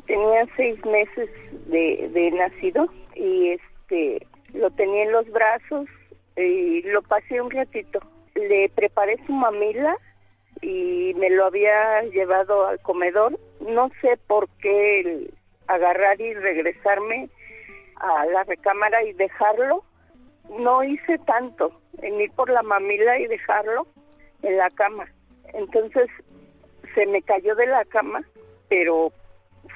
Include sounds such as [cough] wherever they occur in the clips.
tenía seis meses de, de nacido y este lo tenía en los brazos y lo pasé un ratito. Le preparé su mamila y me lo había llevado al comedor. No sé por qué agarrar y regresarme a la recámara y dejarlo. No hice tanto en ir por la mamila y dejarlo en la cama. Entonces se me cayó de la cama, pero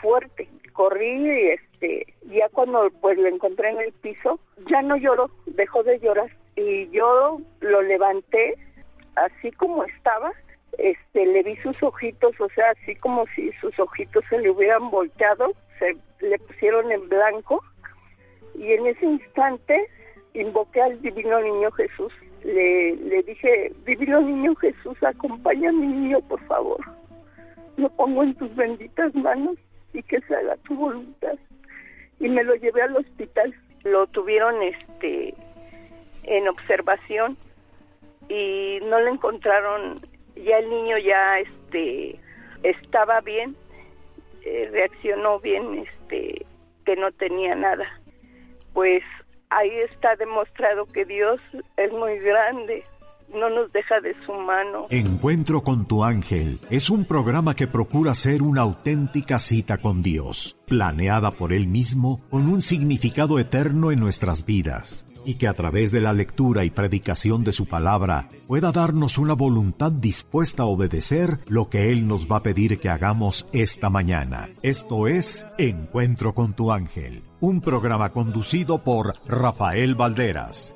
fuerte. Corrí y este, ya cuando pues lo encontré en el piso, ya no lloró, dejó de llorar y yo lo levanté así como estaba, este, le vi sus ojitos, o sea, así como si sus ojitos se le hubieran volteado, se le pusieron en blanco y en ese instante invoqué al divino niño Jesús. Le, le dije, divino niño Jesús, acompaña a mi niño, por favor. Lo pongo en tus benditas manos y que se haga tu voluntad. Y me lo llevé al hospital. Lo tuvieron este en observación y no le encontraron ya el niño ya este estaba bien eh, reaccionó bien este que no tenía nada pues ahí está demostrado que Dios es muy grande no nos deja de su mano. Encuentro con tu ángel es un programa que procura ser una auténtica cita con Dios, planeada por Él mismo con un significado eterno en nuestras vidas, y que a través de la lectura y predicación de su palabra pueda darnos una voluntad dispuesta a obedecer lo que Él nos va a pedir que hagamos esta mañana. Esto es Encuentro con tu ángel, un programa conducido por Rafael Valderas.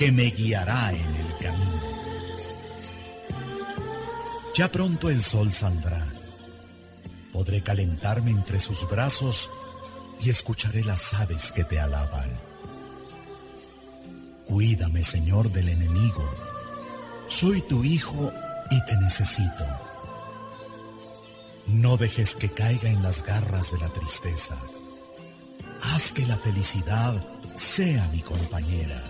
que me guiará en el camino. Ya pronto el sol saldrá. Podré calentarme entre sus brazos y escucharé las aves que te alaban. Cuídame, Señor, del enemigo. Soy tu hijo y te necesito. No dejes que caiga en las garras de la tristeza. Haz que la felicidad sea mi compañera.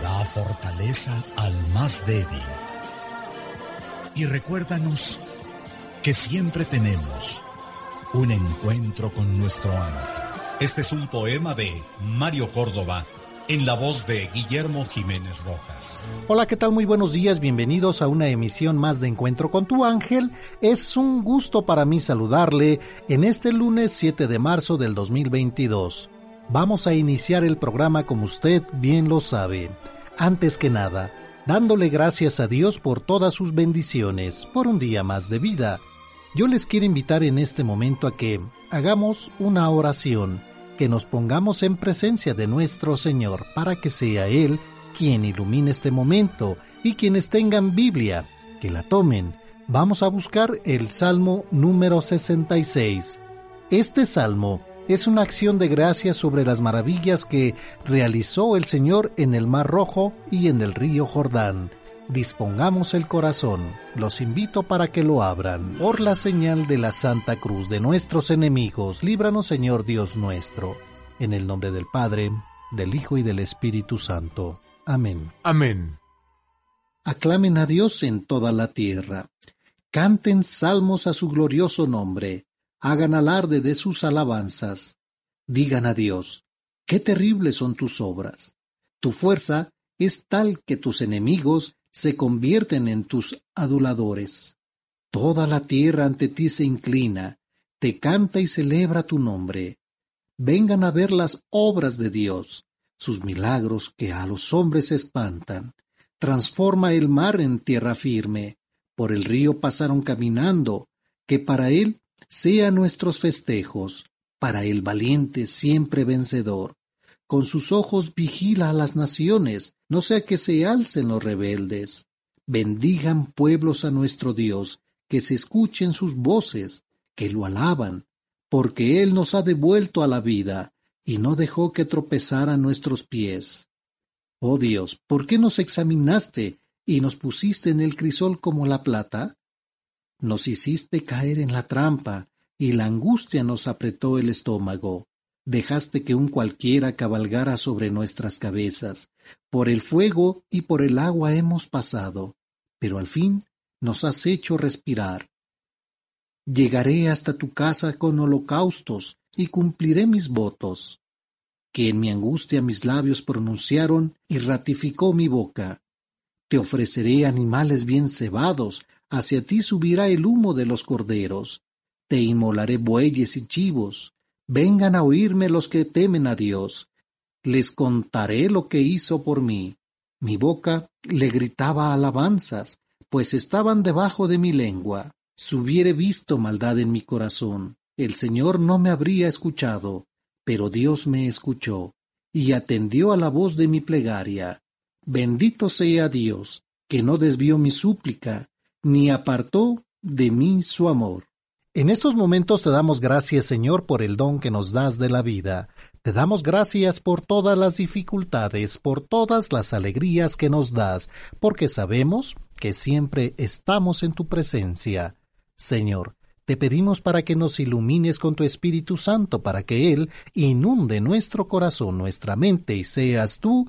da fortaleza al más débil. Y recuérdanos que siempre tenemos un encuentro con nuestro ángel. Este es un poema de Mario Córdoba en la voz de Guillermo Jiménez Rojas. Hola, ¿qué tal? Muy buenos días, bienvenidos a una emisión más de Encuentro con tu ángel. Es un gusto para mí saludarle en este lunes 7 de marzo del 2022. Vamos a iniciar el programa como usted bien lo sabe. Antes que nada, dándole gracias a Dios por todas sus bendiciones, por un día más de vida. Yo les quiero invitar en este momento a que hagamos una oración, que nos pongamos en presencia de nuestro Señor para que sea Él quien ilumine este momento y quienes tengan Biblia, que la tomen. Vamos a buscar el Salmo número 66. Este salmo es una acción de gracias sobre las maravillas que realizó el Señor en el Mar Rojo y en el río Jordán. Dispongamos el corazón. Los invito para que lo abran. Por la señal de la Santa Cruz de nuestros enemigos, líbranos Señor Dios nuestro. En el nombre del Padre, del Hijo y del Espíritu Santo. Amén. Amén. Aclamen a Dios en toda la tierra. Canten salmos a su glorioso nombre hagan alarde de sus alabanzas, digan a Dios, qué terribles son tus obras. Tu fuerza es tal que tus enemigos se convierten en tus aduladores. Toda la tierra ante ti se inclina, te canta y celebra tu nombre. vengan a ver las obras de Dios, sus milagros que a los hombres espantan. Transforma el mar en tierra firme, por el río pasaron caminando, que para él sea nuestros festejos, para el valiente siempre vencedor. Con sus ojos vigila a las naciones, no sea que se alcen los rebeldes. Bendigan pueblos a nuestro Dios, que se escuchen sus voces, que lo alaban, porque Él nos ha devuelto a la vida y no dejó que tropezaran nuestros pies. Oh Dios, ¿por qué nos examinaste y nos pusiste en el crisol como la plata? Nos hiciste caer en la trampa y la angustia nos apretó el estómago. Dejaste que un cualquiera cabalgara sobre nuestras cabezas. Por el fuego y por el agua hemos pasado, pero al fin nos has hecho respirar. Llegaré hasta tu casa con holocaustos y cumpliré mis votos, que en mi angustia mis labios pronunciaron y ratificó mi boca. Te ofreceré animales bien cebados, hacia ti subirá el humo de los corderos. Te inmolaré bueyes y chivos. Vengan a oírme los que temen a Dios. Les contaré lo que hizo por mí. Mi boca le gritaba alabanzas, pues estaban debajo de mi lengua. Si hubiere visto maldad en mi corazón, el Señor no me habría escuchado, pero Dios me escuchó y atendió a la voz de mi plegaria. Bendito sea Dios, que no desvió mi súplica, ni apartó de mí su amor. En estos momentos te damos gracias, Señor, por el don que nos das de la vida. Te damos gracias por todas las dificultades, por todas las alegrías que nos das, porque sabemos que siempre estamos en tu presencia. Señor, te pedimos para que nos ilumines con tu Espíritu Santo, para que Él inunde nuestro corazón, nuestra mente, y seas tú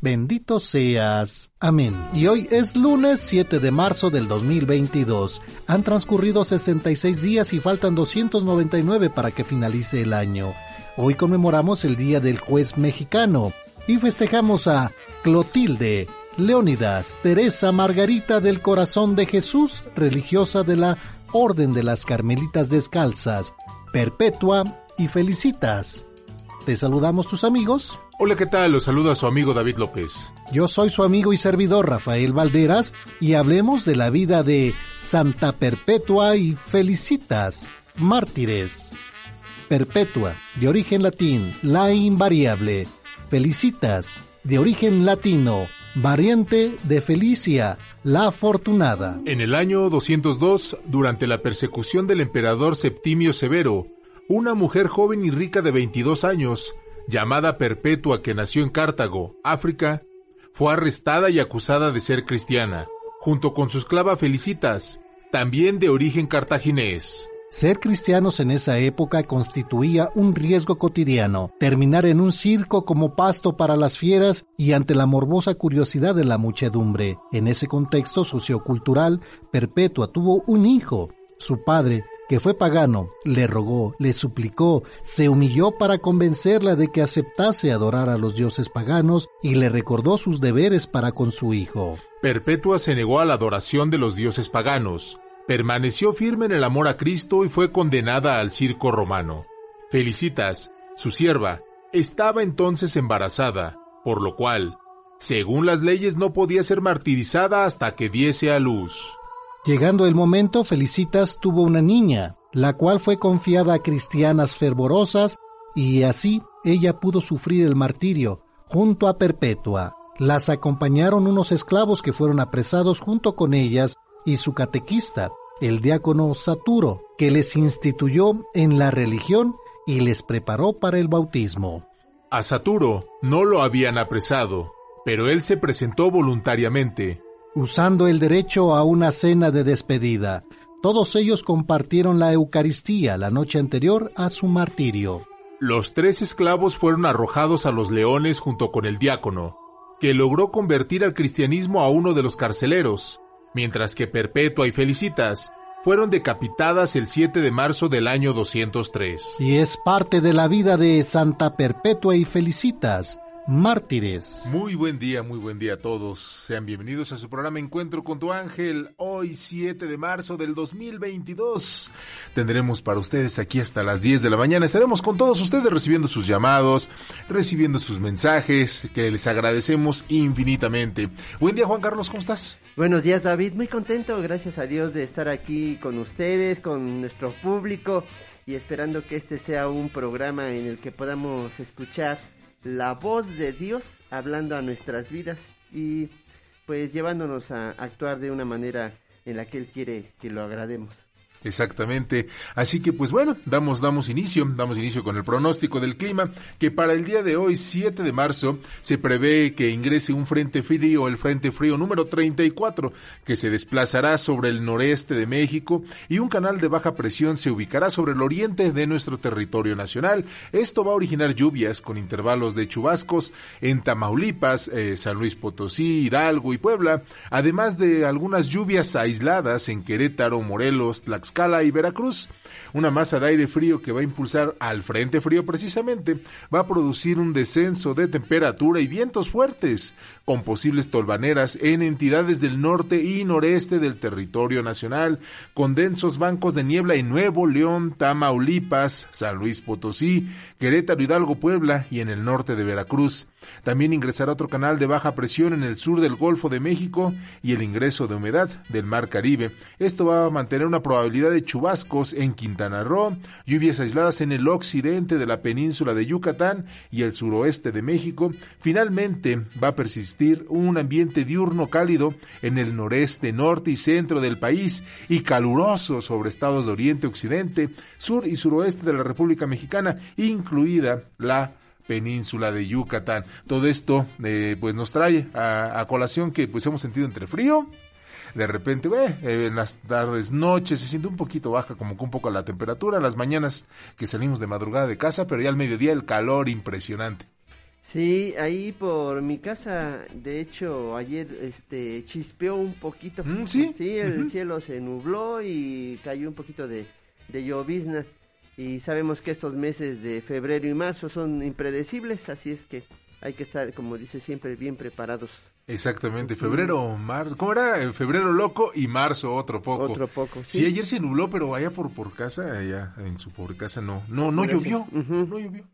Bendito seas. Amén. Y hoy es lunes 7 de marzo del 2022. Han transcurrido 66 días y faltan 299 para que finalice el año. Hoy conmemoramos el Día del Juez Mexicano y festejamos a Clotilde, Leónidas, Teresa Margarita del Corazón de Jesús, religiosa de la Orden de las Carmelitas Descalzas, Perpetua y Felicitas. Te saludamos tus amigos. Hola, ¿qué tal? Los saluda su amigo David López. Yo soy su amigo y servidor Rafael Valderas y hablemos de la vida de Santa Perpetua y Felicitas, mártires. Perpetua, de origen latín, la invariable. Felicitas, de origen latino, variante de Felicia, la afortunada. En el año 202, durante la persecución del emperador Septimio Severo, una mujer joven y rica de 22 años, llamada Perpetua que nació en Cartago, África, fue arrestada y acusada de ser cristiana, junto con su esclava Felicitas, también de origen cartaginés. Ser cristianos en esa época constituía un riesgo cotidiano, terminar en un circo como pasto para las fieras y ante la morbosa curiosidad de la muchedumbre. En ese contexto sociocultural, Perpetua tuvo un hijo. Su padre, que fue pagano, le rogó, le suplicó, se humilló para convencerla de que aceptase adorar a los dioses paganos y le recordó sus deberes para con su hijo. Perpetua se negó a la adoración de los dioses paganos, permaneció firme en el amor a Cristo y fue condenada al circo romano. Felicitas, su sierva, estaba entonces embarazada, por lo cual, según las leyes, no podía ser martirizada hasta que diese a luz. Llegando el momento, Felicitas tuvo una niña, la cual fue confiada a cristianas fervorosas, y así ella pudo sufrir el martirio, junto a Perpetua. Las acompañaron unos esclavos que fueron apresados junto con ellas y su catequista, el diácono Saturo, que les instituyó en la religión y les preparó para el bautismo. A Saturo no lo habían apresado, pero él se presentó voluntariamente. Usando el derecho a una cena de despedida, todos ellos compartieron la Eucaristía la noche anterior a su martirio. Los tres esclavos fueron arrojados a los leones junto con el diácono, que logró convertir al cristianismo a uno de los carceleros, mientras que Perpetua y Felicitas fueron decapitadas el 7 de marzo del año 203. Y es parte de la vida de Santa Perpetua y Felicitas, mártires. Muy buen día, muy buen día a todos. Sean bienvenidos a su programa Encuentro con tu ángel. Hoy 7 de marzo del 2022. Tendremos para ustedes aquí hasta las 10 de la mañana. Estaremos con todos ustedes recibiendo sus llamados, recibiendo sus mensajes, que les agradecemos infinitamente. Buen día Juan Carlos, ¿cómo estás? Buenos días David, muy contento, gracias a Dios de estar aquí con ustedes, con nuestro público y esperando que este sea un programa en el que podamos escuchar la voz de Dios hablando a nuestras vidas y pues llevándonos a actuar de una manera en la que Él quiere que lo agrademos. Exactamente. Así que pues bueno, damos, damos inicio, damos inicio con el pronóstico del clima, que para el día de hoy, 7 de marzo, se prevé que ingrese un frente frío, el frente frío número 34, que se desplazará sobre el noreste de México y un canal de baja presión se ubicará sobre el oriente de nuestro territorio nacional. Esto va a originar lluvias con intervalos de chubascos en Tamaulipas, eh, San Luis Potosí, Hidalgo y Puebla, además de algunas lluvias aisladas en Querétaro, Morelos, Tlaxcala, Tlaxcala y Veracruz. Una masa de aire frío que va a impulsar al frente frío precisamente va a producir un descenso de temperatura y vientos fuertes, con posibles tolvaneras en entidades del norte y noreste del territorio nacional, con densos bancos de niebla en Nuevo León, Tamaulipas, San Luis Potosí, Querétaro, Hidalgo, Puebla y en el norte de Veracruz. También ingresará otro canal de baja presión en el sur del Golfo de México y el ingreso de humedad del Mar Caribe. Esto va a mantener una probabilidad de chubascos en Roo, lluvias aisladas en el occidente de la península de Yucatán y el suroeste de México. Finalmente va a persistir un ambiente diurno cálido en el noreste, norte y centro del país y caluroso sobre estados de oriente, occidente, sur y suroeste de la República Mexicana, incluida la península de Yucatán. Todo esto eh, pues nos trae a, colación que pues hemos sentido entre frío, de repente, eh, en las tardes, noches se siente un poquito baja, como que un poco la temperatura, las mañanas que salimos de madrugada de casa, pero ya al mediodía el calor impresionante. Sí, ahí por mi casa, de hecho, ayer este chispeó un poquito. Mm, sí. Sí, el cielo se nubló y cayó un poquito de, de llovizna y sabemos que estos meses de febrero y marzo son impredecibles, así es que hay que estar, como dice siempre, bien preparados. Exactamente, febrero, marzo, ¿cómo era? Febrero loco y marzo otro poco. Otro poco, sí. ayer se nubló, pero allá por, por casa, allá en su pobre casa no, no, no llovió, no llovió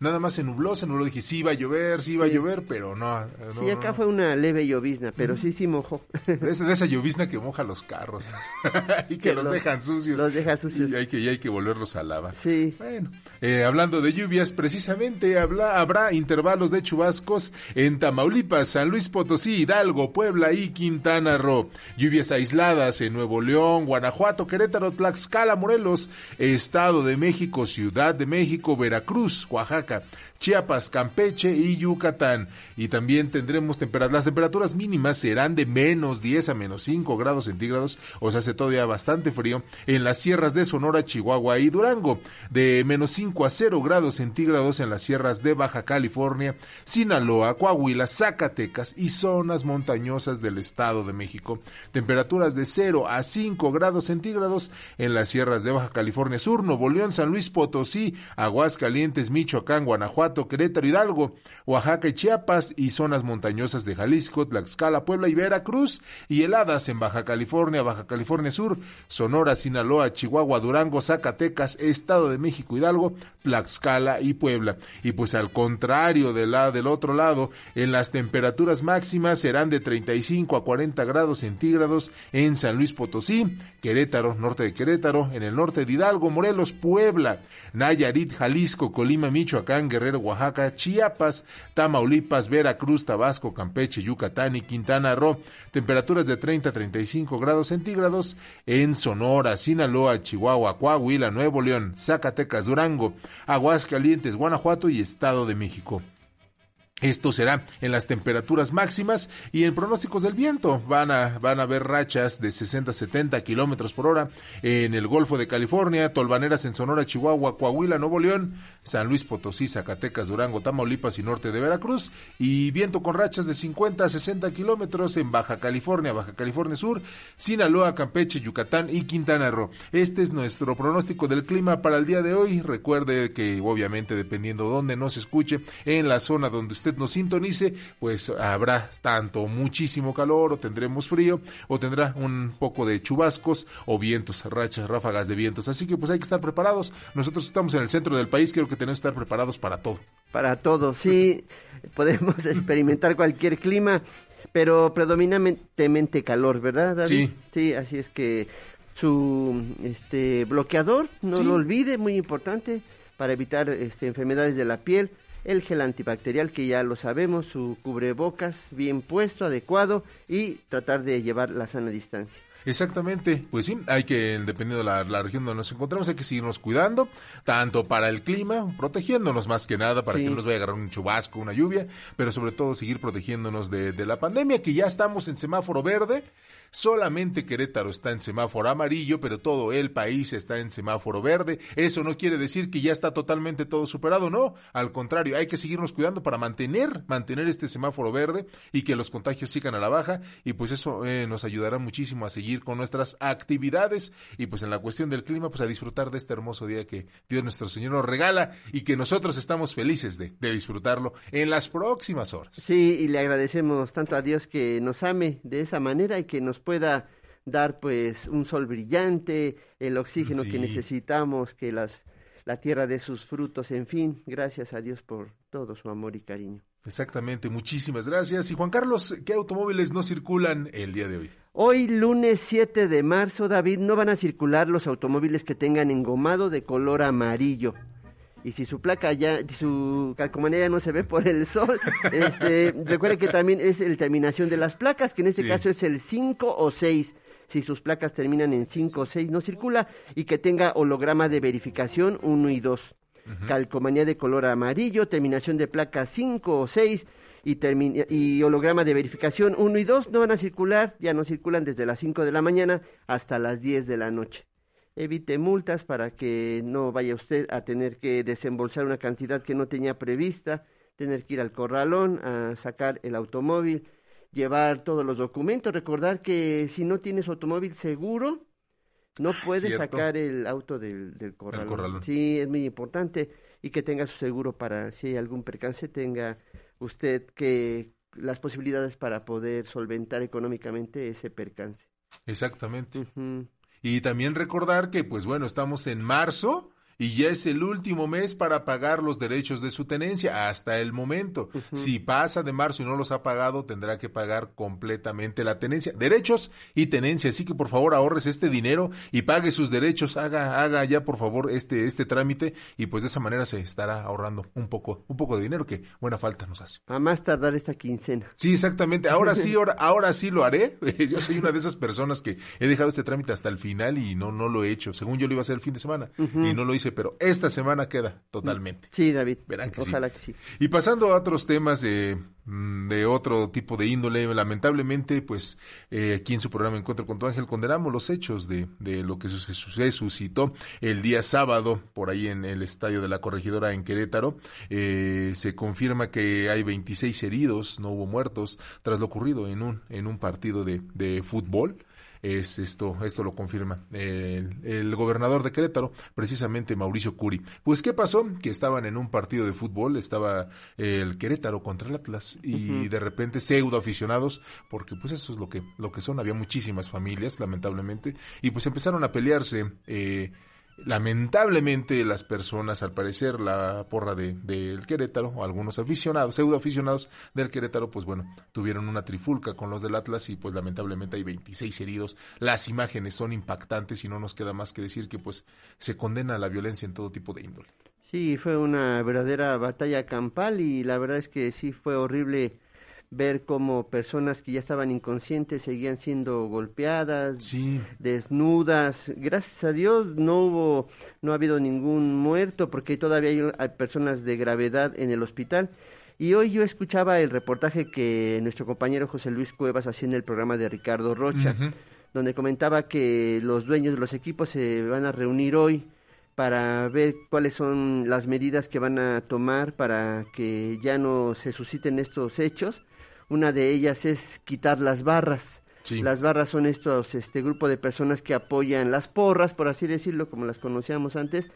nada más se nubló, se nubló, dije, sí iba a llover, sí iba a llover, pero no. sí, acá fue una leve llovizna, pero sí, sí mojó. De esa, de esa llovizna que moja los carros [laughs] y que, los, dejan sucios. Los deja sucios. Y hay que, hay que volverlos a lavar. Sí. Bueno, eh, hablando de lluvias, precisamente habla, habrá intervalos de chubascos en Tamaulipas, San Luis Potosí, Hidalgo, Puebla y Quintana Roo. Lluvias aisladas en Nuevo León, Guanajuato, Querétaro, Tlaxcala, Morelos, Estado de México, Ciudad de México, Veracruz, Oaxaca, Oaxaca. Chiapas, Campeche y Yucatán. Y también tendremos temperaturas, las temperaturas mínimas serán de menos 10 a menos 5 grados centígrados, o sea, hace todavía bastante frío, en las sierras de Sonora, Chihuahua y Durango, de menos 5 a 0 grados centígrados en las sierras de Baja California, Sinaloa, Coahuila, Zacatecas y zonas montañosas del Estado de México. Temperaturas de 0 a 5 grados centígrados en las sierras de Baja California Sur, Nuevo León, San Luis Potosí, Aguascalientes, Michoacán, Guanajuato, Querétaro, Hidalgo, Oaxaca y Chiapas y zonas montañosas de Jalisco, Tlaxcala, Puebla y Veracruz y heladas en Baja California, Baja California Sur, Sonora, Sinaloa, Chihuahua, Durango, Zacatecas, Estado de México, Hidalgo, Tlaxcala y Puebla. Y pues al contrario de la, del otro lado, en las temperaturas máximas serán de 35 a 40 grados centígrados en San Luis Potosí, Querétaro, norte de Querétaro, en el norte de Hidalgo, Morelos, Puebla, Nayarit, Jalisco, Colima, Michoacán, Guerrero, Oaxaca, Chiapas, Tamaulipas, Veracruz, Tabasco, Campeche, Yucatán y Quintana Roo. Temperaturas de 30 a 35 grados centígrados en Sonora, Sinaloa, Chihuahua, Coahuila, Nuevo León, Zacatecas, Durango, Aguascalientes, Guanajuato y Estado de México. Esto será en las temperaturas máximas y en pronósticos del viento. Van a, van a haber rachas de 60 a 70 kilómetros por hora en el Golfo de California, tolvaneras en Sonora, Chihuahua, Coahuila, Nuevo León, San Luis Potosí, Zacatecas, Durango, Tamaulipas y norte de Veracruz. Y viento con rachas de 50 a 60 kilómetros en Baja California, Baja California Sur, Sinaloa, Campeche, Yucatán y Quintana Roo. Este es nuestro pronóstico del clima para el día de hoy. Recuerde que obviamente dependiendo de dónde nos escuche, en la zona donde usted nos sintonice, pues habrá tanto muchísimo calor o tendremos frío o tendrá un poco de chubascos o vientos, rachas, ráfagas de vientos. Así que pues hay que estar preparados. Nosotros estamos en el centro del país, creo que tenemos que estar preparados para todo. Para todo, sí. [laughs] Podemos experimentar cualquier clima, pero predominantemente calor, ¿verdad, David? Sí. Sí, así es que su este bloqueador, no lo olvide, muy importante para evitar este, enfermedades de la piel el gel antibacterial que ya lo sabemos, su cubrebocas bien puesto, adecuado y tratar de llevar la sana distancia. Exactamente, pues sí, hay que, dependiendo de la, región donde nos encontramos, hay que seguirnos cuidando, tanto para el clima, protegiéndonos más que nada para que no nos vaya a agarrar un chubasco, una lluvia, pero sobre todo seguir protegiéndonos de, de la pandemia, que ya estamos en semáforo verde, Solamente Querétaro está en semáforo amarillo, pero todo el país está en semáforo verde. Eso no quiere decir que ya está totalmente todo superado, no. Al contrario, hay que seguirnos cuidando para mantener, mantener este semáforo verde y que los contagios sigan a la baja. Y pues eso eh, nos ayudará muchísimo a seguir con nuestras actividades y pues en la cuestión del clima, pues a disfrutar de este hermoso día que Dios nuestro Señor nos regala y que nosotros estamos felices de, de disfrutarlo en las próximas horas. Sí, y le agradecemos tanto a Dios que nos ame de esa manera y que nos pueda dar pues un sol brillante, el oxígeno que necesitamos, que las, la tierra dé sus frutos, en fin, gracias a Dios por todo su amor y cariño. Exactamente, muchísimas gracias. Y Juan Carlos, ¿qué automóviles no circulan el día de hoy? Hoy, lunes 7 de marzo, David, no van a circular los automóviles que tengan engomado de color amarillo y si su placa ya, su calcomanía no se ve por el sol, [laughs] este, recuerde que también es el terminación de las placas, que en este caso es el 5 o 6. Si sus placas terminan en 5 o 6 no circula y que tenga holograma de verificación 1 y 2. Calcomanía de color amarillo, terminación de placa 5 o 6 y, y holograma de verificación 1 y 2 no van a circular, ya no circulan desde las 5 de la mañana hasta las 10 de la noche evite multas para que no vaya usted a tener que desembolsar una cantidad que no tenía prevista, tener que ir al corralón a sacar el automóvil, llevar todos los documentos, recordar que si no tienes automóvil seguro, no ah, puedes sacar el auto del, del corralón. Sí, es muy importante y que tenga su seguro para si hay algún percance tenga usted que las posibilidades para poder solventar económicamente ese percance. Exactamente. Y también recordar que, pues bueno, estamos en marzo y ya es el último mes para pagar los derechos de su tenencia hasta el momento. Si pasa de marzo y no los ha pagado, tendrá que pagar completamente la tenencia, derechos y tenencia. Así que por favor ahorres este dinero y pague sus derechos, haga haga ya por favor este este trámite y pues de esa manera se estará ahorrando un poco un poco de dinero que buena falta nos hace. A más tardar esta quincena. Sí, exactamente. Ahora sí, [laughs] ahora, ahora sí lo haré. [laughs] Yo soy una de esas personas que he dejado este trámite hasta el final y no no lo he hecho. Según yo lo iba a hacer el fin de semana y no lo hice pero esta semana queda totalmente. Sí, David. Verán que Ojalá que sí. Y pasando a otros temas mm, de otro tipo de índole, lamentablemente, pues eh, aquí en su programa Encuentro con tu Ángel condenamos los hechos de, de lo que se suscitó el día sábado por ahí en el estadio de la corregidora en Querétaro. Eh, se confirma que hay 26 heridos, no hubo muertos, tras lo ocurrido en un, en un partido de, de fútbol es esto, esto lo confirma el, gobernador de Querétaro, precisamente Mauricio Curi. Pues, ¿qué pasó? Que estaban en un partido de fútbol, estaba el Querétaro contra el Atlas, y de repente pseudo aficionados, porque pues eso es lo que, lo que son, había muchísimas familias, lamentablemente, y pues empezaron a pelearse, eh, Lamentablemente las personas, al parecer la porra del de, Querétaro, o algunos aficionados, pseudo aficionados del Querétaro, pues bueno, tuvieron una trifulca con los del Atlas y pues lamentablemente hay 26 heridos. Las imágenes son impactantes y no nos queda más que decir que pues se condena la violencia en todo tipo de índole. Sí, fue una verdadera batalla campal y la verdad es que sí fue horrible ver cómo personas que ya estaban inconscientes seguían siendo golpeadas, desnudas. Gracias a Dios no hubo, no ha habido ningún muerto porque todavía hay, personas de gravedad en el hospital Y hoy yo escuchaba el reportaje que nuestro compañero José Luis Cuevas hacía en el programa de Ricardo Rocha, donde comentaba que los dueños de los equipos se van a reunir hoy para ver cuáles son las medidas que van a tomar para que ya no se susciten estos hechos. Una de ellas es quitar las barras. Las barras son estos este grupo de personas que apoyan las porras, por así decirlo, como las conocíamos antes,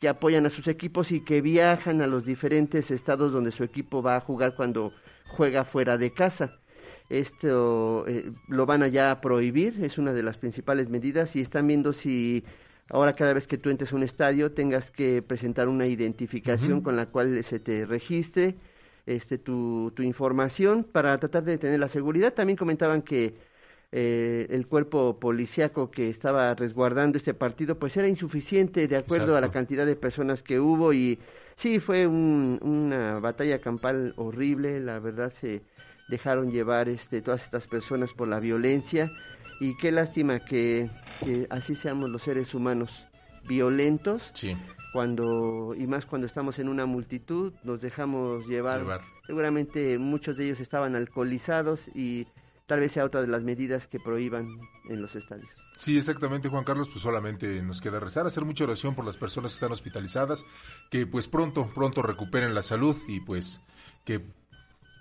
que apoyan a sus equipos y que viajan a los diferentes estados donde su equipo va a jugar cuando juega fuera de casa. Esto eh, lo van a ya prohibir, es una de las principales medidas y están viendo si ahora cada vez que tú entres a un estadio tengas que presentar una identificación con la cual se te registre este tu, tu información para tratar de tener la seguridad. También comentaban que eh, el cuerpo policíaco que estaba resguardando este partido pues era insuficiente de acuerdo a la cantidad de personas que hubo y sí fue una batalla campal horrible. La verdad se dejaron llevar este todas estas personas por la violencia y qué lástima que, así seamos los seres humanos violentos cuando y más cuando estamos en una multitud nos dejamos llevar. seguramente muchos de ellos estaban alcoholizados y tal vez sea otra de las medidas que prohíban en los estadios. Sí, exactamente, Juan Carlos, pues solamente nos queda rezar, hacer mucha oración por las personas que están hospitalizadas, que pues pronto, pronto recuperen la salud y pues que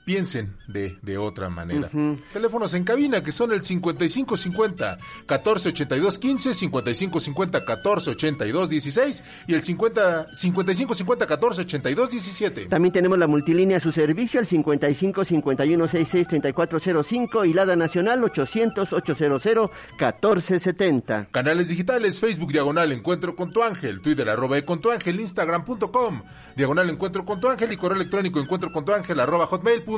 piensen de, de otra manera. Teléfonos en cabina que son el 5550 1482 15, 5550 1482 16 y el 50 5550 1482 17. También tenemos la multilínea a su servicio el 55 51 66 3405 y la nacional 800 800 1470. Canales digitales Facebook diagonal encuentro con tu ángel, Twitter arroba con tu ángel, Instagram.com diagonal encuentro con tu ángel y correo electrónico encuentro con tu ángel arroba hotmail.com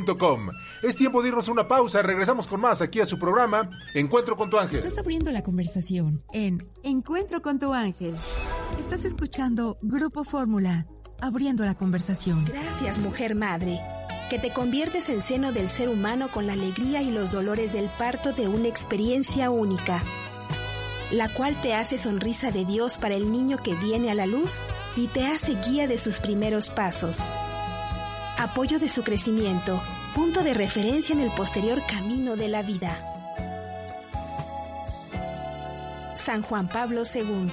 es tiempo de irnos a una pausa. Regresamos con más aquí a su programa Encuentro con tu ángel. Estás abriendo la conversación en Encuentro con tu ángel. Estás escuchando Grupo Fórmula, abriendo la conversación. Gracias, mujer madre, que te conviertes en seno del ser humano con la alegría y los dolores del parto de una experiencia única, la cual te hace sonrisa de Dios para el niño que viene a la luz y te hace guía de sus primeros pasos apoyo de su crecimiento, punto de referencia en el posterior camino de la vida. San Juan Pablo II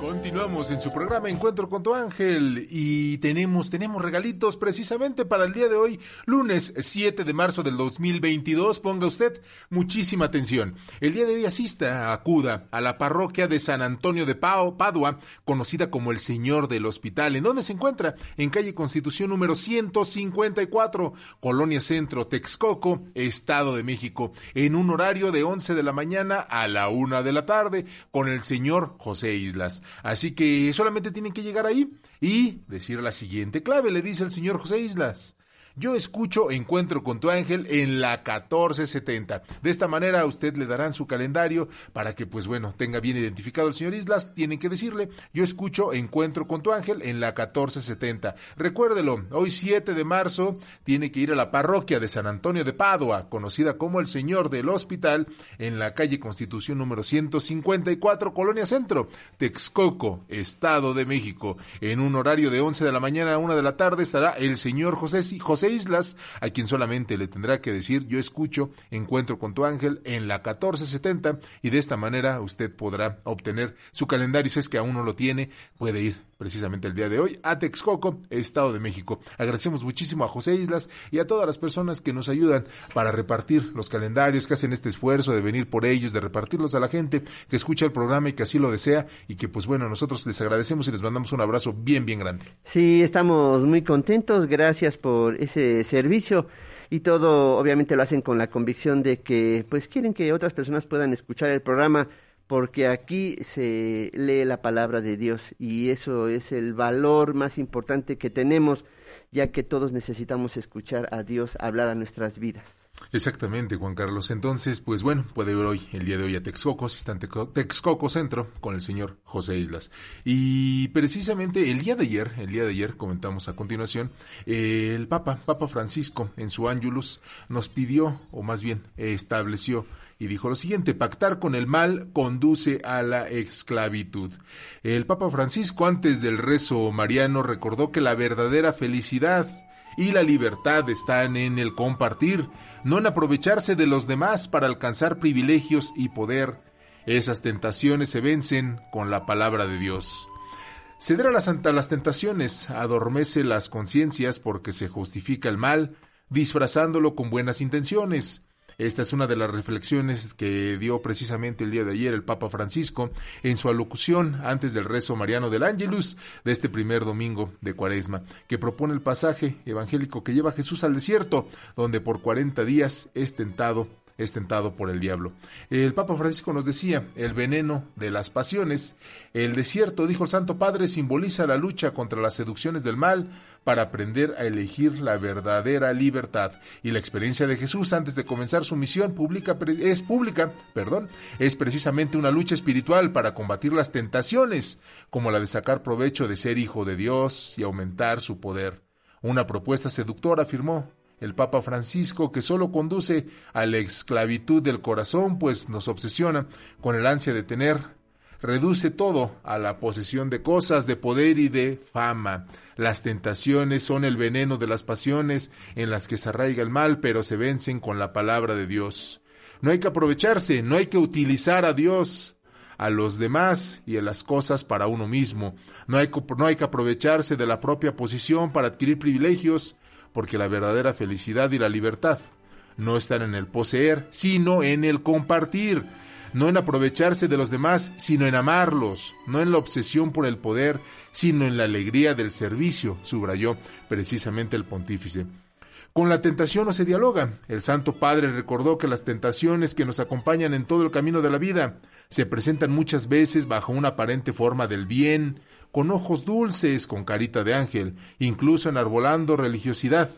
Continuamos en su programa Encuentro con tu ángel y tenemos tenemos regalitos precisamente para el día de hoy, lunes 7 de marzo del 2022. Ponga usted muchísima atención. El día de hoy asista, acuda a la parroquia de San Antonio de Pao, Padua, conocida como el Señor del Hospital, en donde se encuentra en calle Constitución número 154, Colonia Centro, Texcoco, Estado de México, en un horario de 11 de la mañana a la 1 de la tarde con el señor José Islas. Así que solamente tienen que llegar ahí y decir la siguiente clave, le dice el señor José Islas. Yo escucho Encuentro con tu ángel en la 1470. De esta manera usted le darán su calendario para que pues bueno, tenga bien identificado el señor Islas, tienen que decirle, yo escucho Encuentro con tu ángel en la 1470. Recuérdelo, hoy 7 de marzo tiene que ir a la parroquia de San Antonio de Padua, conocida como el Señor del Hospital, en la calle Constitución número 154, Colonia Centro, Texcoco, Estado de México. En un horario de 11 de la mañana a 1 de la tarde estará el señor José José Islas, a quien solamente le tendrá que decir yo escucho Encuentro con tu ángel en la 1470 y de esta manera usted podrá obtener su calendario si es que aún no lo tiene, puede ir precisamente el día de hoy a Texcoco, Estado de México. Agradecemos muchísimo a José Islas y a todas las personas que nos ayudan para repartir los calendarios, que hacen este esfuerzo de venir por ellos, de repartirlos a la gente que escucha el programa y que así lo desea y que pues bueno, nosotros les agradecemos y les mandamos un abrazo bien, bien grande. Sí, estamos muy contentos, gracias por ese servicio y todo obviamente lo hacen con la convicción de que pues quieren que otras personas puedan escuchar el programa porque aquí se lee la palabra de Dios y eso es el valor más importante que tenemos ya que todos necesitamos escuchar a Dios hablar a nuestras vidas. Exactamente, Juan Carlos. Entonces, pues bueno, puede ir hoy, el día de hoy, a Texcoco, asistente Texcoco Centro, con el señor José Islas. Y precisamente el día de ayer, el día de ayer, comentamos a continuación, el Papa, Papa Francisco, en su Ángelus, nos pidió, o más bien estableció, y dijo lo siguiente, pactar con el mal conduce a la esclavitud. El Papa Francisco, antes del rezo mariano, recordó que la verdadera felicidad y la libertad están en el compartir, no en aprovecharse de los demás para alcanzar privilegios y poder. Esas tentaciones se vencen con la palabra de Dios. Ceder a las, a las tentaciones adormece las conciencias porque se justifica el mal, disfrazándolo con buenas intenciones. Esta es una de las reflexiones que dio precisamente el día de ayer el Papa Francisco en su alocución antes del rezo mariano del Ángelus de este primer domingo de Cuaresma, que propone el pasaje evangélico que lleva a Jesús al desierto, donde por cuarenta días es tentado es tentado por el diablo. El Papa Francisco nos decía, el veneno de las pasiones, el desierto, dijo el Santo Padre, simboliza la lucha contra las seducciones del mal para aprender a elegir la verdadera libertad. Y la experiencia de Jesús antes de comenzar su misión pública es pública, perdón, es precisamente una lucha espiritual para combatir las tentaciones, como la de sacar provecho de ser hijo de Dios y aumentar su poder. Una propuesta seductora afirmó el Papa Francisco, que solo conduce a la esclavitud del corazón, pues nos obsesiona con el ansia de tener, reduce todo a la posesión de cosas, de poder y de fama. Las tentaciones son el veneno de las pasiones en las que se arraiga el mal, pero se vencen con la palabra de Dios. No hay que aprovecharse, no hay que utilizar a Dios, a los demás y a las cosas para uno mismo. No hay, no hay que aprovecharse de la propia posición para adquirir privilegios, porque la verdadera felicidad y la libertad no están en el poseer, sino en el compartir, no en aprovecharse de los demás, sino en amarlos, no en la obsesión por el poder, sino en la alegría del servicio, subrayó precisamente el pontífice. Con la tentación no se dialoga. El Santo Padre recordó que las tentaciones que nos acompañan en todo el camino de la vida se presentan muchas veces bajo una aparente forma del bien, con ojos dulces, con carita de ángel, incluso enarbolando religiosidad.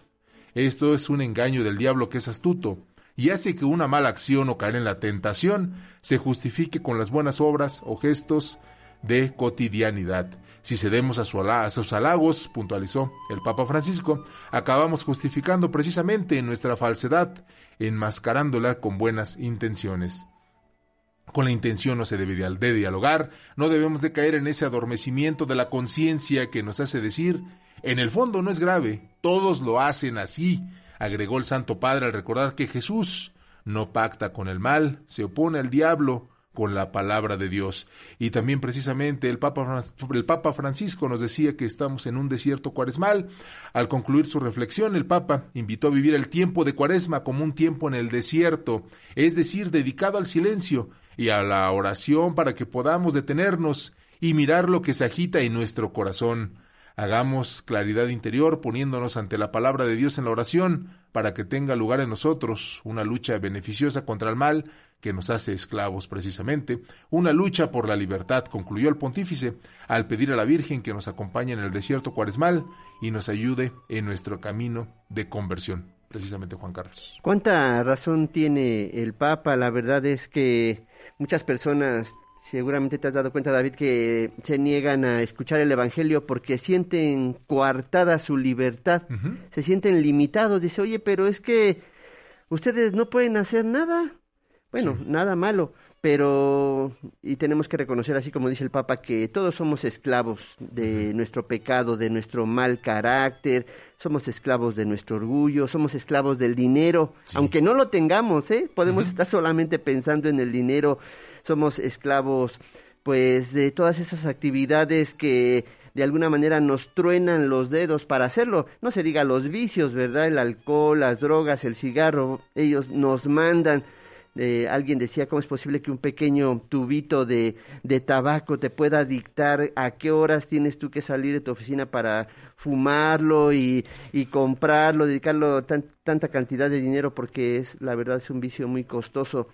Esto es un engaño del diablo que es astuto, y hace que una mala acción o caer en la tentación se justifique con las buenas obras o gestos de cotidianidad. Si cedemos a, a sus halagos, puntualizó el Papa Francisco, acabamos justificando precisamente nuestra falsedad, enmascarándola con buenas intenciones. Con la intención no se debe de dialogar, no debemos de caer en ese adormecimiento de la conciencia que nos hace decir, en el fondo no es grave, todos lo hacen así, agregó el Santo Padre al recordar que Jesús no pacta con el mal, se opone al diablo con la palabra de Dios. Y también precisamente el Papa, el Papa Francisco nos decía que estamos en un desierto cuaresmal. Al concluir su reflexión, el Papa invitó a vivir el tiempo de cuaresma como un tiempo en el desierto, es decir, dedicado al silencio, y a la oración para que podamos detenernos y mirar lo que se agita en nuestro corazón. Hagamos claridad interior poniéndonos ante la palabra de Dios en la oración para que tenga lugar en nosotros una lucha beneficiosa contra el mal que nos hace esclavos precisamente, una lucha por la libertad, concluyó el pontífice, al pedir a la Virgen que nos acompañe en el desierto cuaresmal y nos ayude en nuestro camino de conversión, precisamente Juan Carlos. ¿Cuánta razón tiene el Papa? La verdad es que Muchas personas, seguramente te has dado cuenta, David, que se niegan a escuchar el Evangelio porque sienten coartada su libertad, se sienten limitados. Dice, oye, pero es que ustedes no pueden hacer nada. Bueno, nada malo, pero y tenemos que reconocer, así como dice el Papa, que todos somos esclavos de nuestro pecado, de nuestro mal carácter, somos esclavos de nuestro orgullo, somos esclavos del dinero, aunque no lo tengamos, ¿eh? Podemos estar solamente pensando en el dinero, somos esclavos pues de todas esas actividades que de alguna manera nos truenan los dedos para hacerlo. No se diga los vicios, ¿verdad? El alcohol, las drogas, el cigarro, ellos nos mandan alguien decía cómo es posible que un pequeño tubito de, de, tabaco te pueda dictar a qué horas tienes tú que salir de tu oficina para fumarlo y, y comprarlo, dedicarlo tanta cantidad de dinero porque es la verdad es un vicio muy costoso.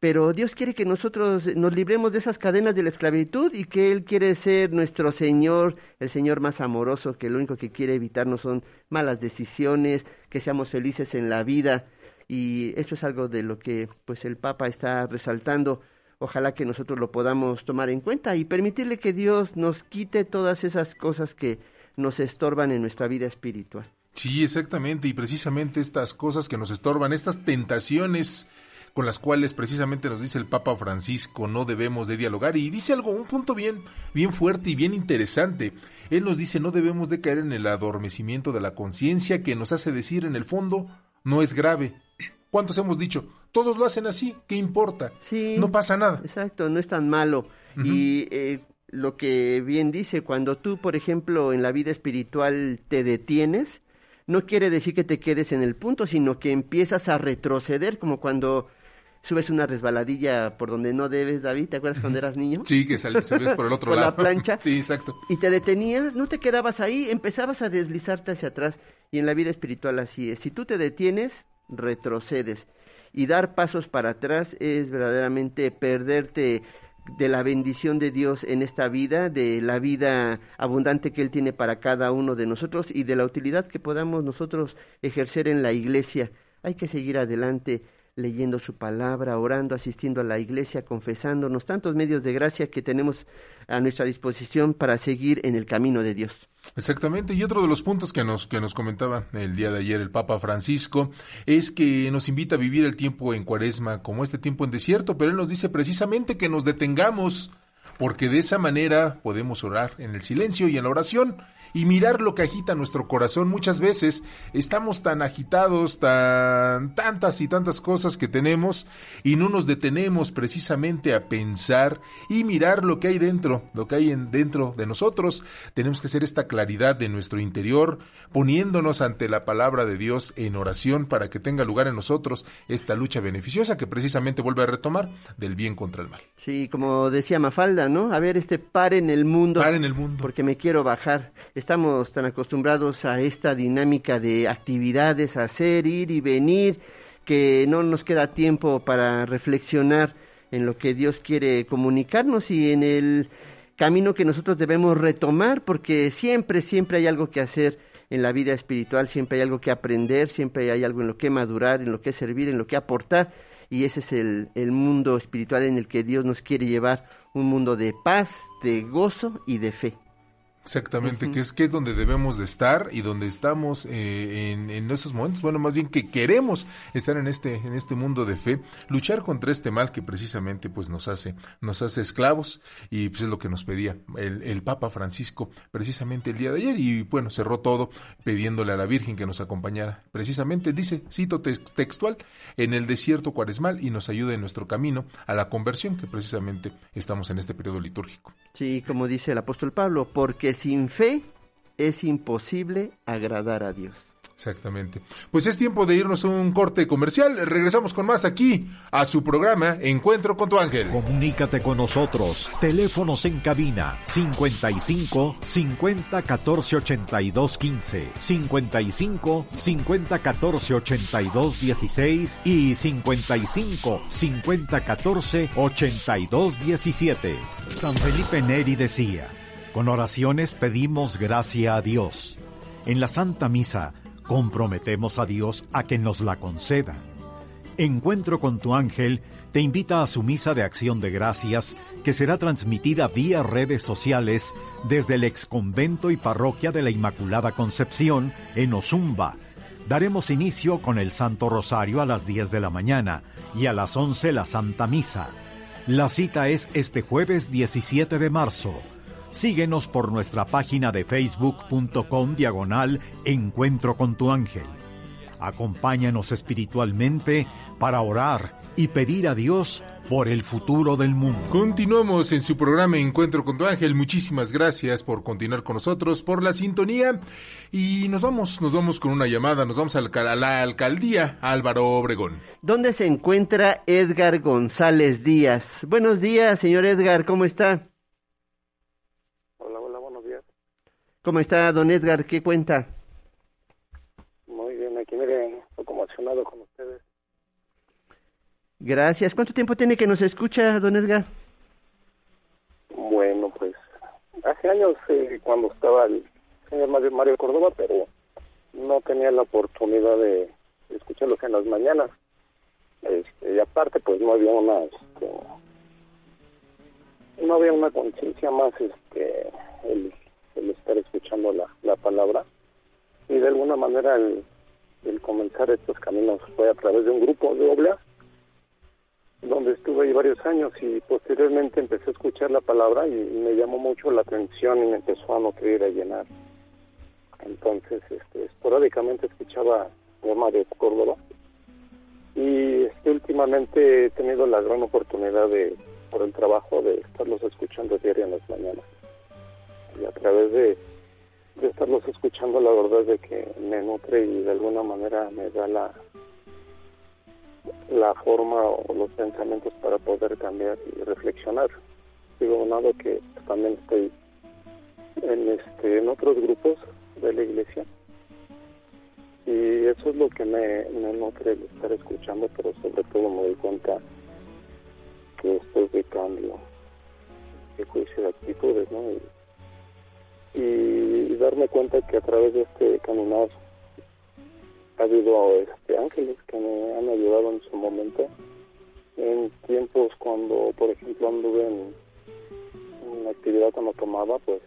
Pero Dios quiere que nosotros nos libremos de esas cadenas de la esclavitud y que Él quiere ser nuestro Señor, el Señor más amoroso, que lo único que quiere evitarnos son malas decisiones, que seamos felices en la vida y esto es algo de lo que pues el Papa está resaltando. Ojalá que nosotros lo podamos tomar en cuenta y permitirle que Dios nos quite todas esas cosas que nos estorban en nuestra vida espiritual. Sí, exactamente, y precisamente estas cosas que nos estorban, estas tentaciones con las cuales precisamente nos dice el Papa Francisco no debemos de dialogar y dice algo, un punto bien, bien fuerte y bien interesante. Él nos dice no debemos de caer en el adormecimiento de la conciencia que nos hace decir en el fondo no es grave. ¿Cuántos hemos dicho? Todos lo hacen así, ¿qué importa? Sí, no pasa nada. Exacto, no es tan malo. Y eh, lo que bien dice, cuando tú, por ejemplo, en la vida espiritual te detienes, no quiere decir que te quedes en el punto, sino que empiezas a retroceder, como cuando subes una resbaladilla por donde no debes, David, ¿te acuerdas cuando eras niño? Sí, que salías por el [laughs] otro por lado. la plancha. [laughs] sí, exacto. Y te detenías, no te quedabas ahí, empezabas a deslizarte hacia atrás. Y en la vida espiritual así es. Si tú te detienes, retrocedes. Y dar pasos para atrás es verdaderamente perderte de la bendición de Dios en esta vida, de la vida abundante que Él tiene para cada uno de nosotros y de la utilidad que podamos nosotros ejercer en la iglesia. Hay que seguir adelante leyendo su palabra, orando, asistiendo a la iglesia, confesándonos, tantos medios de gracia que tenemos a nuestra disposición para seguir en el camino de Dios. Exactamente, y otro de los puntos que nos, que nos comentaba el día de ayer el Papa Francisco es que nos invita a vivir el tiempo en cuaresma como este tiempo en desierto, pero él nos dice precisamente que nos detengamos, porque de esa manera podemos orar en el silencio y en la oración y mirar lo que agita nuestro corazón. Muchas veces estamos tan agitados, tan tantas y tantas cosas que tenemos y no nos detenemos precisamente a pensar y mirar lo que hay dentro, lo que hay en, dentro de nosotros. Tenemos que hacer esta claridad de nuestro interior, poniéndonos ante la palabra de Dios en oración para que tenga lugar en nosotros esta lucha beneficiosa que precisamente vuelve a retomar del bien contra el mal. Sí, como decía Mafalda, ¿no? A ver, este par en el mundo. Par en el mundo. Porque me quiero bajar estamos tan acostumbrados a esta dinámica de actividades, hacer, ir y venir, que no nos queda tiempo para reflexionar en lo que Dios quiere comunicarnos y en el camino que nosotros debemos retomar, porque siempre, siempre hay algo que hacer en la vida espiritual, siempre hay algo que aprender, siempre hay algo en lo que madurar, en lo que servir, en lo que aportar, y ese es el, el mundo espiritual en el que Dios nos quiere llevar, un mundo de paz, de gozo y de fe. Exactamente, que es que es donde debemos de estar y donde estamos eh, en, en, esos momentos, bueno, más bien que queremos estar en este en este mundo de fe, luchar contra este mal que precisamente pues nos hace nos hace esclavos. Y pues es lo que nos pedía el, el Papa Francisco precisamente el día de ayer. Y bueno cerró todo pidiéndole a la Virgen que nos acompañara. Precisamente dice cito textual en el desierto cuaresmal y nos ayude en nuestro camino a la conversión que precisamente estamos en este periodo litúrgico. Sí, como dice el apóstol Pablo, porque sin fe es imposible agradar a Dios. Exactamente. Pues es tiempo de irnos a un corte comercial. Regresamos con más aquí a su programa Encuentro con tu ángel. Comunícate con nosotros. Teléfonos en cabina 55 50 14 82 15, 55 50 14 82 16 y 55 50 14 82 17. San Felipe Neri decía, con oraciones pedimos gracia a Dios. En la Santa Misa comprometemos a Dios a que nos la conceda. Encuentro con tu ángel te invita a su misa de acción de gracias que será transmitida vía redes sociales desde el exconvento y parroquia de la Inmaculada Concepción en Ozumba. Daremos inicio con el Santo Rosario a las 10 de la mañana y a las 11 la Santa Misa. La cita es este jueves 17 de marzo. Síguenos por nuestra página de facebook.com diagonal Encuentro con tu ángel. Acompáñanos espiritualmente para orar y pedir a Dios por el futuro del mundo. Continuamos en su programa Encuentro con tu ángel. Muchísimas gracias por continuar con nosotros, por la sintonía. Y nos vamos, nos vamos con una llamada, nos vamos a la, a la alcaldía Álvaro Obregón. ¿Dónde se encuentra Edgar González Díaz? Buenos días, señor Edgar, ¿cómo está? ¿Cómo está, don Edgar? ¿Qué cuenta? Muy bien, aquí mire, un poco emocionado con ustedes. Gracias. ¿Cuánto tiempo tiene que nos escucha, don Edgar? Bueno, pues hace años eh, cuando estaba el señor Mario, Mario Córdoba, pero no tenía la oportunidad de escucharlo en las mañanas. Este, y aparte, pues no había una, este, no había una conciencia más, este, el estar escuchando la, la palabra y de alguna manera el, comenzar estos caminos fue a través de un grupo de obra donde estuve ahí varios años y posteriormente empecé a escuchar la palabra y, me llamó mucho la atención y me empezó a nutrir, a llenar. Entonces, este, esporádicamente escuchaba Norma de Córdoba y este, últimamente he tenido la gran oportunidad de, por el trabajo, de estarlos escuchando diario en las mañanas. Y a través de, de estarlos escuchando, la verdad de que me nutre y de alguna manera me da la, la forma o los pensamientos para poder cambiar y reflexionar. Digo, nada que también estoy en este en otros grupos de la iglesia y eso es lo que me, me nutre el estar escuchando, pero sobre todo me doy cuenta que esto es de cambio, de juicio de actitudes, ¿no? Y, y darme cuenta que a través de este caminar ha habido este, ángeles que me han ayudado en su momento en tiempos cuando por ejemplo anduve en una actividad cuando tomaba pues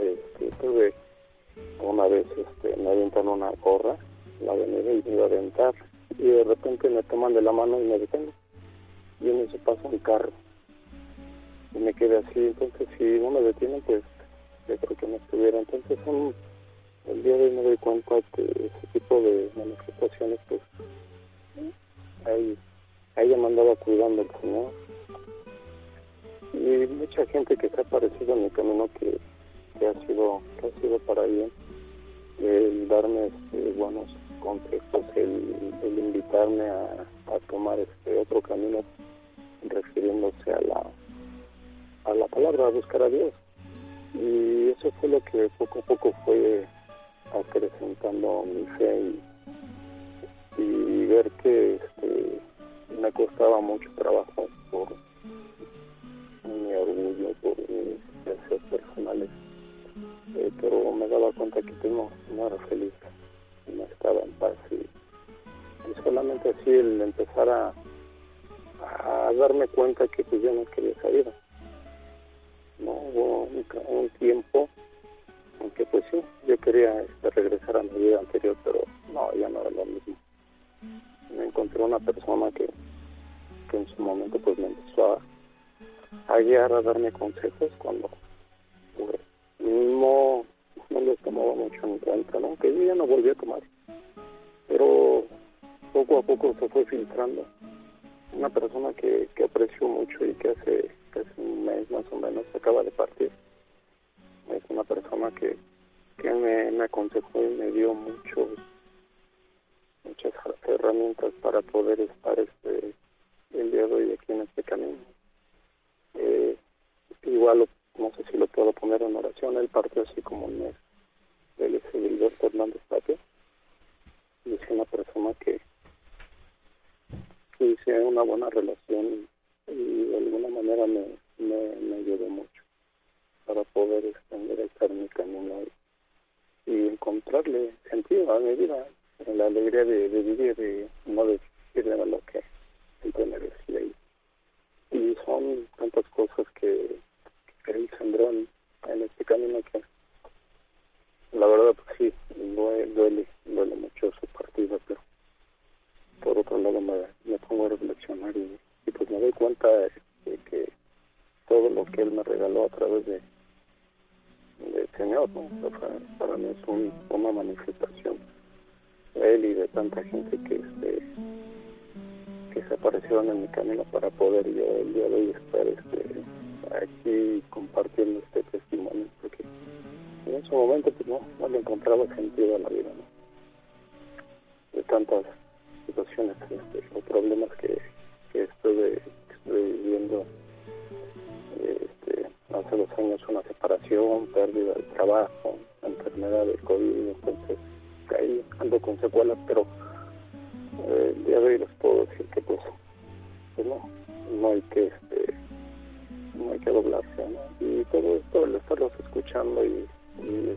este, tuve una vez este, me aventan una gorra la avenida y me iba a aventar y de repente me toman de la mano y me detengo y en eso pasa un carro y me quedé así entonces si no me detienen pues creo que me estuviera entonces el día de hoy me doy cuenta que ese tipo de manifestaciones, pues, ahí, ahí me andaba cuidando el Señor. Y mucha gente que se ha aparecido en mi camino que, que ha sido que ha sido para bien, el darme este, buenos consejos, el, el invitarme a, a tomar este otro camino refiriéndose a la a la palabra, a buscar a Dios. Y eso fue lo que poco a poco fue acrecentando mi fe y, ver que este, me costaba mucho trabajo por mi orgullo, por mis deseos personales, eh, pero me daba cuenta que no, no era feliz, no estaba en paz y, solamente así el empezar a, darme cuenta que pues yo no quería salir. No hubo un tiempo aunque pues sí, yo quería este, regresar a mi vida anterior, pero no, ya no era lo mismo. Me encontré una persona que, que en su momento pues me empezó a, guiar, a darme consejos cuando pues, no, no les tomaba mucho en cuenta, ¿no? Que yo ya no volví a tomar. Pero poco a poco se fue filtrando. Una persona que, que aprecio mucho y que hace, hace un mes más o menos acaba de partir es una persona que, que me, me aconsejó y me dio muchos muchas herramientas para poder estar este el día de hoy aquí en este camino. Eh, igual no sé si lo puedo poner en oración, él partió así como un mes del Gilberto Hernández Tapia y es una persona que, que hice una buena relación y de alguna manera me, me, me ayudó mucho para poder extender el mi camino y, y, encontrarle sentido a mi vida, la alegría de, vivir y no decirle a lo que siempre me decía. Y, y son tantas cosas que, que él sembró en, este camino que la verdad pues sí, duele, duele, duele mucho su partida, pero por otro lado me, me pongo a reflexionar y, y pues me doy cuenta de que todo lo que él me regaló a través de, del Señor, para, mí es un, una manifestación de Él y de tanta gente que este que se aparecieron en mi camino para poder yo el día de hoy estar este, aquí compartiendo este testimonio, porque en ese momento pues no, no le encontraba sentido a la vida. De tantas situaciones, este, los problemas que, que estoy, estoy viviendo hace dos años una separación, pérdida de trabajo, enfermedad de COVID, entonces ahí ando con secuelas, pero eh, de hoy les puedo decir que pues, pues no, no hay que este, no hay que doblarse. Y todo esto, el estarlos escuchando y,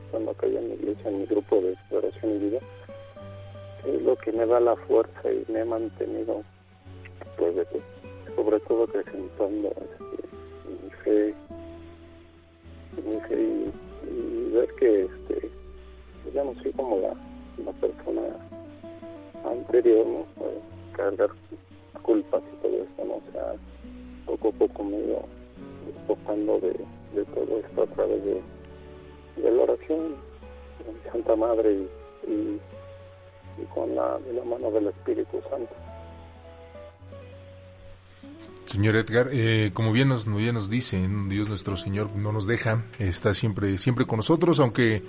estando acá en mi iglesia, en mi grupo de oración y vida, es lo que me da la fuerza y me ha mantenido, pues, sobre todo acrecentando este, mi fe, y, ver que ya no soy como la, persona anterior, ¿no? cargar culpas y todo esto, ¿no? poco medio despojando de, de todo esto a través de, de la oración de Santa Madre y, y, y con la, de la mano del Espíritu Santo. Señor Edgar, eh, como bien nos, bien nos dice, Dios nuestro Señor no nos deja, está siempre, siempre con nosotros, aunque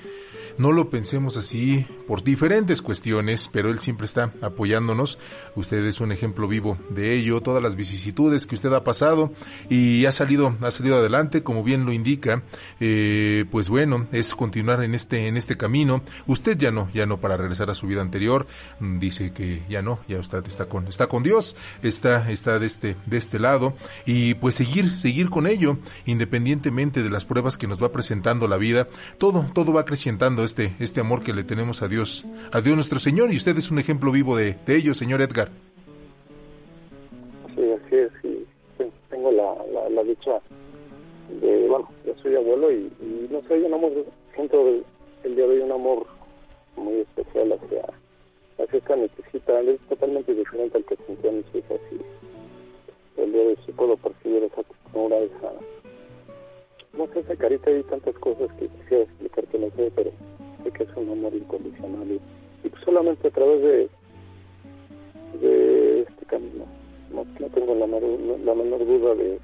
no lo pensemos así por diferentes cuestiones, pero Él siempre está apoyándonos. Usted es un ejemplo vivo de ello, todas las vicisitudes que usted ha pasado y ha salido, ha salido adelante, como bien lo indica. Eh, pues bueno, es continuar en este, en este camino. Usted ya no, ya no para regresar a su vida anterior, mm, dice que ya no, ya usted está con, está con Dios, está, está de este, de este lado y pues seguir, seguir con ello, independientemente de las pruebas que nos va presentando la vida, todo, todo va acrecentando este, este amor que le tenemos a Dios, a Dios nuestro Señor, y usted es un ejemplo vivo de, de ello, señor Edgar. Sí, así es, sí. Tengo la, la, dicha de, bueno, yo soy abuelo y, no sé, un amor, siento el, el día de hoy un amor muy especial hacia, hacia esta necesita, es totalmente diferente al que sentía mis hijas y el día de hoy sí puedo percibir esa ternura, esa, no sé, esa carita y tantas cosas que quisiera explicar que no sé, pero sé que es un amor incondicional y, y pues solamente a través de, de este camino. No, no tengo la, menor- la menor duda de,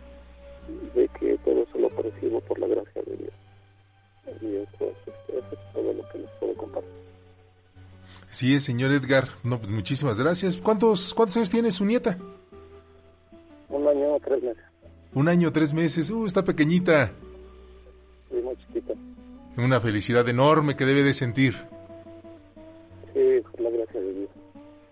de que todo eso lo percibo por la gracia de Dios. Y eso, es- eso es todo lo que les puedo compartir. Sí, es, señor Edgar. No, pues muchísimas gracias. ¿Cuántos, cuántos años tiene su nieta? Un año o tres meses, Un año, tres meses. Uh, está pequeñita. muy chiquita. Una felicidad enorme que debe de sentir. Sí, por la gracia de Dios.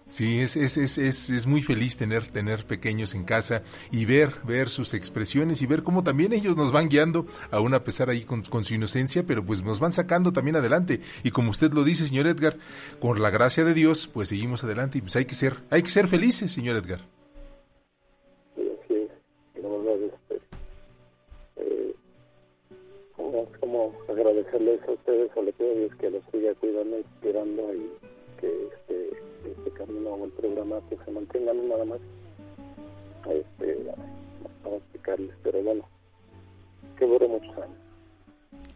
Sí, es, es, es, es, es muy feliz tener, tener pequeños en casa y ver, ver sus expresiones y ver cómo también ellos nos van guiando, aún a pesar ahí con, con su inocencia, pero pues nos van sacando también adelante. Y como usted lo dice, señor Edgar, con la gracia de Dios, pues seguimos adelante y pues hay que ser, hay que ser felices, señor Edgar. Como, como agradecerles a ustedes, pido a Dios que los siga cuidando, inspirando y que este, este camino o el programa pues, se mantenga no nada más. Este, para explicarles, pero bueno, que dure muchos años.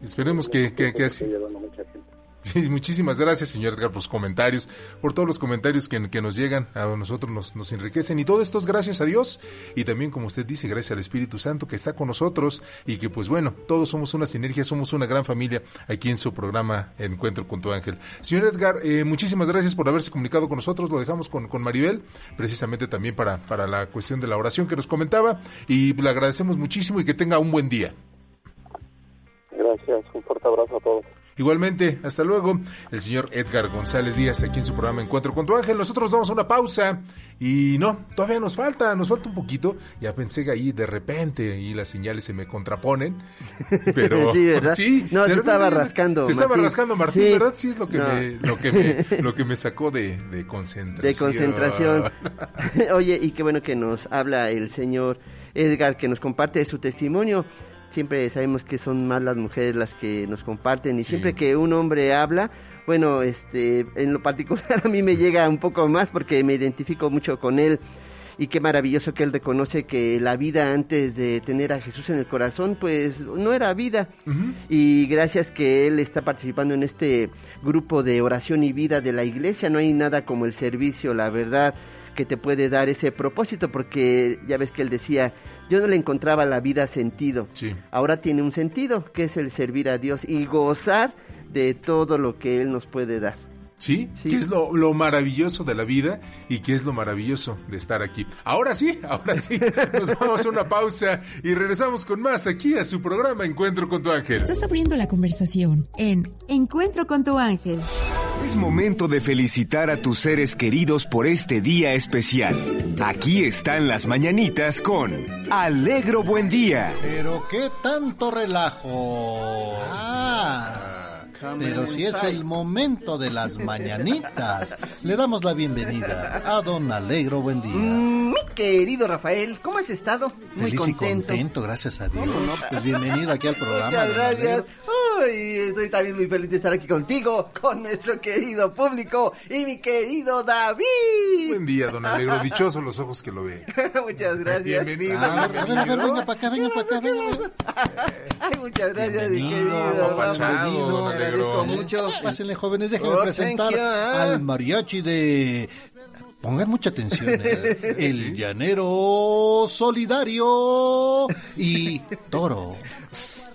Esperemos que, que, que así. Mucha gente. Sí, muchísimas gracias, señor Edgar, por los comentarios, por todos los comentarios que, nos llegan, a nosotros nos, nos enriquecen. Y todo esto es gracias a Dios y también, como usted dice, gracias al Espíritu Santo que está con nosotros y que, pues bueno, todos somos una sinergia, somos una gran familia aquí en su programa Encuentro con tu Ángel. Señor Edgar, eh, muchísimas gracias por haberse comunicado con nosotros. Lo dejamos con, con Maribel, precisamente también para, para la cuestión de la oración que nos comentaba. Y le agradecemos muchísimo y que tenga un buen día. Gracias, un fuerte abrazo a todos. Igualmente, hasta luego, el señor Edgar González Díaz aquí en su programa Encuentro con tu ángel. Nosotros damos una pausa y no, todavía nos falta, nos falta un poquito. Ya pensé que ahí de repente y las señales se me contraponen, [laughs] pero Sí, ¿verdad? sí, No, se estaba rascando, Se estaba rascando Martín, Sí. ¿verdad? Sí es lo que No. me, lo que me, lo que me sacó de, de concentración. de concentración. [laughs] Oye, y qué bueno que nos habla el señor Edgar, que nos comparte su testimonio. Siempre sabemos que son más las mujeres las que nos comparten y Sí. siempre que un hombre habla, bueno, este, en lo particular [laughs] a mí me llega un poco más porque me identifico mucho con él y qué maravilloso que él reconoce que la vida antes de tener a Jesús en el corazón, pues no era vida. Y gracias que él está participando en este grupo de oración y vida de la iglesia, no hay nada como el servicio, la verdad, que te puede dar ese propósito, porque ya ves que él decía, yo no le encontraba la vida sentido. Sí. Ahora tiene un sentido, que es el servir a Dios y gozar de todo lo que Él nos puede dar. ¿Sí? Sí. ¿Qué es lo, lo maravilloso de la vida y qué es lo maravilloso de estar aquí? Ahora sí, ahora sí, nos vamos a una pausa y regresamos con más aquí a su programa Encuentro con tu ángel. Estás abriendo la conversación en Encuentro con tu ángel. Es momento de felicitar a tus seres queridos por este día especial. Aquí están las mañanitas con Alegro Buen Día. Pero qué tanto relajo. Ah. Pero si es el momento de las mañanitas, le damos la bienvenida a Don Alegro Buen Día. Mi querido Rafael, ¿cómo has estado? Muy Feliz y contento. contento, gracias a Dios. Pues bienvenido aquí al programa. Muchas gracias. Alegro. y estoy también muy feliz de estar aquí contigo, con nuestro querido público y mi querido David. Buen día, don Alegro. [laughs] Dichoso los ojos que lo ven. muchas gracias. Bienvenido. Ah, a ver, a ver, a ver, venga para acá, venga para acá, venga. Ay, muchas gracias, mi Bienvenido, querido. apapachado, Ramón. don Te agradezco mucho. [laughs] Pásenle, jóvenes, déjenme Oh, presentar thank you, ah. al mariachi de... Pongan mucha atención, ¿eh? [laughs] el llanero solidario y toro.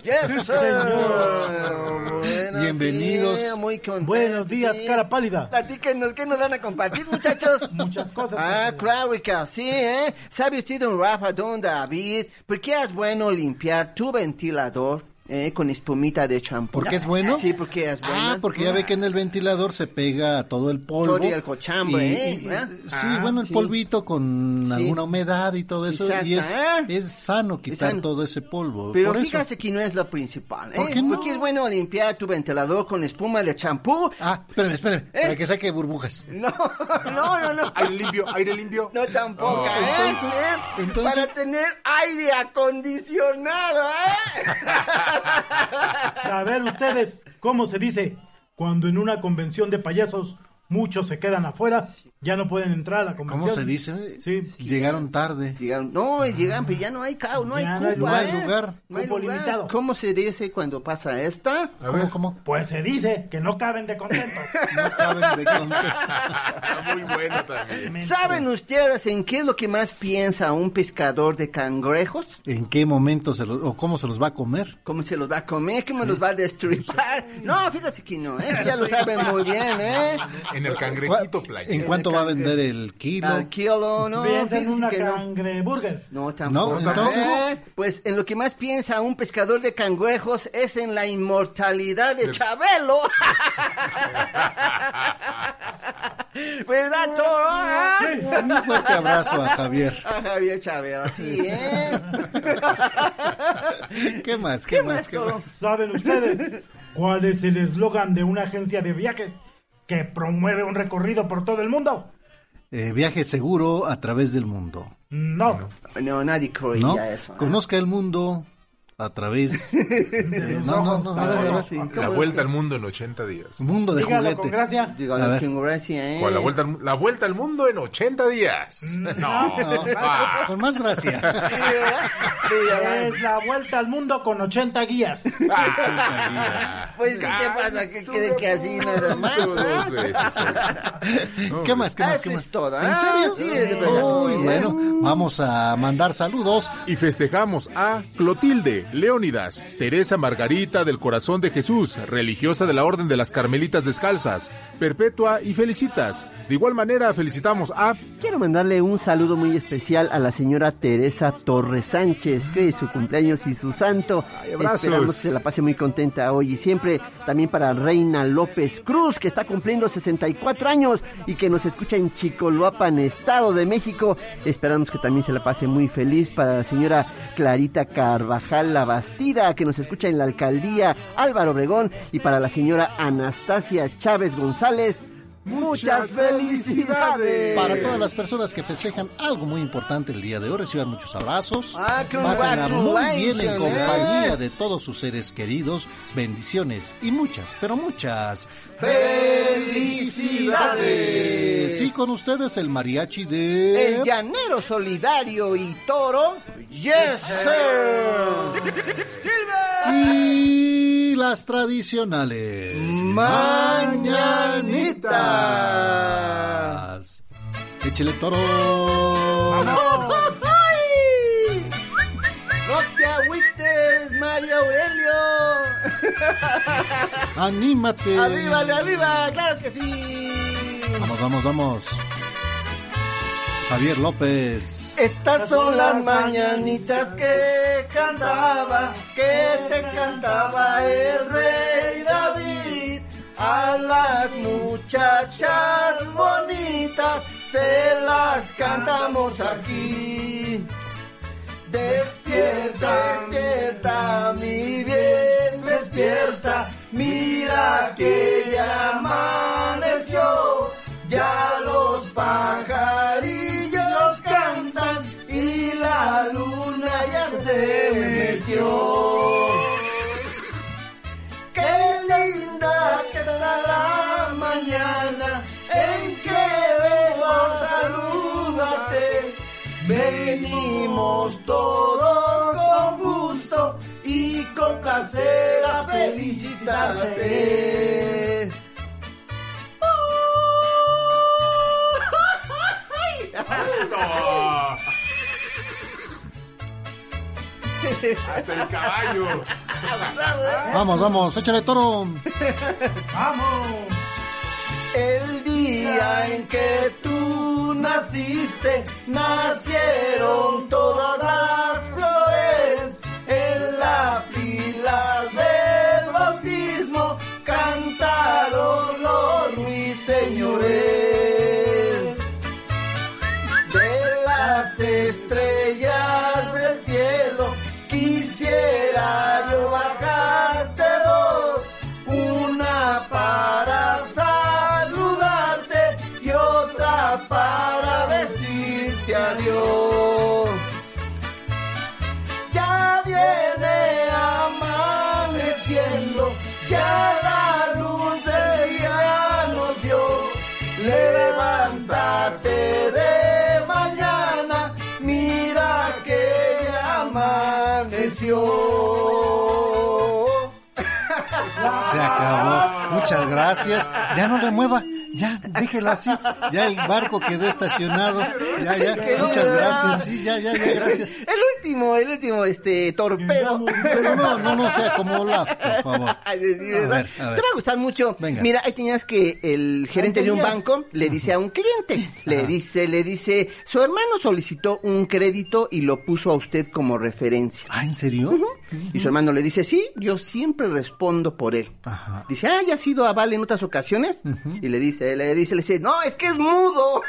Yes, sir. [laughs] Buenos Bienvenidos. días, muy Buenos días, sí. cara pálida. Platíquenos, ¿qué nos van a compartir, muchachos? Muchas cosas. Ah, claro que sí, ¿eh? ¿Sabe usted, don Rafa, don David, por qué es bueno limpiar tu ventilador eh, con espumita de champú? ¿Por qué es bueno? Sí, porque es bueno. Ah, porque ya ve que en el ventilador se pega todo el polvo. Todo el cochambre, Y- ¿eh? y- ¿Ah? sí, Ah, bueno, el sí. polvito con Sí. alguna humedad y todo eso. Y es, ¿eh? es sano quitar sano. todo ese polvo. Pero Por eso. fíjate que no es lo principal, ¿eh? ¿Por qué no? Porque es bueno limpiar tu ventilador con espuma de champú. Ah, espérame, espérame, ¿Eh? para que saque burbujas. No, [laughs] no, no, no. Aire limpio, aire limpio. No tampoco, Oh. ¿eh? Entonces- ¿Eh? entonces- Para tener aire acondicionado, ¿eh? [laughs] Saber ustedes cómo se dice cuando en una convención de payasos muchos se quedan afuera, ya no pueden entrar a la convención. ¿Cómo se dice? Sí. Llegaron tarde. Llegaron, no, llegan, pero ya no hay cao, no hay Ya no hay lugar. ¿eh? No hay lugar. No hay Cupo lugar. limitado. ¿Cómo se dice cuando pasa esta? ¿Cómo, cómo? Pues se dice que no caben de contentos. [laughs] No caben de contar. Muy bueno también. ¿Saben ustedes en qué es lo que más piensa un pescador de cangrejos? ¿En qué momento se los, o cómo se los va a comer? ¿Cómo se los va a comer? ¿Cómo los va a destripar? No, fíjate que no, ¿eh? [laughs] Ya lo saben muy bien, ¿eh? En el cangrejito playa. ¿En cuánto va a vender el kilo? Al kilo, no, Piensa en una que no. cangreburger. No, tampoco. No, entonces- ¿eh? Pues en lo que más piensa un pescador de cangrejos es en la inmortalidad de Chabelo. [laughs] ¿Verdad, Toro? ah? Un fuerte abrazo a Javier. A Javier Chabelo, sí, ¿eh? [laughs] ¿Qué más? ¿Qué, ¿Qué más? más, ¿Qué más? ¿Saben ustedes cuál es el eslogan de una agencia de viajes que promueve un recorrido por todo el mundo? Eh, viaje seguro a través del mundo. No. No, nadie creía ¿No? eso. ¿eh? Conozca el mundo a través. [laughs] de- no, no, no, a ver, a ver. Sí, La ¿cómo? vuelta al mundo en 80 días. Mundo de Dígalo con juguete. gracia. Dígalo con gracia, ¿eh? ¿Cuál? La vuelta, al, la vuelta al mundo en 80 días. No. [laughs] No, Ah. con más gracia. [laughs] Sí. Es la vuelta al mundo con 80 guías. Ah. Pues, ¿qué pasa? ¿Qué creen que así nada más? ¿Qué más? ¿Qué Ah, más? eso ¿Qué es más? todo. ¿En Ah, serio? sí, ¿eh? bueno, vamos a mandar saludos. Y festejamos a Clotilde, Leónidas, Teresa Margarita del Corazón de Jesús, religiosa de la Orden de las Carmelitas Descalzas, Perpetua y Felicitas. De igual manera felicitamos a Quiero mandarle un saludo muy especial a la señora Teresa Torres Sánchez, que es su cumpleaños y su santo. abrazos. Esperamos que se la pase muy contenta hoy y siempre. También para Reina López Cruz, que está cumpliendo 64 años y que nos escucha en Chicoloapan, Estado de México. Esperamos que también se la pase muy feliz para la señora Clarita Carvajal Bastida, que nos escucha en la alcaldía Álvaro Obregón. Y para la señora Anastasia Chávez González. Muchas felicidades. Para todas las personas que festejan algo muy importante el día de hoy, reciban muchos abrazos. Ah, Pásenla muy bien en congratulations, compañía eh. de todos sus seres queridos. Bendiciones y muchas, pero muchas ¡Felicidades! Y con ustedes el mariachi de... El llanero solidario y toro. Yes, sir. Y las tradicionales mañanitas. Échele toro. ¡Ay! No te agüites, Mario Aurelio. [laughs] Anímate. Arriba, arriba, claro que sí. Vamos, vamos, vamos. Javier López. Estas son las mañanitas que cantaba, que te cantaba el rey David. A las muchachas bonitas se las cantamos así. Despierta, despierta, mi bien, despierta. Mira que ya amaneció, ya los pajarillos cantan y la luna ya se metió. Qué linda que está la mañana en que vengo a saludarte. Venimos todos con gusto y con casera felicitarte. Felicitarte. Hasta el caballo. Vamos, vamos, échale toro. ¡Vamos! El día en que tú naciste, nacieron todas las flores. Amaneció. Se acabó. Muchas gracias. Ya no le mueva. Ya, déjelo así. Ya el barco quedó estacionado. Ya, ya. Muchas gracias. Sí, ya, ya, ya, gracias. [laughs] El último, el último, este, torpedo. Pero no, no, no sea como Olaf, por favor. [laughs] A ver, a ver. Te va a gustar mucho. Venga. Mira, ahí tenías que el gerente de un banco le dice a un cliente, le dice, le dice, su hermano solicitó un crédito y lo puso a usted como referencia. Ah, ¿en serio? Y su hermano le dice, sí, yo siempre respondo por él. Ajá. Dice, ah, ¿ya ha sido aval en otras ocasiones? Y le dice, le dice, le dice, no, es que es mudo.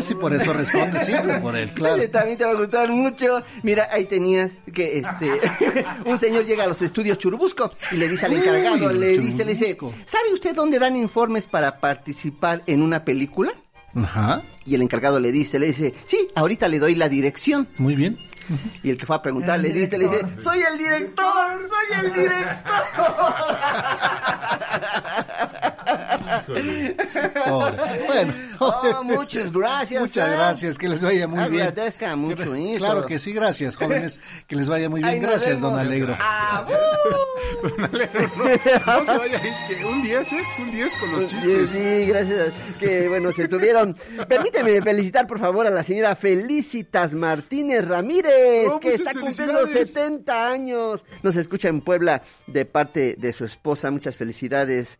Sí, por eso responde siempre por él, claro. También te va a gustar mucho. Mira, ahí tenías que este [laughs] un señor llega a los estudios Churubusco y le dice al encargado, le dice, le dice. ¿sabe usted dónde dan informes para participar en una película? Ajá. Y el encargado le dice, le dice, sí, ahorita le doy la dirección. Muy bien. Y el que fue a preguntar le dice, le dice, director. soy el director, soy el director. [laughs] Bueno. Oh, muchas gracias. Muchas ¿eh? gracias, que les vaya muy bien. Agradezca mucho, hijo. Claro que sí, gracias, jóvenes. Que les vaya muy bien. Gracias, don. Alegro. Ah, [laughs] Don Alegro, no, [laughs] no se vaya ahí, que un 10, ¿eh? Un 10 con los Sí, chistes. Sí, gracias. Que bueno, se tuvieron. [laughs] Permíteme felicitar, por favor, a la señora Felicitas Martínez Ramírez, Oh, que está cumpliendo felicidades. 70 años. Nos escucha en Puebla de parte de su esposa. Muchas felicidades.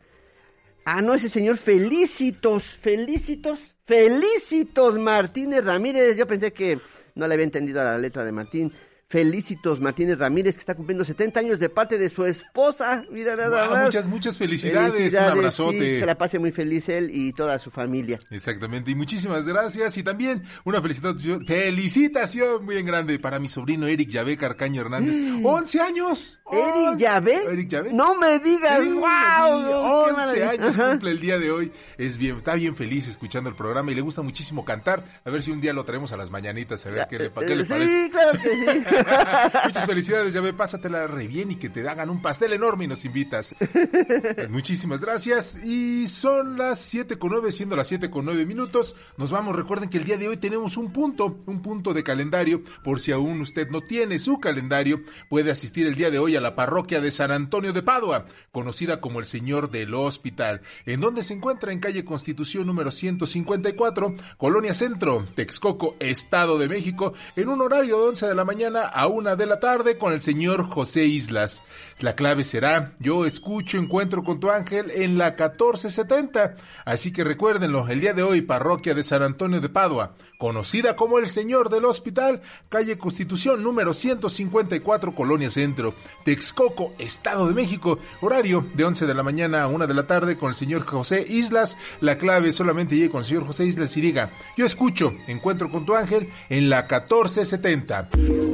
Ah, no, ese señor Felicitos, Felicitos, Felicitos Martínez Ramírez. Yo pensé que no le había entendido a la letra de Martín. Felicitos Martínez Ramírez, que está cumpliendo 70 años de parte de su esposa. Mira nada Guau, más. muchas, muchas felicidades. Felicidades, Un abrazote. sí, se la pase muy feliz él y toda su familia. Exactamente, y muchísimas gracias. Y también una felicitación, felicitación muy en grande para mi sobrino Eric Yabé Carcaño Hernández. 11 años. ¿Eric Yabé? Eric Yabé. No me digas, Sí, wow, sí, qué 11 maravilla. años Ajá. cumple el día de hoy. Es bien, está bien feliz escuchando el programa y le gusta muchísimo cantar. A ver si un día lo traemos a las mañanitas, a ver qué le, qué le sí, parece. claro que sí. [laughs] [laughs] Muchas felicidades, Yabé. Pásatela re bien y que te hagan un pastel enorme y nos invitas. Pues muchísimas gracias. Y son las 7 con 9, siendo las 7 con 9 minutos. Nos vamos. Recuerden que el día de hoy tenemos un punto, un punto de calendario. Por si aún usted no tiene su calendario, puede asistir el día de hoy a la parroquia de San Antonio de Padua, conocida como el Señor del Hospital, en donde se encuentra en calle Constitución número 154, Colonia Centro, Texcoco, Estado de México, en un horario de 11 de la mañana a 1 de la tarde con el señor José Islas. La clave será Yo escucho, encuentro con tu ángel en la 1470. Así que recuérdenlo, el día de hoy, parroquia de San Antonio de Padua, conocida como el Señor del Hospital, calle Constitución número 154, Colonia Centro, Texcoco, Estado de México, horario de 11 de la mañana a 1 de la tarde con el señor José Islas. La clave solamente llegue con el señor José Islas y diga, yo escucho, encuentro con tu ángel en la 1470.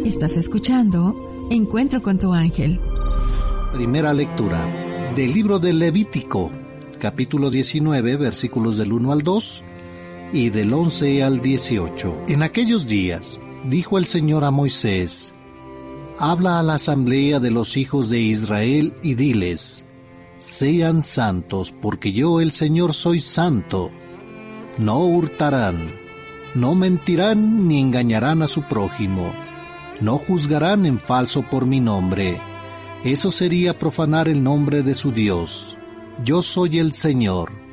Estás escuchando Encuentro con tu ángel. Primera lectura del libro de Levítico, capítulo 19, versículos del 1 al 2 y del 11 al 18. En aquellos días dijo el Señor a Moisés, Habla a la asamblea de los hijos de Israel y diles, Sean santos, porque yo el Señor soy santo. no hurtarán, no mentirán ni engañarán a su prójimo, no juzgarán en falso por mi nombre. Eso sería profanar el nombre de su Dios. Yo soy el Señor.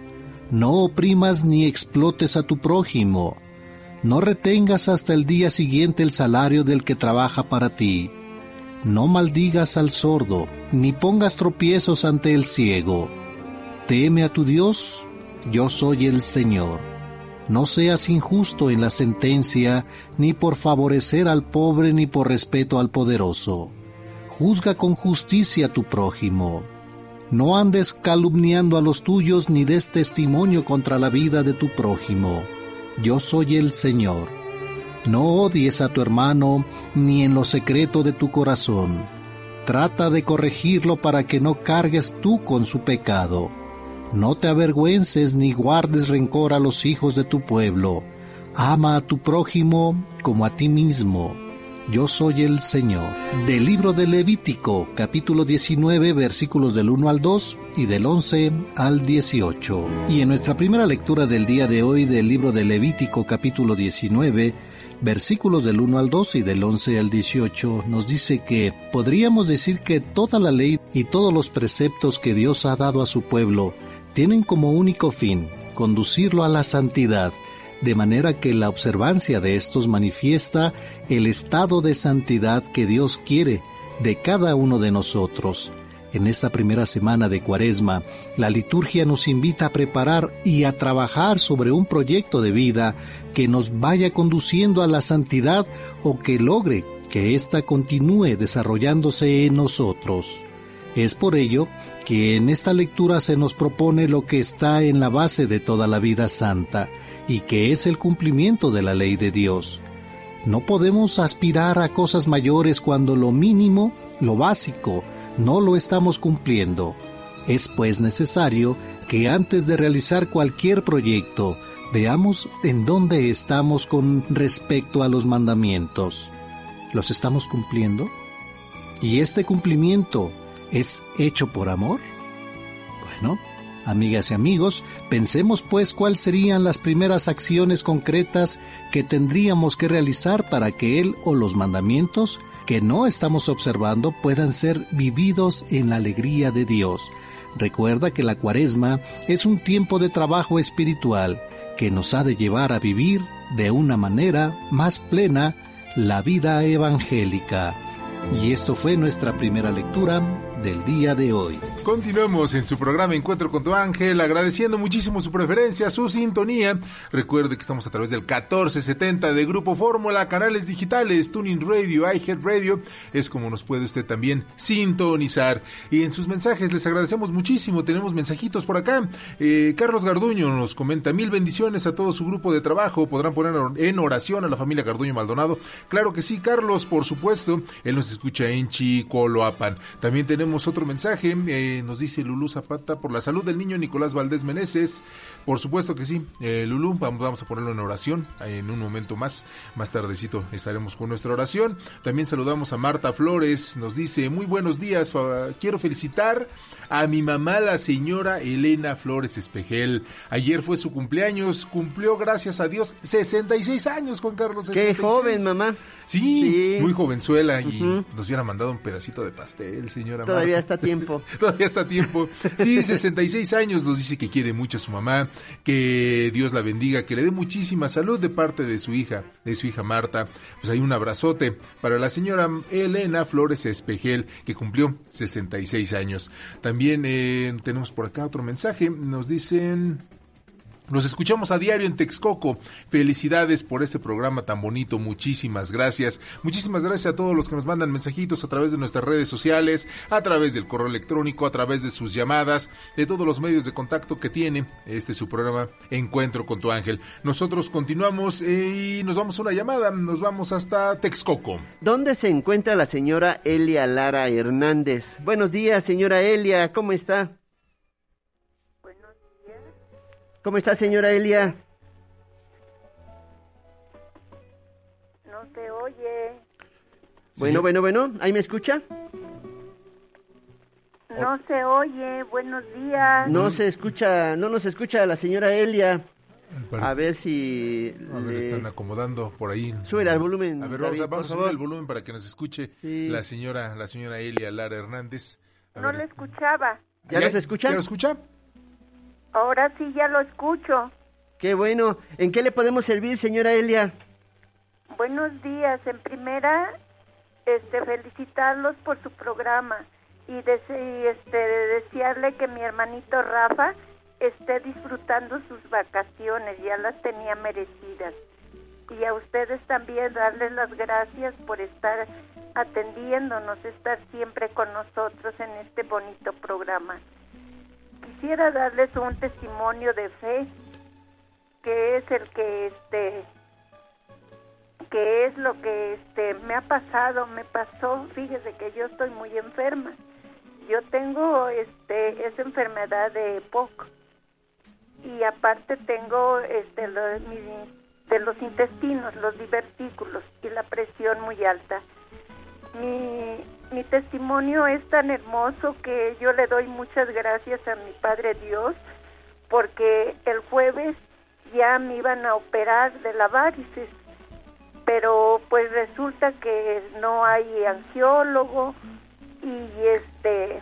No oprimas ni explotes a tu prójimo. No retengas hasta el día siguiente el salario del que trabaja para ti. No maldigas al sordo, ni pongas tropiezos ante el ciego. Teme a tu Dios, yo soy el Señor. No seas injusto en la sentencia, ni por favorecer al pobre, ni por respeto al poderoso. Juzga con justicia a tu prójimo. No andes calumniando a los tuyos, ni des testimonio contra la vida de tu prójimo. Yo soy el Señor. No odies a tu hermano ni en lo secreto de tu corazón. Trata de corregirlo para que no cargues tú con su pecado. No te avergüences ni guardes rencor a los hijos de tu pueblo. Ama a tu prójimo como a ti mismo. Yo soy el Señor. Del libro de Levítico, capítulo 19, versículos del 1 al 2 y del 11 al 18. Y en nuestra primera lectura del día de hoy del libro de Levítico, capítulo 19, versículos del 1 al 2 y del 11 al 18, nos dice que podríamos decir que toda la ley y todos los preceptos que Dios ha dado a su pueblo tienen como único fin conducirlo a la santidad, de manera que la observancia de estos manifiesta el estado de santidad que Dios quiere de cada uno de nosotros. En esta primera semana de Cuaresma, la liturgia nos invita a preparar y a trabajar sobre un proyecto de vida que nos vaya conduciendo a la santidad o que logre que ésta continúe desarrollándose en nosotros. Es por ello que en esta lectura se nos propone lo que está en la base de toda la vida santa, y que es el cumplimiento de la ley de Dios. No podemos aspirar a cosas mayores cuando lo mínimo, lo básico, no lo estamos cumpliendo. Es pues necesario que antes de realizar cualquier proyecto veamos en dónde estamos con respecto a los mandamientos. ¿Los estamos cumpliendo? ¿Y este cumplimiento es hecho por amor? Bueno, amigas y amigos, pensemos pues cuáles serían las primeras acciones concretas que tendríamos que realizar para que Él o los mandamientos que no estamos observando puedan ser vividos en la alegría de Dios. Recuerda que la cuaresma es un tiempo de trabajo espiritual que nos ha de llevar a vivir de una manera más plena la vida evangélica. Y esto fue nuestra primera lectura del día de hoy. Continuamos en su programa Encuentro con tu ángel, agradeciendo muchísimo su preferencia, su sintonía. Recuerde que estamos a través del 1470 de Grupo Fórmula, canales digitales, Tuning Radio, iHead Radio, es como nos puede usted también sintonizar. Y en sus mensajes les agradecemos muchísimo, tenemos mensajitos por acá. Eh, Carlos Garduño nos comenta mil bendiciones a todo su grupo de trabajo, podrán poner en oración a la familia Garduño Maldonado. Claro que sí, Carlos, por supuesto, él nos escucha en Chicoloapan. También tenemos otro mensaje, eh, nos dice Lulú Zapata, por la salud del niño Nicolás Valdés Meneses. Por supuesto que sí, eh, Lulú, vamos, vamos a ponerlo en oración en un momento más. Más tardecito estaremos con nuestra oración. También saludamos a Marta Flores, nos dice, muy buenos días, quiero felicitar a mi mamá, la señora Elena Flores Espejel. Ayer fue su cumpleaños, cumplió, gracias a Dios, 66 años, Juan Carlos. Qué joven, mamá. Sí, muy jovenzuela y nos hubiera mandado un pedacito de pastel, señora. Todavía está tiempo. [laughs] Todavía está tiempo. Sí, [laughs] 66 años, nos dice que quiere mucho a su mamá, que Dios la bendiga, que le dé muchísima salud de parte de su hija, de su hija Marta. Pues hay un abrazote para la señora Elena Flores Espejel, que cumplió 66 años. También eh, tenemos por acá otro mensaje, nos dicen... Nos escuchamos a diario en Texcoco. Felicidades por este programa tan bonito. Muchísimas gracias. Muchísimas gracias a todos los que nos mandan mensajitos a través de nuestras redes sociales, a través del correo electrónico, a través de sus llamadas, de todos los medios de contacto que tiene este su programa Encuentro con tu ángel. Nosotros continuamos eh, y nos vamos a una llamada. Nos vamos hasta Texcoco. ¿Dónde se encuentra la señora Elia Lara Hernández? Buenos días, señora Elia. ¿Cómo está? ¿Cómo está, señora Elia? No se oye. Bueno, bueno, bueno, ¿ahí me escucha? No se oye, buenos días. No se escucha, no nos escucha la señora Elia. A ver si... A ver, están acomodando por ahí. Sube el volumen. A ver, vamos, a, vamos a subir el volumen para que nos escuche la señora la señora Elia Lara Hernández. no le escuchaba. ¿Ya, ¿Ya nos escucha? ¿Ya lo escucha? Ahora sí ya lo escucho. Qué bueno. ¿En qué le podemos servir, señora Elia? Buenos días. En primera, este, felicitarlos por su programa y, este, desearle que mi hermanito Rafa esté disfrutando sus vacaciones, ya las tenía merecidas. Y a ustedes también darles las gracias por estar atendiéndonos, estar siempre con nosotros en este bonito programa. Quisiera darles un testimonio de fe que es el que este que es lo que este me ha pasado, me pasó, fíjese que yo estoy muy enferma. Yo tengo este esa enfermedad de POC y aparte tengo este de los intestinos, los divertículos y la presión muy alta. Mi, mi testimonio es tan hermoso que yo le doy muchas gracias a mi Padre Dios porque el jueves ya me iban a operar de la varices, pero pues resulta que no hay angiólogo y este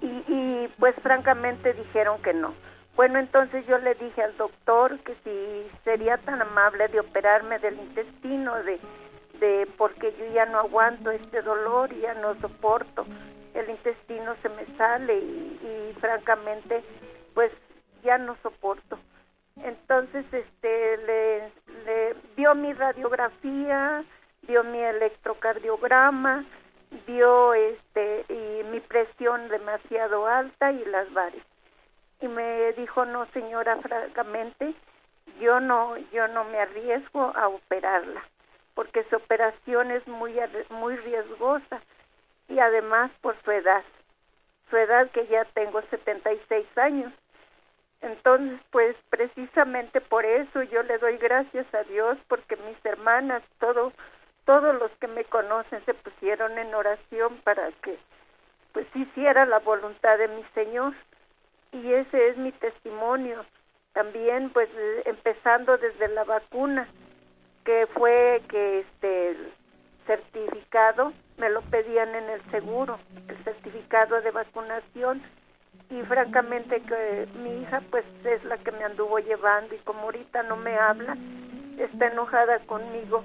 y, y pues francamente dijeron que no. Bueno, entonces yo le dije al doctor que si sería tan amable de operarme del intestino, de, de porque yo ya no aguanto este dolor, y ya no soporto, el intestino se me sale y, francamente pues ya no soporto. Entonces este le, vio mi radiografía, vio mi electrocardiograma, vio este y mi presión demasiado alta y las varices. Y me dijo no señora francamente yo no yo no me arriesgo a operarla porque su operación es muy muy riesgosa y además por su edad su edad que ya tengo 76 años entonces pues precisamente por eso yo le doy gracias a Dios porque mis hermanas todo todos los que me conocen se pusieron en oración para que pues hiciera la voluntad de mi Señor y ese es mi testimonio. También pues empezando desde la vacuna, que fue que este certificado me lo pedían en el seguro, el certificado de vacunación y francamente que mi hija pues es la que me anduvo llevando y como ahorita no me habla, está enojada conmigo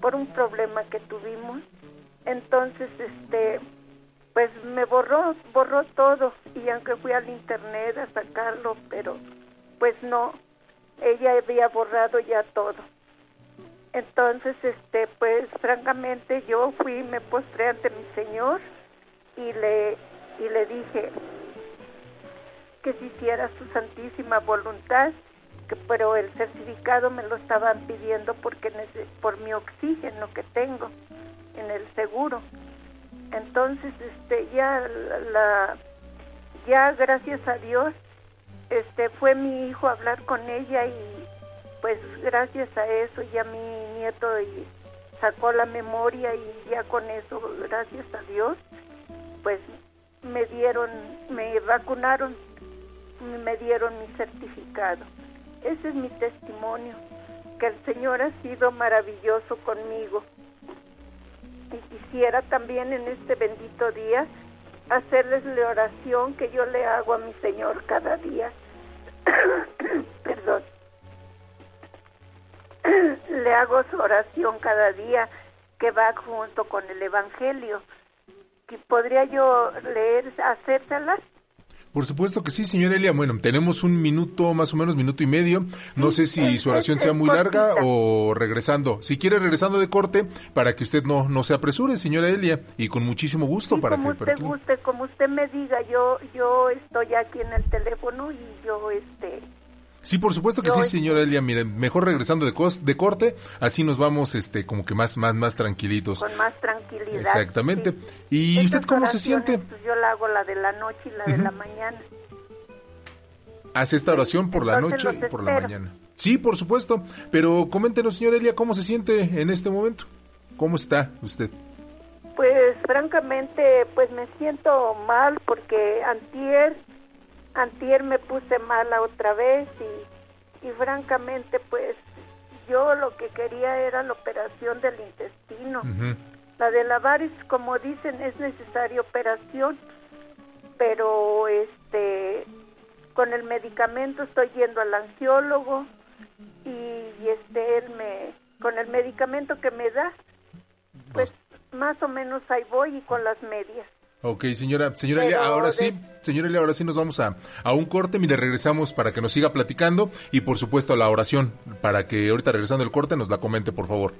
por un problema que tuvimos. Entonces, este pues me borró, borró todo y aunque fui al internet a sacarlo, pero pues no, ella había borrado ya todo. Entonces, este, pues francamente yo fui, me postré ante mi Señor y le, y le dije que si hiciera su santísima voluntad, pero el certificado me lo estaban pidiendo porque por mi oxígeno que tengo en el seguro. Entonces este ya la ya gracias a Dios este fue mi hijo a hablar con ella y pues gracias a eso ya mi nieto sacó la memoria y ya con eso gracias a Dios pues me dieron me vacunaron y me dieron mi certificado ese es mi testimonio que el Señor ha sido maravilloso conmigo y quisiera también en este bendito día hacerles la oración que yo le hago a mi Señor cada día. [coughs] Perdón. [clears throat] le hago su oración cada día que va junto con el Evangelio. ¿Podría yo leer, hacérselas? Por supuesto que sí, señora Elia. Bueno, tenemos un minuto, más o menos minuto y medio. No sé si su oración sea muy larga o regresando. Si quiere regresando de corte, para que usted no, no se apresure, señora Elia, y con muchísimo gusto para como que... Usted guste, como usted me diga, yo, yo estoy aquí en el teléfono y yo, este Sí, por supuesto que sí, señora Elia. Miren, mejor regresando de, de corte, así nos vamos, este, como que más, más, más tranquilitos. Con más tranquilidad. Exactamente. ¿Y usted cómo se siente? Pues yo la hago la de la noche y la de la mañana. Hace esta oración por la noche y por la mañana. Sí, por supuesto. Pero coméntenos, señora Elia, ¿cómo se siente en este momento? ¿Cómo está usted? Pues francamente, pues me siento mal porque antier antier me puse mala otra vez y francamente pues yo lo que quería era la operación del intestino. La de la varis, como dicen, es necesaria operación, pero este con el medicamento estoy yendo al angiólogo y, este él me con el medicamento que me da pues más o menos ahí voy y con las medias. Ok, señora, señora Elia, ahora sí, señora Elia, ahora sí nos vamos a, a un corte, mire, regresamos para que nos siga platicando y por supuesto la oración, para que ahorita regresando el corte nos la comente, por favor.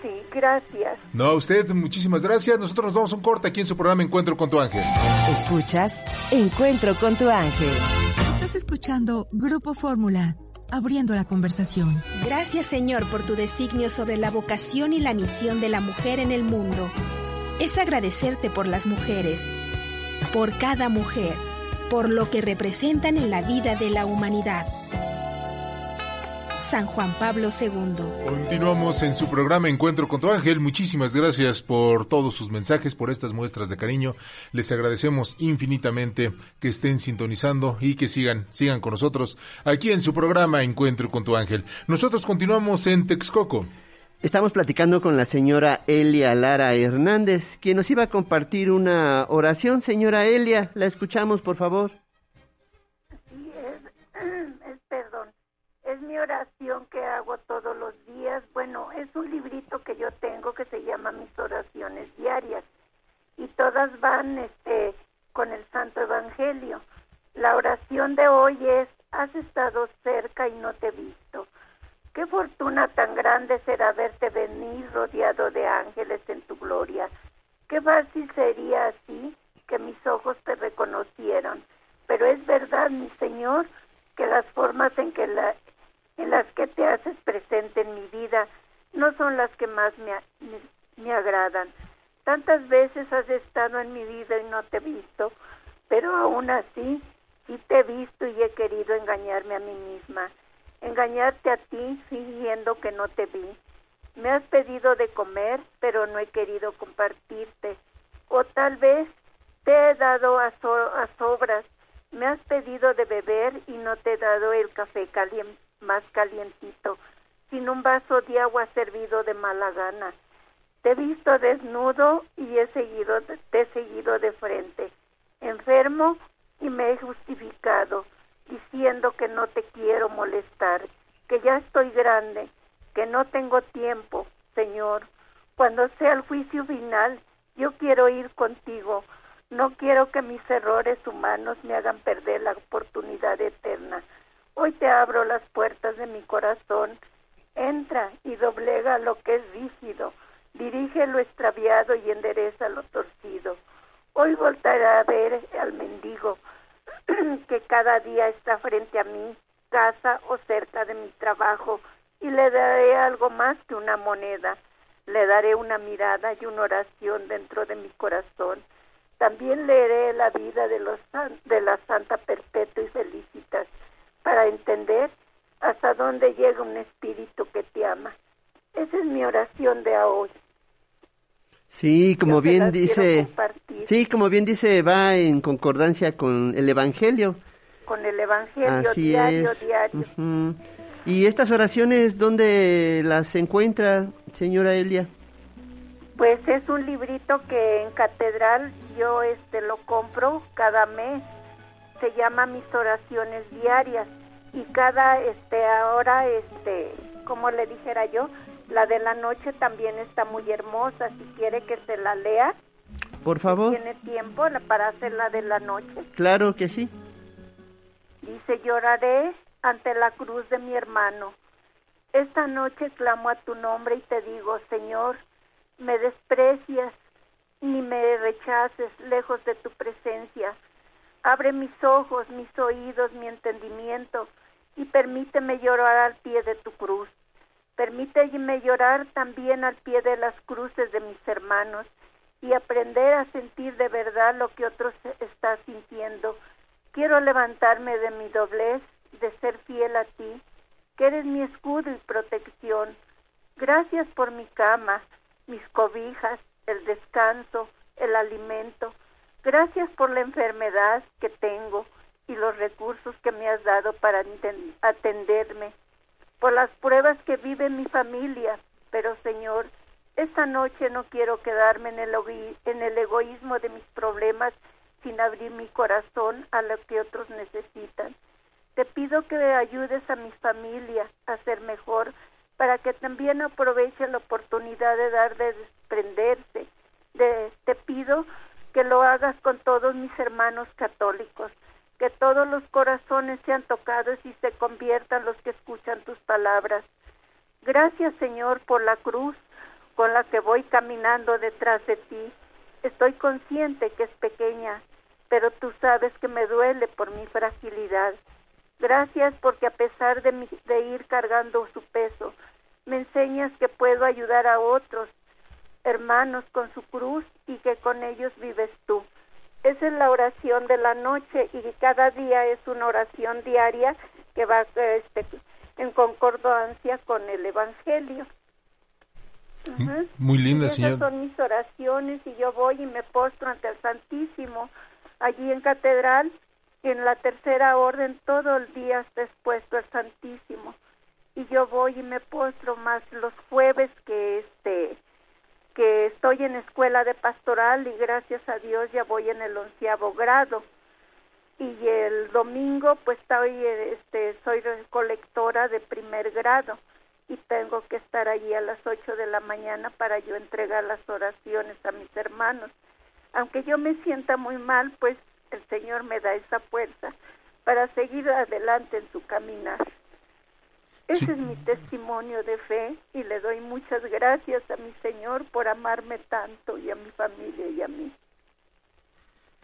Sí, gracias. No, a usted, muchísimas gracias. Nosotros nos vamos a un corte aquí en su programa Encuentro con tu ángel. Escuchas Encuentro con tu ángel. Estás escuchando Grupo Fórmula abriendo la conversación. Gracias Señor por tu designio sobre la vocación y la misión de la mujer en el mundo es agradecerte por las mujeres, por cada mujer, por lo que representan en la vida de la humanidad. San Juan Pablo II. Continuamos en su programa Encuentro con tu ángel. Muchísimas gracias por todos sus mensajes, por estas muestras de cariño. Les agradecemos infinitamente que estén sintonizando y que sigan, sigan con nosotros aquí en su programa Encuentro con tu ángel. Nosotros continuamos en Texcoco. Estamos platicando con la señora Elia Lara Hernández, quien nos iba a compartir una oración. Señora Elia, la escuchamos, por favor. Sí, [clears throat] es, perdón, es mi oración que hago todos los días. Bueno, es un librito que yo tengo que se llama Mis oraciones diarias y todas van este con el Santo Evangelio. La oración de hoy es, has estado cerca y no te he visto Qué fortuna tan grande será verte venir rodeado de ángeles en tu gloria. Qué fácil sería así que mis ojos te reconocieran. Pero es verdad, mi Señor, que las formas en, que la, en las que te haces presente en mi vida no son las que más me, me, me agradan. Tantas veces has estado en mi vida y no te he visto, pero aún así sí te he visto y he querido engañarme a mí misma engañarte a ti fingiendo que no te vi. Me has pedido de comer, pero no he querido compartirte. O tal vez te he dado a, sobras. Me has pedido de beber y no te he dado el café más calientito, sin un vaso de agua servido de mala gana. Te he visto desnudo y he seguido, te he seguido de frente, enfermo y me he justificado diciendo que no te quiero molestar, que ya estoy grande, que no tengo tiempo, Señor. Cuando sea el juicio final, yo quiero ir contigo. No quiero que mis errores humanos me hagan perder la oportunidad eterna. Hoy te abro las puertas de mi corazón. Entra y doblega lo que es rígido. Dirige lo extraviado y endereza lo torcido. Hoy voltaré a ver al mendigo [clears throat] que cada día está frente a mí, casa o cerca de mi trabajo, y le daré algo más que una moneda. Le daré una mirada y una oración dentro de mi corazón. También leeré la vida de, los, de la Santa Perpetua y Felicitas para entender hasta dónde llega un espíritu que te ama. Esa es mi oración de hoy. Sí, como bien dice, sí, como bien dice, va en concordancia con el Evangelio. Con el Evangelio diario, diario. ¿Y estas oraciones dónde las encuentra, señora Elia? Pues es un librito que en catedral yo este lo compro cada mes. Se llama Mis oraciones diarias y cada este ahora este, como le dijera yo, la de la noche también está muy hermosa, si quiere que se la lea. Por favor. ¿Tiene tiempo para hacer la de la noche? Claro que sí. Dice, lloraré ante la cruz de mi hermano. Esta noche clamo a tu nombre y te digo, Señor, me desprecias ni me rechaces lejos de tu presencia. Abre mis ojos, mis oídos, mi entendimiento y permíteme llorar al pie de tu cruz. Permíteme llorar también al pie de las cruces de mis hermanos y aprender a sentir de verdad lo que otros están sintiendo. Quiero levantarme de mi doblez, de ser fiel a ti, que eres mi escudo y protección. Gracias por mi cama, mis cobijas, el descanso, el alimento. Gracias por la enfermedad que tengo y los recursos que me has dado para atenderme, por las pruebas que vive mi familia, pero Señor, esta noche no quiero quedarme en el, egoísmo de mis problemas sin abrir mi corazón a lo que otros necesitan. Te pido que ayudes a mi familia a ser mejor para que también aproveche la oportunidad de dar de desprenderse. De, te pido que lo hagas con todos mis hermanos católicos, que todos los corazones sean tocados y se conviertan los que escuchan tus palabras. Gracias Señor por la cruz con la que voy caminando detrás de ti. Estoy consciente que es pequeña, pero tú sabes que me duele por mi fragilidad. Gracias porque a pesar de, de ir cargando su peso, me enseñas que puedo ayudar a otros hermanos con su cruz y que con ellos vives tú. Esa es la oración de la noche y cada día es una oración diaria que va este, en concordancia con el Evangelio. Muy linda, señora. Esas son mis oraciones y yo voy y me postro ante el Santísimo allí en Catedral en la tercera orden todo el día está expuesto al Santísimo y yo voy y me postro más los jueves que este que estoy en escuela de pastoral y gracias a Dios ya voy en el onceavo grado. Y el domingo pues estoy este soy colectora de primer grado y tengo que estar allí a las ocho de la mañana para yo entregar las oraciones a mis hermanos. Aunque yo me sienta muy mal pues el Señor me da esa fuerza para seguir adelante en su caminar ese es mi testimonio de fe y le doy muchas gracias a mi Señor por amarme tanto y a mi familia y a mí.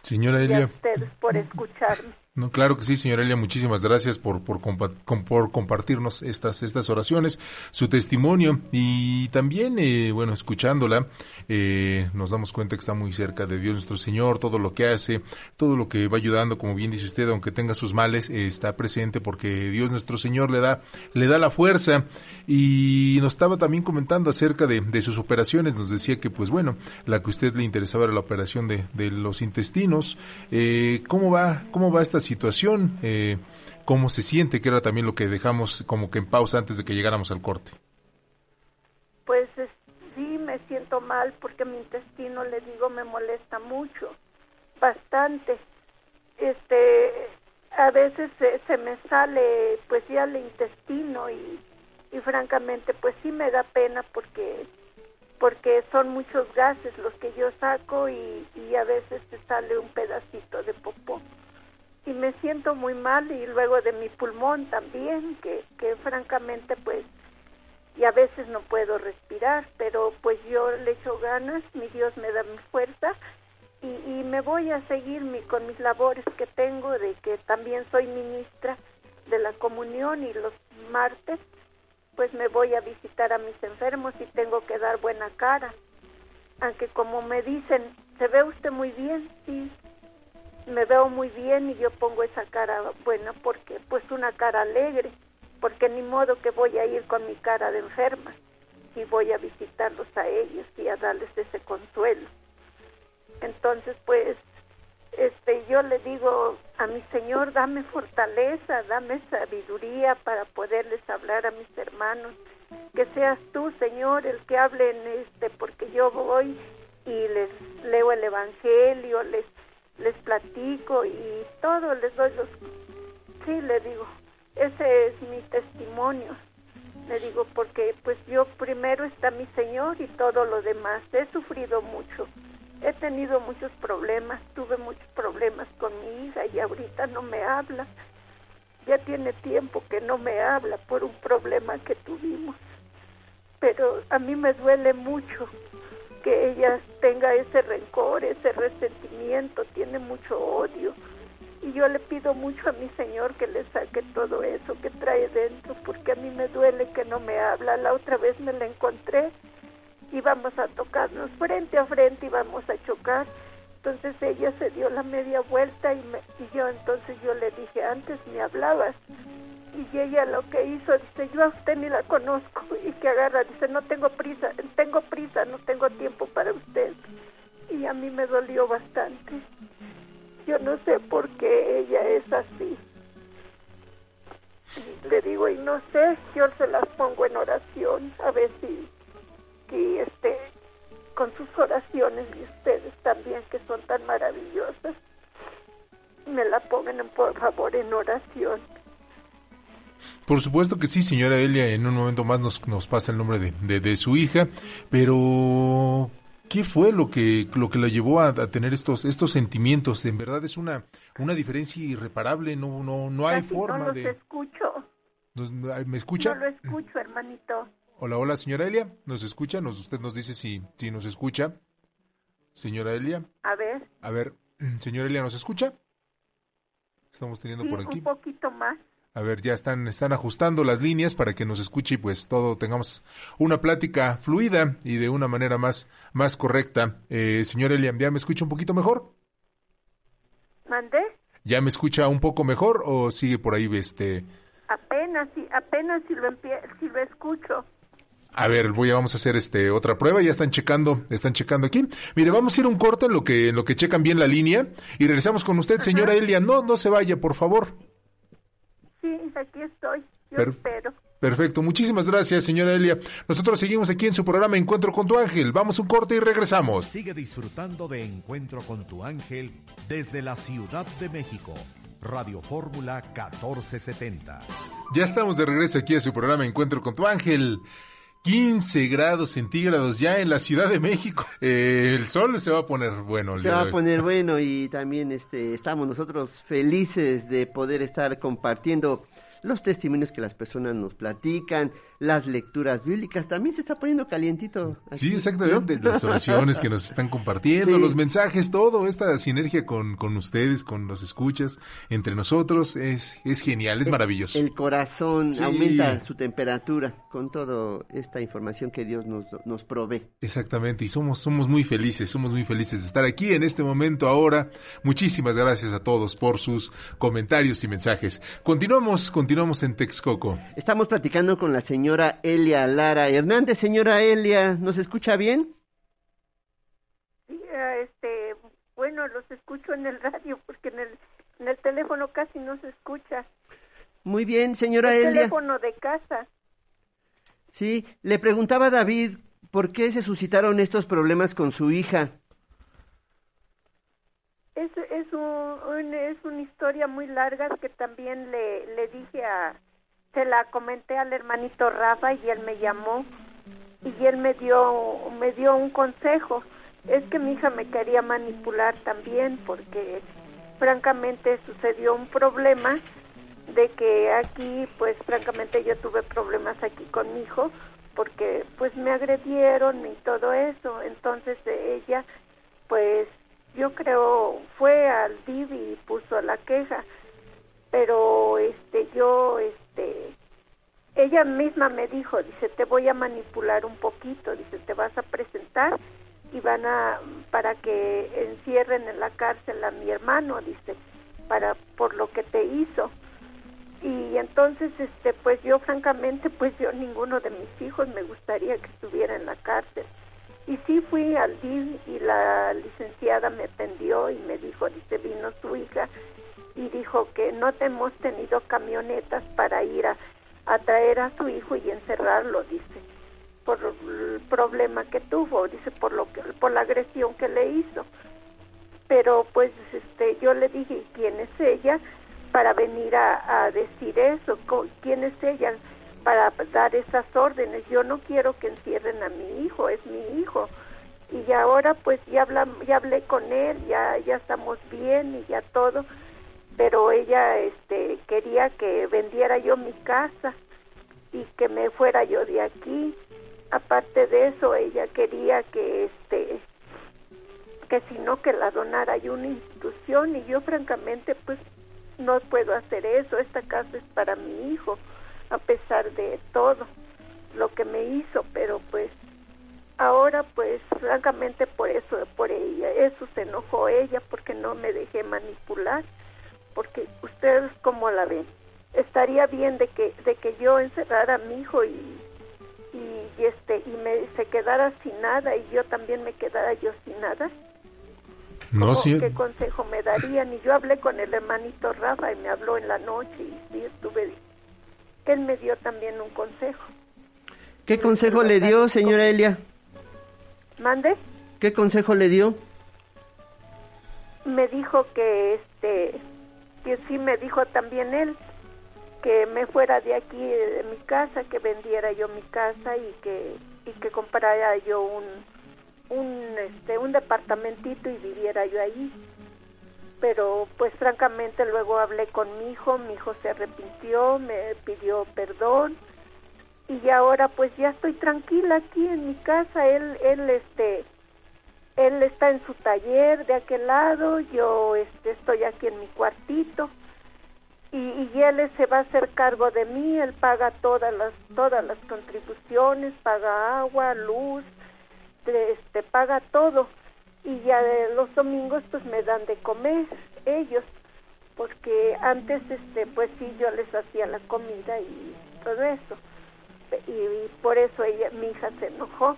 Señora Elia. Y a ustedes por escucharme. No, claro que sí, señora Elia, muchísimas gracias por, por, por compartirnos estas, estas oraciones, su testimonio y también, eh, bueno, escuchándola, eh, nos damos cuenta que está muy cerca de Dios nuestro Señor, todo lo que hace, todo lo que va ayudando, como bien dice usted, aunque tenga sus males, eh, está presente porque Dios nuestro Señor le da, le da la fuerza. Y nos estaba también comentando acerca de, de sus operaciones, nos decía que, pues bueno, la que a usted le interesaba era la operación de, de los intestinos, ¿cómo va, cómo va esta situación, eh, cómo se siente, que era también lo que dejamos como que en pausa antes de que llegáramos al corte. Pues sí, me siento mal porque mi intestino, le digo, me molesta mucho, bastante. Este, a veces se, me sale pues ya el intestino y, y francamente pues sí me da pena porque porque son muchos gases los que yo saco y, y a veces se sale un pedacito de popó y me siento muy mal y luego de mi pulmón también, que, que francamente pues y a veces no puedo respirar, pero pues yo le echo ganas, mi Dios me da mi fuerza y, y me voy a seguir mi, con mis labores que tengo de que también soy ministra de la comunión y los martes pues me voy a visitar a mis enfermos y tengo que dar buena cara. Aunque como me dicen, se ve usted muy bien, sí, me veo muy bien y yo pongo esa cara buena porque pues una cara alegre porque ni modo que voy a ir con mi cara de enferma y voy a visitarlos a ellos y a darles ese consuelo. Entonces pues este yo le digo a mi señor dame fortaleza dame sabiduría para poderles hablar a mis hermanos que seas tú señor el que hable en este porque yo voy y les leo el evangelio les les platico y todo les doy los sí le digo ese es mi testimonio. Le digo porque pues yo primero está mi señor y todo lo demás. He sufrido mucho he tenido muchos problemas tuve muchos problemas con mi hija y ahorita no me habla. Ya tiene tiempo que no me habla por un problema que tuvimos. Pero a mí me duele mucho que ella tenga ese rencor, ese resentimiento, tiene mucho odio. Y yo le pido mucho a mi Señor que le saque todo eso que trae dentro, porque a mí me duele que no me habla. La otra vez me la encontré, íbamos a tocarnos frente a frente, íbamos a chocar. Entonces ella se dio la media vuelta y, me, y yo entonces yo le dije, antes me hablabas y ella lo que hizo dice yo a usted ni la conozco y que agarra dice no tengo prisa tengo prisa no tengo tiempo para usted y a mí me dolió bastante Yo no sé por qué ella es así. Le digo, y no sé, yo se las pongo en oración, a ver si, que este, con sus oraciones y ustedes también, que son tan maravillosas, me la pongan por favor en oración. Por supuesto que sí, señora Elia, en un momento más nos, nos pasa el nombre de, de, su hija, pero ¿qué fue lo que lo que la llevó a, tener estos estos sentimientos? En verdad es una una diferencia irreparable, no no no hay forma no los de escucho. ¿Me escucha? No lo escucho, hermanito. Hola, hola, señora Elia, ¿nos escucha? Nos, usted nos dice si si nos escucha. Señora Elia. A ver. A ver, [clears throat] señora Elia, ¿nos escucha? Estamos teniendo por aquí. Un poquito más. A ver, ya están, están ajustando las líneas para que nos escuche y pues todo tengamos una plática fluida y de una manera más, más correcta. Eh, señor Elian, ¿ya me escucha un poquito mejor? ¿Mandé? ¿Ya me escucha un poco mejor o sigue por ahí este? Apenas, sí, apenas si lo, si lo escucho. A ver, voy a, vamos a hacer este otra prueba, ya están checando, están checando aquí. Mire, vamos a ir un corte en lo que en lo que checan bien la línea y regresamos con usted, señora Elia. No, no se vaya, por favor. Sí, aquí estoy. Yo espero. Perfecto, muchísimas gracias, señora Elia. Nosotros seguimos aquí en su programa Encuentro con tu ángel. Vamos un corte y regresamos. Sigue disfrutando de Encuentro con tu ángel desde la Ciudad de México. Radio Fórmula 1470. Ya estamos de regreso aquí a su programa Encuentro con tu ángel. 15 grados centígrados ya en la Ciudad de México. Eh, el sol se va a poner bueno. se va a poner bueno y también este, estamos nosotros felices de poder estar compartiendo los testimonios que las personas nos platican, las lecturas bíblicas, también se está poniendo calientito. sí, exactamente, las oraciones que nos están compartiendo, los mensajes, todo, esta sinergia con, con ustedes, con los escuchas, entre nosotros, es, es genial, es maravilloso. El corazón aumenta su temperatura con toda esta información que Dios nos, nos provee. Exactamente, y somos, somos muy felices, somos muy felices de estar aquí en este momento ahora. Muchísimas gracias a todos por sus comentarios y mensajes. Continuamos, continuamos en Texcoco. Estamos platicando con la señora señora Elia Lara Hernández. Señora Elia, ¿nos escucha bien? Sí, este, bueno, los escucho en el radio porque en el, en el teléfono casi no se escucha. Muy bien, señora el Elia. teléfono de casa. Sí, le preguntaba a David por qué se suscitaron estos problemas con su hija. Es, es, un, es una historia muy larga que también le, le dije a, se la comenté al hermanito Rafa y él me llamó y él me dio me dio un consejo. Es que mi hija me quería manipular también porque francamente sucedió un problema de que aquí pues francamente yo tuve problemas aquí con mi hijo porque pues me agredieron y todo eso. Entonces ella pues yo creo fue al DIV y puso la queja. Pero este yo ella misma me dijo dice te voy a manipular un poquito dice te vas a presentar y van a para que encierren en la cárcel a mi hermano dice para por lo que te hizo y entonces este pues yo francamente pues yo ninguno de mis hijos me gustaría que estuviera en la cárcel. Y sí fui al DIV y la licenciada me atendió y me dijo dice vino su hija y dijo que no hemos tenido camionetas para ir a, traer a su hijo y encerrarlo, dice, por el problema que tuvo, dice, por lo que, por la agresión que le hizo. Pero pues este yo le dije, ¿quién es ella para venir a, a decir eso? ¿Quién es ella para dar esas órdenes? Yo no quiero que encierren a mi hijo, es mi hijo y ahora pues ya habla, ya hablé con él, ya ya estamos bien y ya todo, pero ella este quería que vendiera yo mi casa y que me fuera yo de aquí. Aparte de eso ella quería que este que si no que la donara yo una institución. Y yo francamente pues no puedo hacer eso. Esta casa es para mi hijo a pesar de todo lo que me hizo. Pero pues ahora pues francamente por eso por ella eso se enojó ella porque no me dejé manipular porque ustedes cómo la ven estaría bien de que de que yo encerrara a mi hijo y, y, este y me se quedara sin nada y yo también me quedara yo sin nada No, sí. ¿Qué consejo me darían? Y yo hablé con el hermanito Rafa y me habló en la noche y sí estuve... Él me dio también un consejo. ¿Qué consejo le dio, señora Elia? ¿Mande? ¿Qué consejo le dio? Me dijo que, este, que sí me dijo también él, que me fuera de aquí, de mi casa, que vendiera yo mi casa y que, y que comprara yo un, un, este, un departamentito y viviera yo ahí. Pero pues francamente luego hablé con mi hijo, mi hijo se arrepintió, me pidió perdón y ahora pues ya estoy tranquila aquí en mi casa, él, él este, él está en su taller de aquel lado, yo este, estoy aquí en mi cuartito. Y, y él se va a hacer cargo de mí, él paga todas las, todas las contribuciones, paga agua, luz, este, paga todo. Y ya de los domingos pues me dan de comer ellos. Porque antes este pues sí yo les hacía la comida y todo eso. Y, por eso ella mi hija se enojó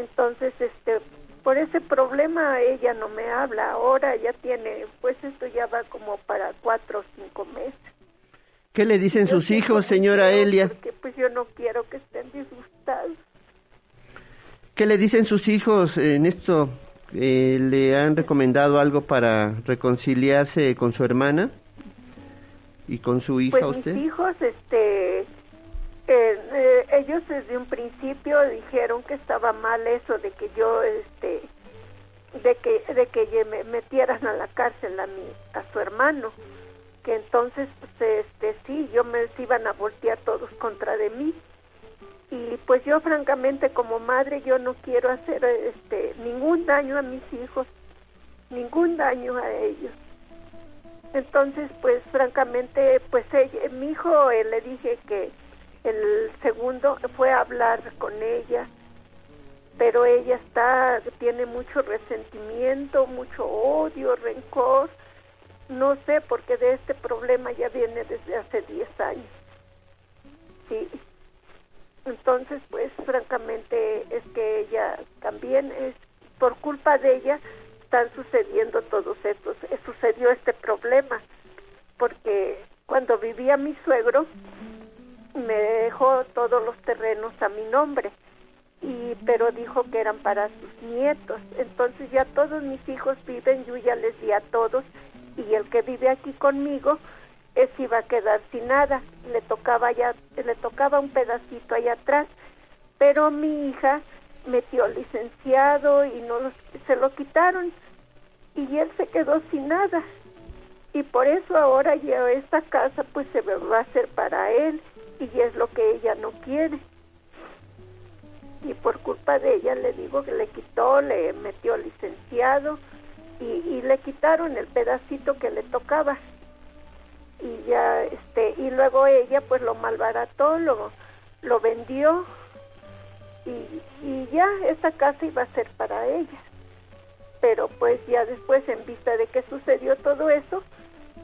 entonces este por ese problema ella no me habla ahora ya tiene pues esto ya va como para cuatro o cinco meses ¿Qué le dicen sus hijos, señora Elia? Porque pues yo no quiero que estén disgustados. ¿Qué le dicen sus hijos en esto? Eh, ¿Le han recomendado algo para reconciliarse con su hermana y con su hija pues usted? Mis hijos, este, eh, eh, ellos desde un principio dijeron que estaba mal eso de que yo, este, de que, de que me metieran a la cárcel a mi, a su hermano, que entonces, pues, este, sí, yo me iban a voltear todos contra de mí. Y pues yo francamente como madre yo no quiero hacer este ningún daño a mis hijos ningún daño a ellos. Entonces pues francamente pues ella, mi hijo eh, le dije que el segundo fue a hablar con ella pero ella está tiene mucho resentimiento mucho odio rencor. No sé porque de este problema ya viene desde hace 10 años. Sí. Entonces, pues francamente es que ella también es por culpa de ella están sucediendo todos estos, eh, sucedió este problema, porque cuando vivía mi suegro me dejó todos los terrenos a mi nombre y pero dijo que eran para sus nietos. Entonces ya todos mis hijos viven yo ya les di a todos y el que vive aquí conmigo ese iba a quedar sin nada, le tocaba ya, le tocaba un pedacito ahí atrás, pero mi hija metió licenciado y no se lo quitaron y él se quedó sin nada. Y por eso ahora ya esta casa pues se va a hacer para él y es lo que ella no quiere. Y por culpa de ella le digo que le quitó, le metió licenciado y, y le quitaron el pedacito que le tocaba. Y ya este y luego ella pues lo malbarató lo lo vendió y, y ya esa casa iba a ser para ella. Pero pues ya después en vista de que sucedió todo eso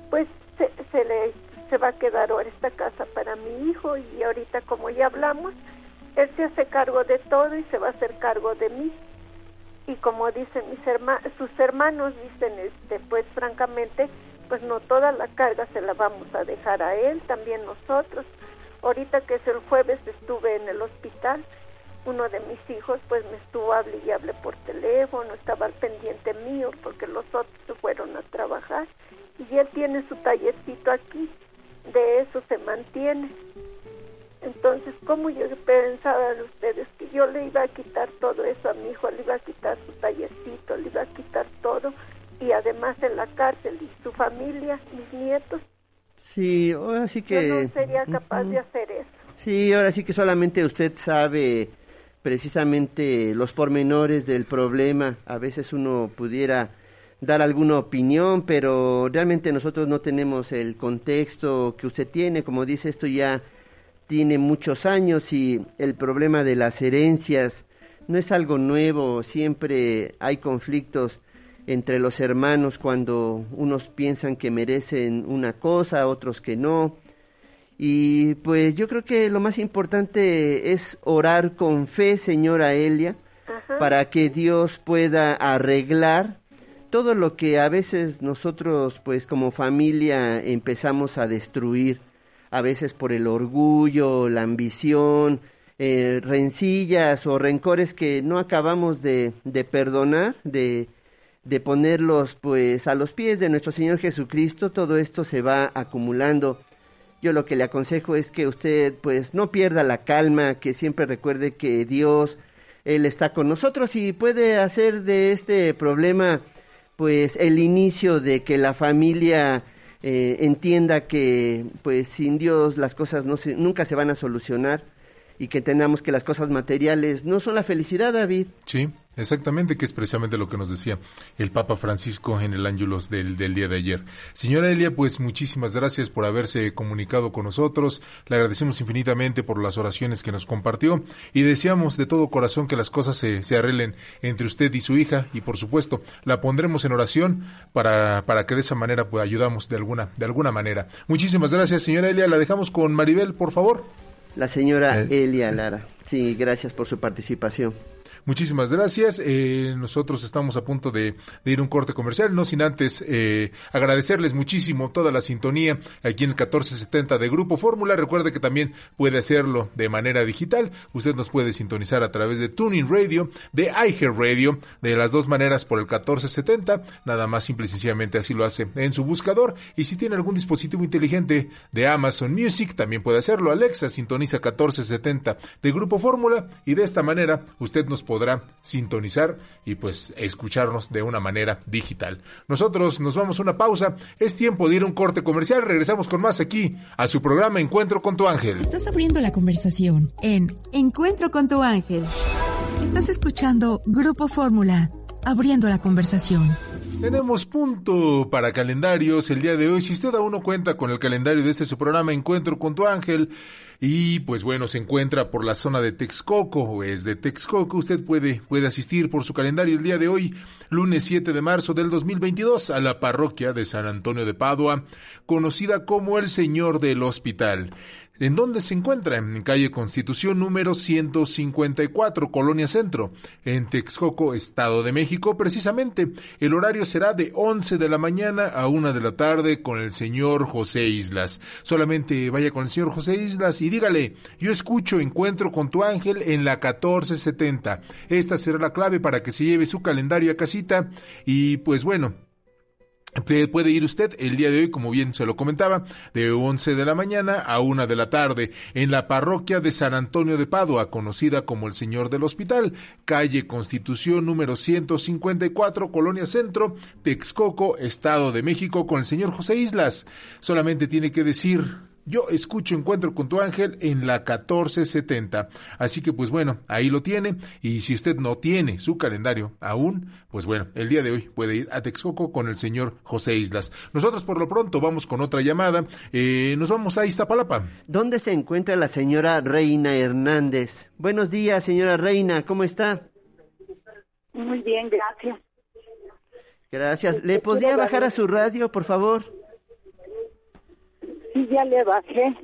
pues se, se le se va a quedar ahora esta casa para mi hijo y ahorita como ya hablamos él se hace cargo de todo y se va a hacer cargo de mí. Y como dicen mis hermanos sus hermanos dicen este pues francamente pues no toda la carga se la vamos a dejar a él, también nosotros. Ahorita que es el jueves estuve en el hospital, uno de mis hijos pues me estuvo hable y hable por teléfono, estaba al pendiente mío porque los otros se fueron a trabajar. Y él tiene su tallercito aquí, de eso se mantiene. Entonces, ¿cómo yo pensaban ustedes que yo le iba a quitar todo eso a mi hijo? Le iba a quitar su tallercito, le iba a quitar todo y además en la cárcel y su familia, mis nietos. Sí, ahora sí que... Yo no sería capaz de hacer eso. Sí, ahora sí que solamente usted sabe precisamente los pormenores del problema. A veces uno pudiera dar alguna opinión, pero realmente nosotros no tenemos el contexto que usted tiene. Como dice, esto ya tiene muchos años y el problema de las herencias no es algo nuevo, siempre hay conflictos entre los hermanos cuando unos piensan que merecen una cosa, otros que no. Y pues yo creo que lo más importante es orar con fe, señora Elia, para que Dios pueda arreglar todo lo que a veces nosotros pues como familia empezamos a destruir, a veces por el orgullo, la ambición, eh, rencillas o rencores que no acabamos de, de perdonar, de, de ponerlos pues a los pies de nuestro Señor Jesucristo, todo esto se va acumulando. Yo lo que le aconsejo es que usted pues no pierda la calma, que siempre recuerde que Dios, Él está con nosotros y puede hacer de este problema pues el inicio de que la familia eh, entienda que pues sin Dios las cosas no se, nunca se van a solucionar y que entendamos que las cosas materiales no son la felicidad, David. Sí, exactamente, que es precisamente lo que nos decía el Papa Francisco en el ángulos del, del día de ayer. Señora Elia, pues muchísimas gracias por haberse comunicado con nosotros. Le agradecemos infinitamente por las oraciones que nos compartió y deseamos de todo corazón que las cosas se, se arreglen entre usted y su hija y por supuesto la pondremos en oración para, para que de esa manera pues ayudamos de alguna, de alguna manera. Muchísimas gracias, señora Elia. La dejamos con Maribel, por favor. La señora eh, Elia Lara. Sí, gracias por su participación. Muchísimas gracias. Eh, nosotros estamos a punto de, ir a un corte comercial, no sin antes eh, agradecerles muchísimo toda la sintonía aquí en el 1470 de Grupo Fórmula. Recuerde que también puede hacerlo de manera digital. Usted nos puede sintonizar a través de Tuning Radio, de iHeart Radio, de las dos maneras por el 1470. Nada más simple y sencillamente así lo hace en su buscador. Y si tiene algún dispositivo inteligente de Amazon Music, también puede hacerlo. Alexa sintoniza 1470 de Grupo Fórmula y de esta manera usted nos podrá podrá sintonizar y pues escucharnos de una manera digital. Nosotros nos vamos a una pausa, es tiempo de ir a un corte comercial, regresamos con más aquí a su programa Encuentro con tu ángel. Estás abriendo la conversación en Encuentro con tu ángel. Estás escuchando Grupo Fórmula, abriendo la conversación. Tenemos punto para calendarios el día de hoy. Si usted aún no cuenta con el calendario de este su programa Encuentro con tu ángel, y pues bueno, se encuentra por la zona de Texcoco o es de Texcoco, usted puede, puede asistir por su calendario el día de hoy, lunes 7 de marzo del 2022, a la parroquia de San Antonio de Padua, conocida como el Señor del Hospital. ¿En dónde se encuentra? En calle Constitución número 154, Colonia Centro, en Texcoco, Estado de México, precisamente. El horario será de 11 de la mañana a 1 de la tarde con el señor José Islas. Solamente vaya con el señor José Islas y dígale, yo escucho Encuentro con tu ángel en la 1470. Esta será la clave para que se lleve su calendario a casita y pues bueno, Puede ir usted el día de hoy, como bien se lo comentaba, de 11 de la mañana a 1 de la tarde en la parroquia de San Antonio de Padua, conocida como el Señor del Hospital, calle Constitución número 154, Colonia Centro, Texcoco, Estado de México, con el señor José Islas. Solamente tiene que decir yo escucho Encuentro con tu ángel en la 1470. Así que pues bueno, ahí lo tiene. Y si usted no tiene su calendario aún, pues bueno, el día de hoy puede ir a Texcoco con el señor José Islas. Nosotros por lo pronto vamos con otra llamada. Eh, nos vamos a Iztapalapa. ¿Dónde se encuentra la señora Reina Hernández? Buenos días, señora Reina, ¿cómo está? Muy bien, gracias. Gracias. ¿Le podría bajar a su radio, por favor? Sí, ya le bajé.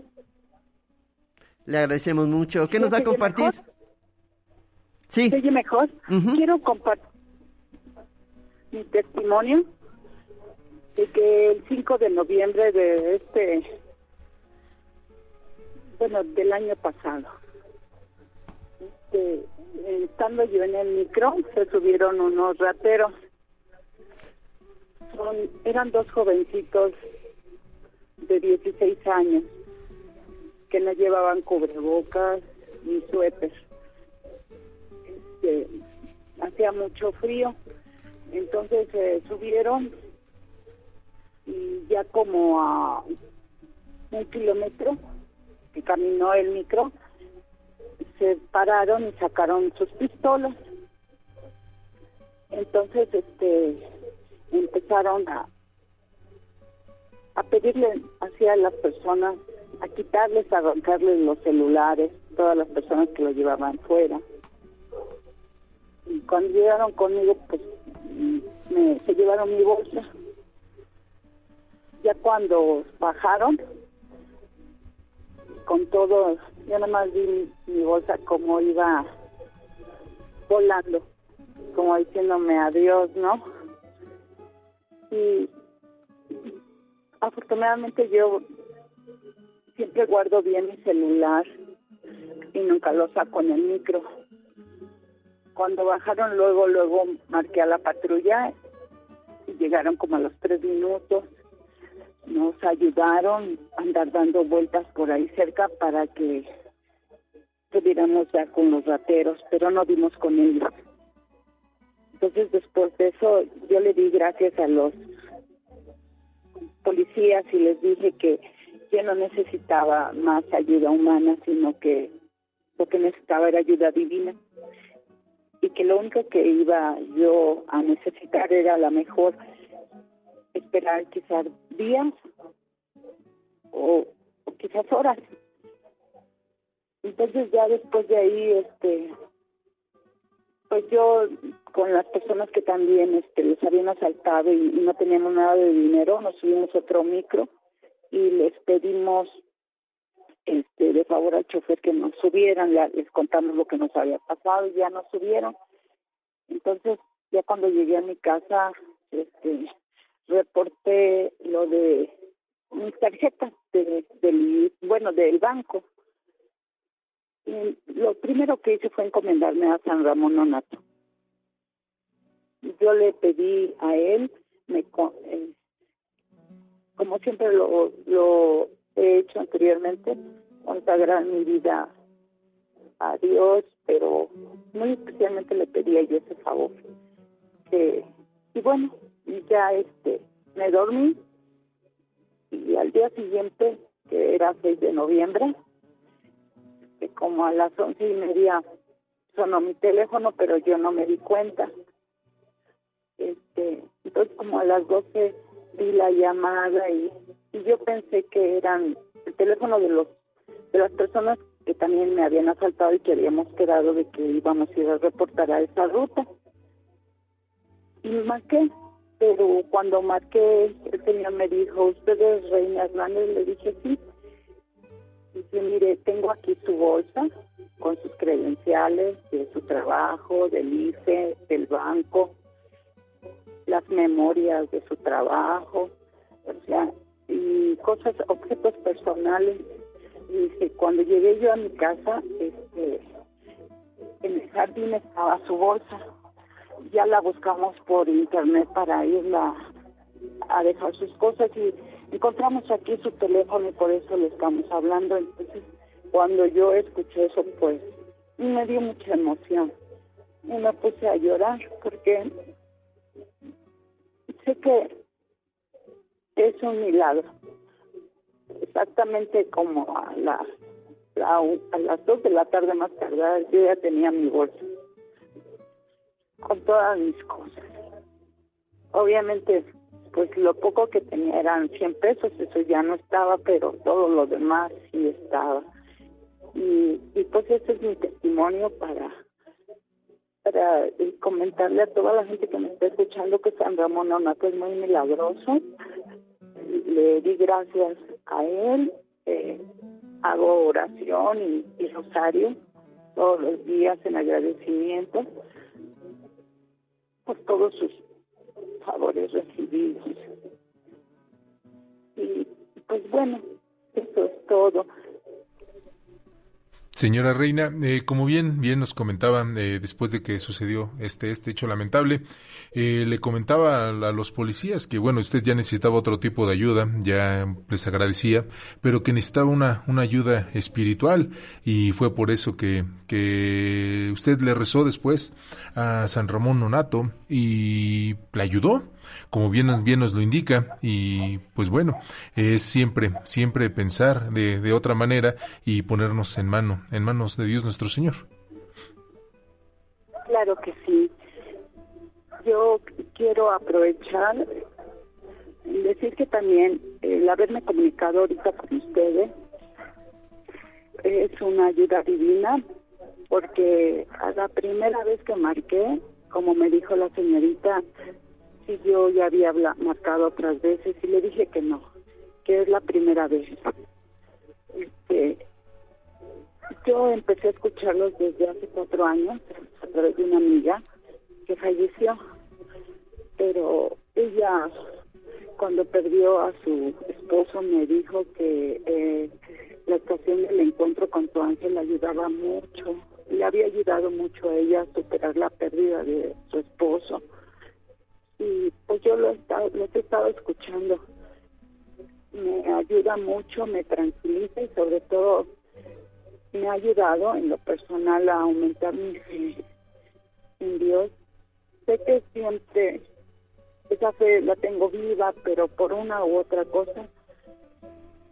Le agradecemos mucho. ¿Qué nos va a compartir? Mejor? Sí. ¿Se oye mejor? Quiero compartir mi testimonio de que el 5 de noviembre de este, bueno, del año pasado, este, estando yo en el micro, se subieron unos rateros. Son, eran dos jovencitos de 16 años que no llevaban cubrebocas ni suéter. Este, hacía mucho frío, entonces se subieron y ya como a un kilómetro que caminó el micro, se pararon y sacaron sus pistolas. Entonces, este, empezaron a, a pedirle hacia las personas, a quitarles, a arrancarles los celulares, todas las personas que lo llevaban fuera. Y cuando llegaron conmigo, pues me, se llevaron mi bolsa. Ya cuando bajaron, con todo, yo nada más vi mi bolsa como iba volando, como diciéndome adiós, ¿no? Y afortunadamente yo siempre guardo bien mi celular y nunca lo saco en el micro. Cuando bajaron luego, luego marqué a la patrulla y llegaron como a los tres minutos. Nos ayudaron a andar dando vueltas por ahí cerca para que pudiéramos dar con los rateros, pero no dimos con ellos. Entonces después de eso yo le di gracias a los policías y les dije que yo no necesitaba más ayuda humana, sino que lo que necesitaba era ayuda divina y que lo único que iba yo a necesitar era a lo mejor esperar quizás días o, o quizás horas. Entonces ya después de ahí, este, pues yo con las personas que también este, les habían asaltado y, no teníamos nada de dinero, nos subimos otro micro y les pedimos este de favor al chofer que nos subieran, les contamos lo que nos había pasado y ya nos subieron. Entonces, ya cuando llegué a mi casa, este reporté lo de mis tarjetas de, del bueno del banco y lo primero que hice fue encomendarme a San Ramón Nonato. Yo le pedí a él me eh, como siempre lo, lo he hecho anteriormente consagrar mi vida a Dios pero muy especialmente le pedí a ese favor y bueno ya este me dormí y al día siguiente que era 6 de noviembre que como a las once y media sonó mi teléfono pero yo no me di cuenta. Este entonces como a las doce vi la llamada y, y yo pensé que eran el teléfono de los de las personas que también me habían asaltado y que habíamos quedado de que íbamos a ir a reportar a esa ruta. Y marqué pero cuando marqué el señor me dijo usted es Reina Hernández le dije sí Dice, mire, tengo aquí su bolsa con sus credenciales de su trabajo, del IFE, del banco, las memorias de su trabajo, o sea, y cosas, objetos personales. Dice, cuando llegué yo a mi casa, este, en el jardín estaba su bolsa. Ya la buscamos por internet para irla a dejar sus cosas y encontramos aquí su teléfono y por eso le estamos hablando. Entonces, cuando yo escuché eso, pues me dio mucha emoción y me puse a llorar porque sé que es un milagro. Exactamente como a, la, a las dos de la tarde más tarde, yo ya tenía mi bolsa con todas mis cosas. Obviamente pues lo poco que tenía eran 100 pesos, eso ya no estaba, pero todo lo demás sí estaba. Y, y pues ese es mi testimonio para para comentarle a toda la gente que me está escuchando que San Ramón Nonato es muy milagroso. Le di gracias a él, eh, hago oración y, y rosario todos los días en agradecimiento por todos sus favores recibidos. Y pues bueno, eso es todo. Señora Reina, eh, como bien bien nos comentaban eh, después de que sucedió este este hecho lamentable, eh, le comentaba a, los policías que bueno usted ya necesitaba otro tipo de ayuda, ya les agradecía, pero que necesitaba una una ayuda espiritual. Y fue por eso que que usted le rezó después a San Ramón Nonato y le ayudó como bien, nos lo indica, y pues bueno, es siempre, siempre pensar de, de otra manera y ponernos en mano, en manos de Dios nuestro Señor. Claro que sí. Yo quiero aprovechar decir que también el haberme comunicado ahorita con ustedes es una ayuda divina porque a la primera vez que marqué, como me dijo la señorita, Sí, yo ya había marcado otras veces y le dije que no, que es la primera vez. Este, yo empecé a escucharlos desde hace cuatro años a través de una amiga que falleció, pero ella cuando perdió a su esposo me dijo que eh, la estación del encuentro con tu ángel ayudaba mucho, le había ayudado mucho a ella a superar la pérdida de su esposo. Y pues yo lo he estado, he estado escuchando. Me ayuda mucho, me tranquiliza y sobre todo me ha ayudado en lo personal a aumentar mi fe en Dios. Sé que siempre esa fe la tengo viva, pero por una u otra cosa,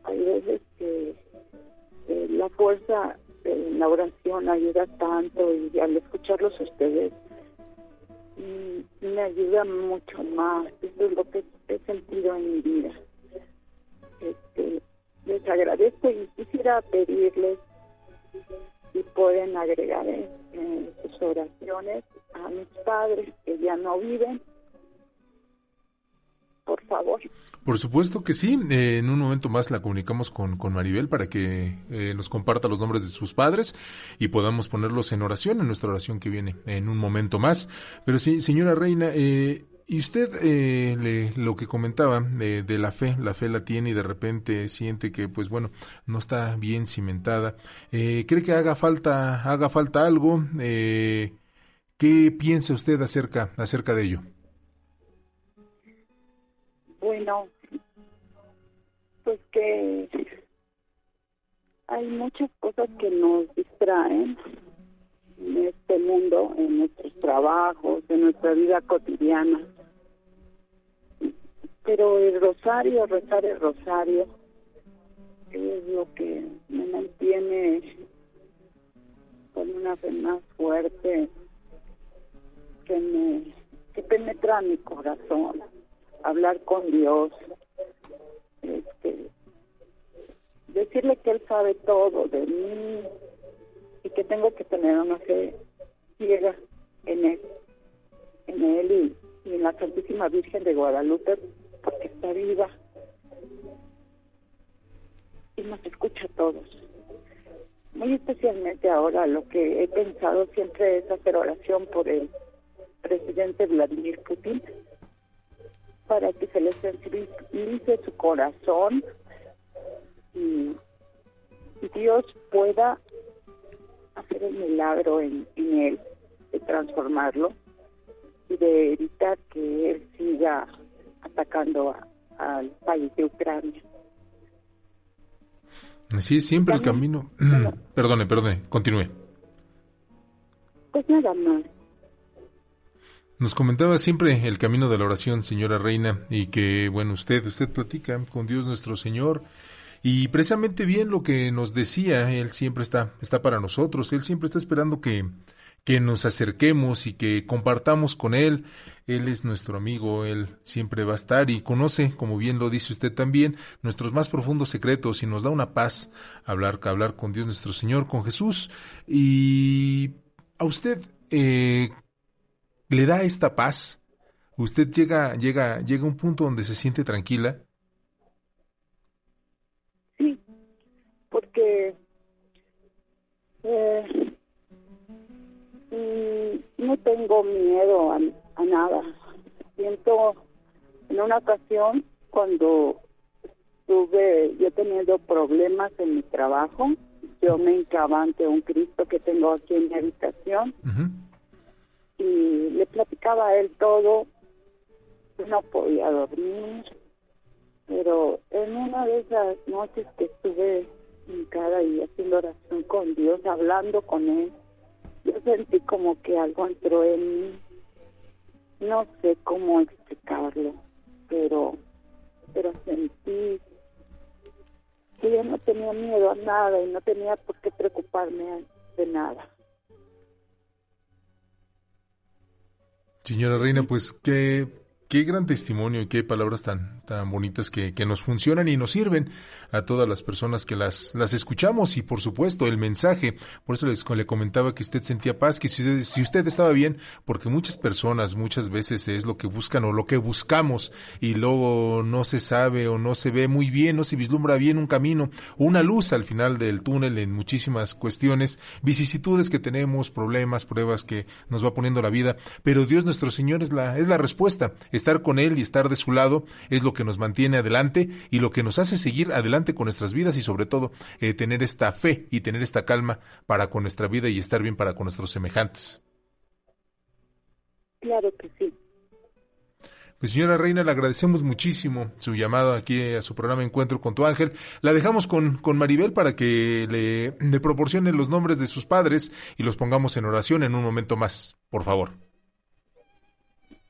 hay veces que la fuerza en la oración ayuda tanto y al escucharlos ustedes me ayuda mucho más. Eso es lo que he sentido en mi vida. Este, les agradezco y quisiera pedirles si pueden agregar en, sus oraciones a mis padres que ya no viven. Por favor. Por supuesto que sí. Eh, en un momento más la comunicamos con, con Maribel para que eh, nos comparta los nombres de sus padres y podamos ponerlos en oración, en nuestra oración que viene en un momento más. Pero sí, señora Reina, eh, y usted eh, le, lo que comentaba de, de, la fe, la fe la tiene y de repente siente que, pues bueno, no está bien cimentada. Eh, ¿Cree que haga falta, haga falta algo? Eh, ¿Qué piensa usted acerca, acerca de ello? Bueno, pues que hay muchas cosas que nos distraen en este mundo, en nuestros trabajos, en nuestra vida cotidiana. Pero el rosario, rezar el rosario, es lo que me mantiene con una fe más fuerte que me que penetra mi corazón, hablar con Dios, este, decirle que Él sabe todo de mí y que tengo que tener una fe ciega en Él, en Él y, y en la Santísima Virgen de Guadalupe porque está viva y nos escucha a todos. Muy especialmente ahora lo que he pensado siempre es hacer oración por el presidente Vladimir Putin para que se le sensibilice su corazón y, Dios pueda hacer el milagro en, en él, de transformarlo y de evitar que él siga atacando al país de Ucrania. Así es siempre el camino. [clears throat] perdone, perdone, continúe. Pues nada más. Nos comentaba siempre el camino de la oración, señora Reina, y que, bueno, usted, usted platica con Dios nuestro Señor, y precisamente bien lo que nos decía, Él siempre está, está para nosotros, Él siempre está esperando que, que nos acerquemos y que compartamos con Él. Él es nuestro amigo, Él siempre va a estar y conoce, como bien lo dice usted también, nuestros más profundos secretos y nos da una paz hablar, hablar con Dios nuestro Señor, con Jesús. Y a usted eh, le da esta paz. Usted llega, llega, llega a un punto donde se siente tranquila. Sí, porque eh, Mm, no tengo miedo a, nada. Siento en una ocasión cuando tuve, yo teniendo problemas en mi trabajo, yo me hincaba ante un Cristo que tengo aquí en mi habitación y le platicaba a él todo. No podía dormir, pero en una de esas noches que estuve hincada y haciendo oración con Dios, hablando con él, yo sentí como que algo entró en mí. No sé cómo explicarlo, pero, pero sentí que yo no tenía miedo a nada y no tenía por qué preocuparme de nada. Señora Reina, pues qué Qué gran testimonio y qué palabras tan, tan bonitas que, que, nos funcionan y nos sirven a todas las personas que las, las escuchamos y por supuesto el mensaje. Por eso les, le comentaba que usted sentía paz, que si, si, usted estaba bien, porque muchas personas muchas veces es lo que buscan o lo que buscamos y luego no se sabe o no se ve muy bien, no se vislumbra bien un camino, una luz al final del túnel en muchísimas cuestiones, vicisitudes que tenemos, problemas, pruebas que nos va poniendo la vida. Pero Dios nuestro Señor es la, es la respuesta estar con Él y estar de su lado es lo que nos mantiene adelante y lo que nos hace seguir adelante con nuestras vidas y sobre todo eh, tener esta fe y tener esta calma para con nuestra vida y estar bien para con nuestros semejantes. Claro que sí. Pues señora Reina, le agradecemos muchísimo su llamado aquí a su programa Encuentro con tu ángel. La dejamos con, con Maribel para que le, le proporcione los nombres de sus padres y los pongamos en oración en un momento más, por favor.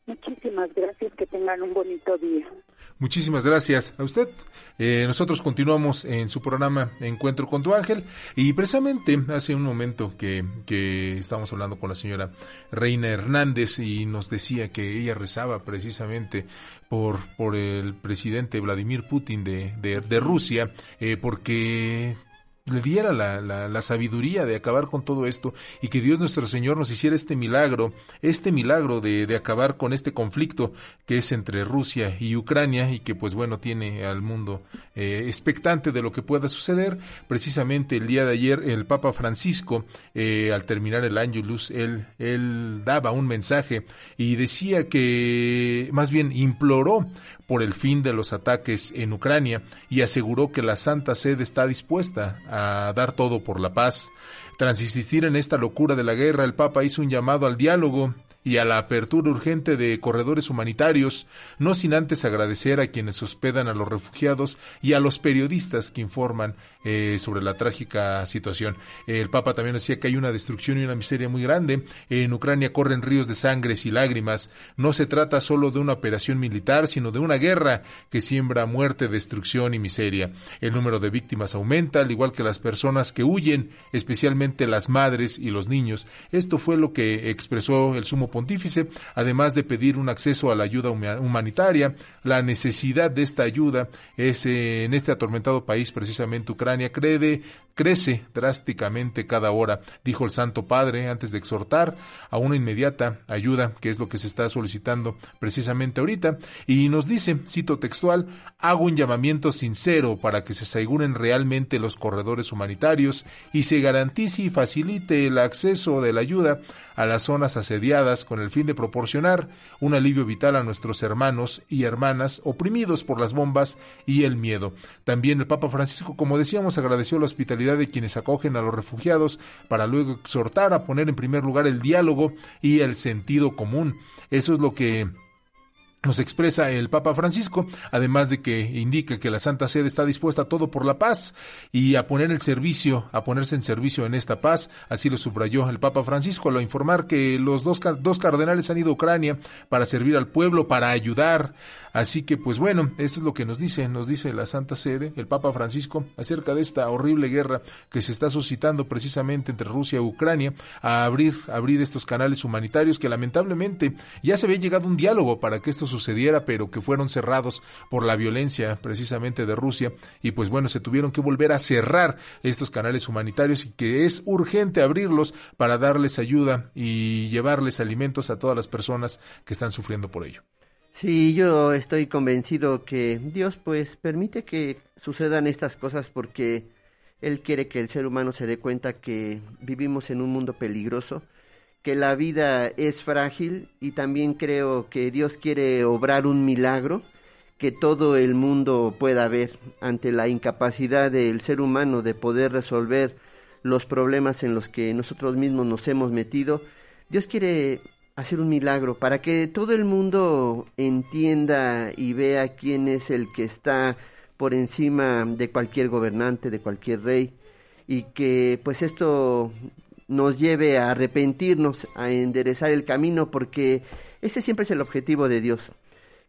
Muchísimas gracias, tengan un bonito día. Muchísimas gracias a usted. Eh, nosotros continuamos en su programa Encuentro con tu ángel y precisamente hace un momento que, que estábamos hablando con la señora Reina Hernández y nos decía que ella rezaba precisamente por, por el presidente Vladimir Putin de, de, Rusia eh, porque le diera la, la, sabiduría de acabar con todo esto y que Dios nuestro Señor nos hiciera este milagro, este milagro de, de, acabar con este conflicto que es entre Rusia y Ucrania y que pues bueno tiene al mundo eh, expectante de lo que pueda suceder. Precisamente el día de ayer el Papa Francisco eh, al terminar el luz él, él daba un mensaje y decía que más bien imploró por el fin de los ataques en Ucrania y aseguró que la Santa Sede está dispuesta a dar todo por la paz. Tras insistir en esta locura de la guerra, el Papa hizo un llamado al diálogo y a la apertura urgente de corredores humanitarios, no sin antes agradecer a quienes hospedan a los refugiados y a los periodistas que informan eh, sobre la trágica situación. El Papa también decía que hay una destrucción y una miseria muy grande. En Ucrania corren ríos de sangres y lágrimas. No se trata solo de una operación militar, sino de una guerra que siembra muerte, destrucción y miseria. El número de víctimas aumenta, al igual que las personas que huyen, especialmente las madres y los niños. Esto fue lo que expresó el sumo pontífice, además de pedir un acceso a la ayuda humanitaria. La necesidad de esta ayuda es eh, en este atormentado país, precisamente Ucrania, crece drásticamente cada hora, dijo el Santo Padre antes de exhortar a una inmediata ayuda, que es lo que se está solicitando precisamente ahorita, y nos dice, cito textual, hago un llamamiento sincero para que se aseguren realmente los corredores humanitarios y se garantice y facilite el acceso de la ayuda a las zonas asediadas con el fin de proporcionar un alivio vital a nuestros hermanos y hermanas oprimidos por las bombas y el miedo. También el Papa Francisco, como decíamos, agradeció la hospitalidad de quienes acogen a los refugiados para luego exhortar a poner en primer lugar el diálogo y el sentido común. Eso es lo que nos expresa el Papa Francisco, además de que indica que la Santa Sede está dispuesta a todo por la paz y a poner el servicio, a ponerse en servicio en esta paz, así lo subrayó el Papa Francisco al informar que los dos, dos cardenales han ido a Ucrania para servir al pueblo, para ayudar Así que, pues bueno, esto es lo que nos dice, nos dice la Santa Sede, el Papa Francisco, acerca de esta horrible guerra que se está suscitando precisamente entre Rusia y Ucrania, a abrir, abrir estos canales humanitarios que lamentablemente ya se había llegado un diálogo para que esto sucediera, pero que fueron cerrados por la violencia precisamente de Rusia y pues bueno, se tuvieron que volver a cerrar estos canales humanitarios y que es urgente abrirlos para darles ayuda y llevarles alimentos a todas las personas que están sufriendo por ello. Sí, yo estoy convencido que Dios pues permite que sucedan estas cosas porque Él quiere que el ser humano se dé cuenta que vivimos en un mundo peligroso, que la vida es frágil y también creo que Dios quiere obrar un milagro que todo el mundo pueda ver ante la incapacidad del ser humano de poder resolver los problemas en los que nosotros mismos nos hemos metido. Dios quiere hacer un milagro para que todo el mundo entienda y vea quién es el que está por encima de cualquier gobernante, de cualquier rey y que pues esto nos lleve a arrepentirnos, a enderezar el camino porque ese siempre es el objetivo de Dios,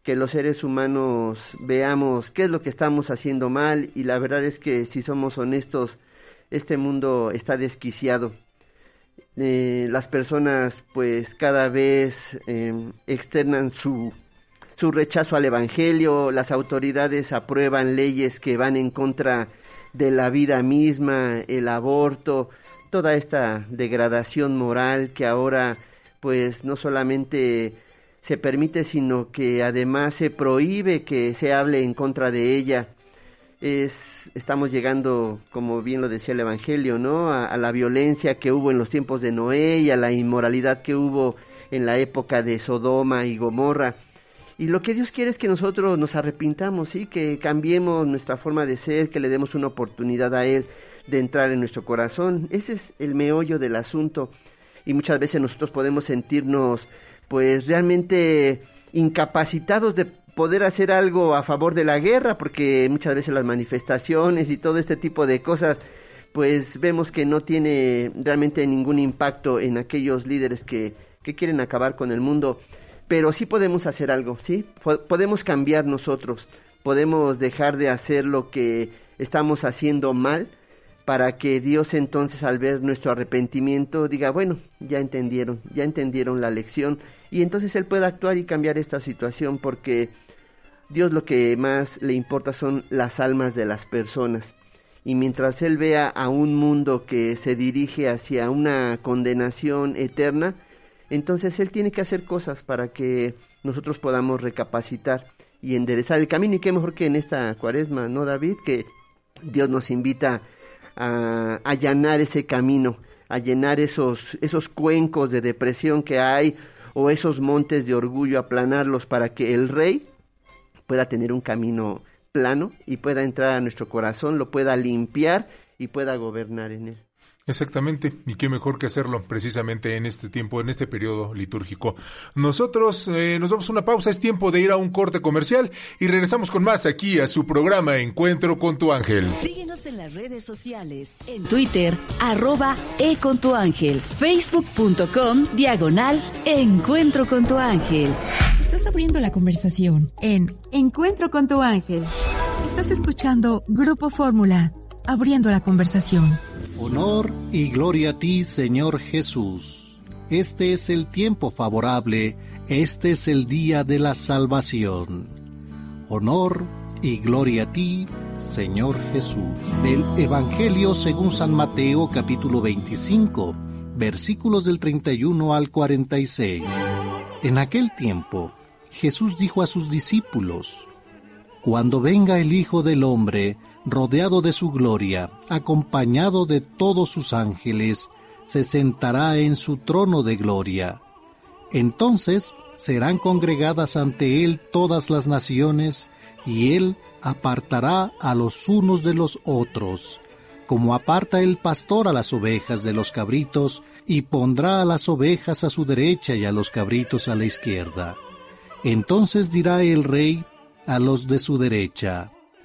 que los seres humanos veamos qué es lo que estamos haciendo mal y la verdad es que si somos honestos, este mundo está desquiciado eh, las personas pues cada vez em, externan su, su rechazo al Evangelio, las autoridades aprueban leyes que van en contra de la vida misma, el aborto, toda esta degradación moral que ahora pues no solamente se permite, sino que además se prohíbe que se hable en contra de ella es, estamos llegando, como bien lo decía el Evangelio, ¿no? A, la violencia que hubo en los tiempos de Noé y a la inmoralidad que hubo en la época de Sodoma y Gomorra. Y lo que Dios quiere es que nosotros nos arrepintamos, ¿sí? Que cambiemos nuestra forma de ser, que le demos una oportunidad a Él de entrar en nuestro corazón. Ese es el meollo del asunto. Y muchas veces nosotros podemos sentirnos, pues, realmente incapacitados de poder hacer algo a favor de la guerra, porque muchas veces las manifestaciones y todo este tipo de cosas, pues vemos que no tiene realmente ningún impacto en aquellos líderes que, que quieren acabar con el mundo pero sí podemos hacer algo, ¿sí? Podemos cambiar nosotros, podemos dejar de hacer lo que estamos haciendo mal para que Dios entonces al ver nuestro arrepentimiento diga, bueno, ya entendieron, ya entendieron la lección y entonces Él pueda actuar y cambiar esta situación porque Dios lo que más le importa son las almas de las personas. Y mientras Él vea a un mundo que se dirige hacia una condenación eterna, entonces Él tiene que hacer cosas para que nosotros podamos recapacitar y enderezar el camino. Y qué mejor que en esta cuaresma, ¿no, David? Que Dios nos invita a allanar ese camino, a llenar esos, esos cuencos de depresión que hay o esos montes de orgullo, aplanarlos para que el rey pueda tener un camino plano y pueda entrar a nuestro corazón, lo pueda limpiar y pueda gobernar en él. Exactamente, y qué mejor que hacerlo precisamente en este tiempo, en este periodo litúrgico. Nosotros eh, nos damos una pausa, es tiempo de ir a un corte comercial y regresamos con más aquí a su programa Encuentro con tu ángel. Síguenos en las redes sociales, en Twitter, arroba e con tu ángel, facebook.com, diagonal, encuentro con tu ángel. Estás abriendo la conversación en Encuentro con tu ángel. Estás escuchando Grupo Fórmula, abriendo la conversación. Honor y gloria a ti, Señor Jesús. Este es el tiempo favorable, este es el día de la salvación. Honor y gloria a ti, Señor Jesús. Del Evangelio según San Mateo capítulo 25, versículos del 31 al 46. En aquel tiempo, Jesús dijo a sus discípulos, Cuando venga el Hijo del Hombre, rodeado de su gloria, acompañado de todos sus ángeles, se sentará en su trono de gloria. Entonces serán congregadas ante él todas las naciones, y él apartará a los unos de los otros, como aparta el pastor a las ovejas de los cabritos, y pondrá a las ovejas a su derecha y a los cabritos a la izquierda. Entonces dirá el rey a los de su derecha,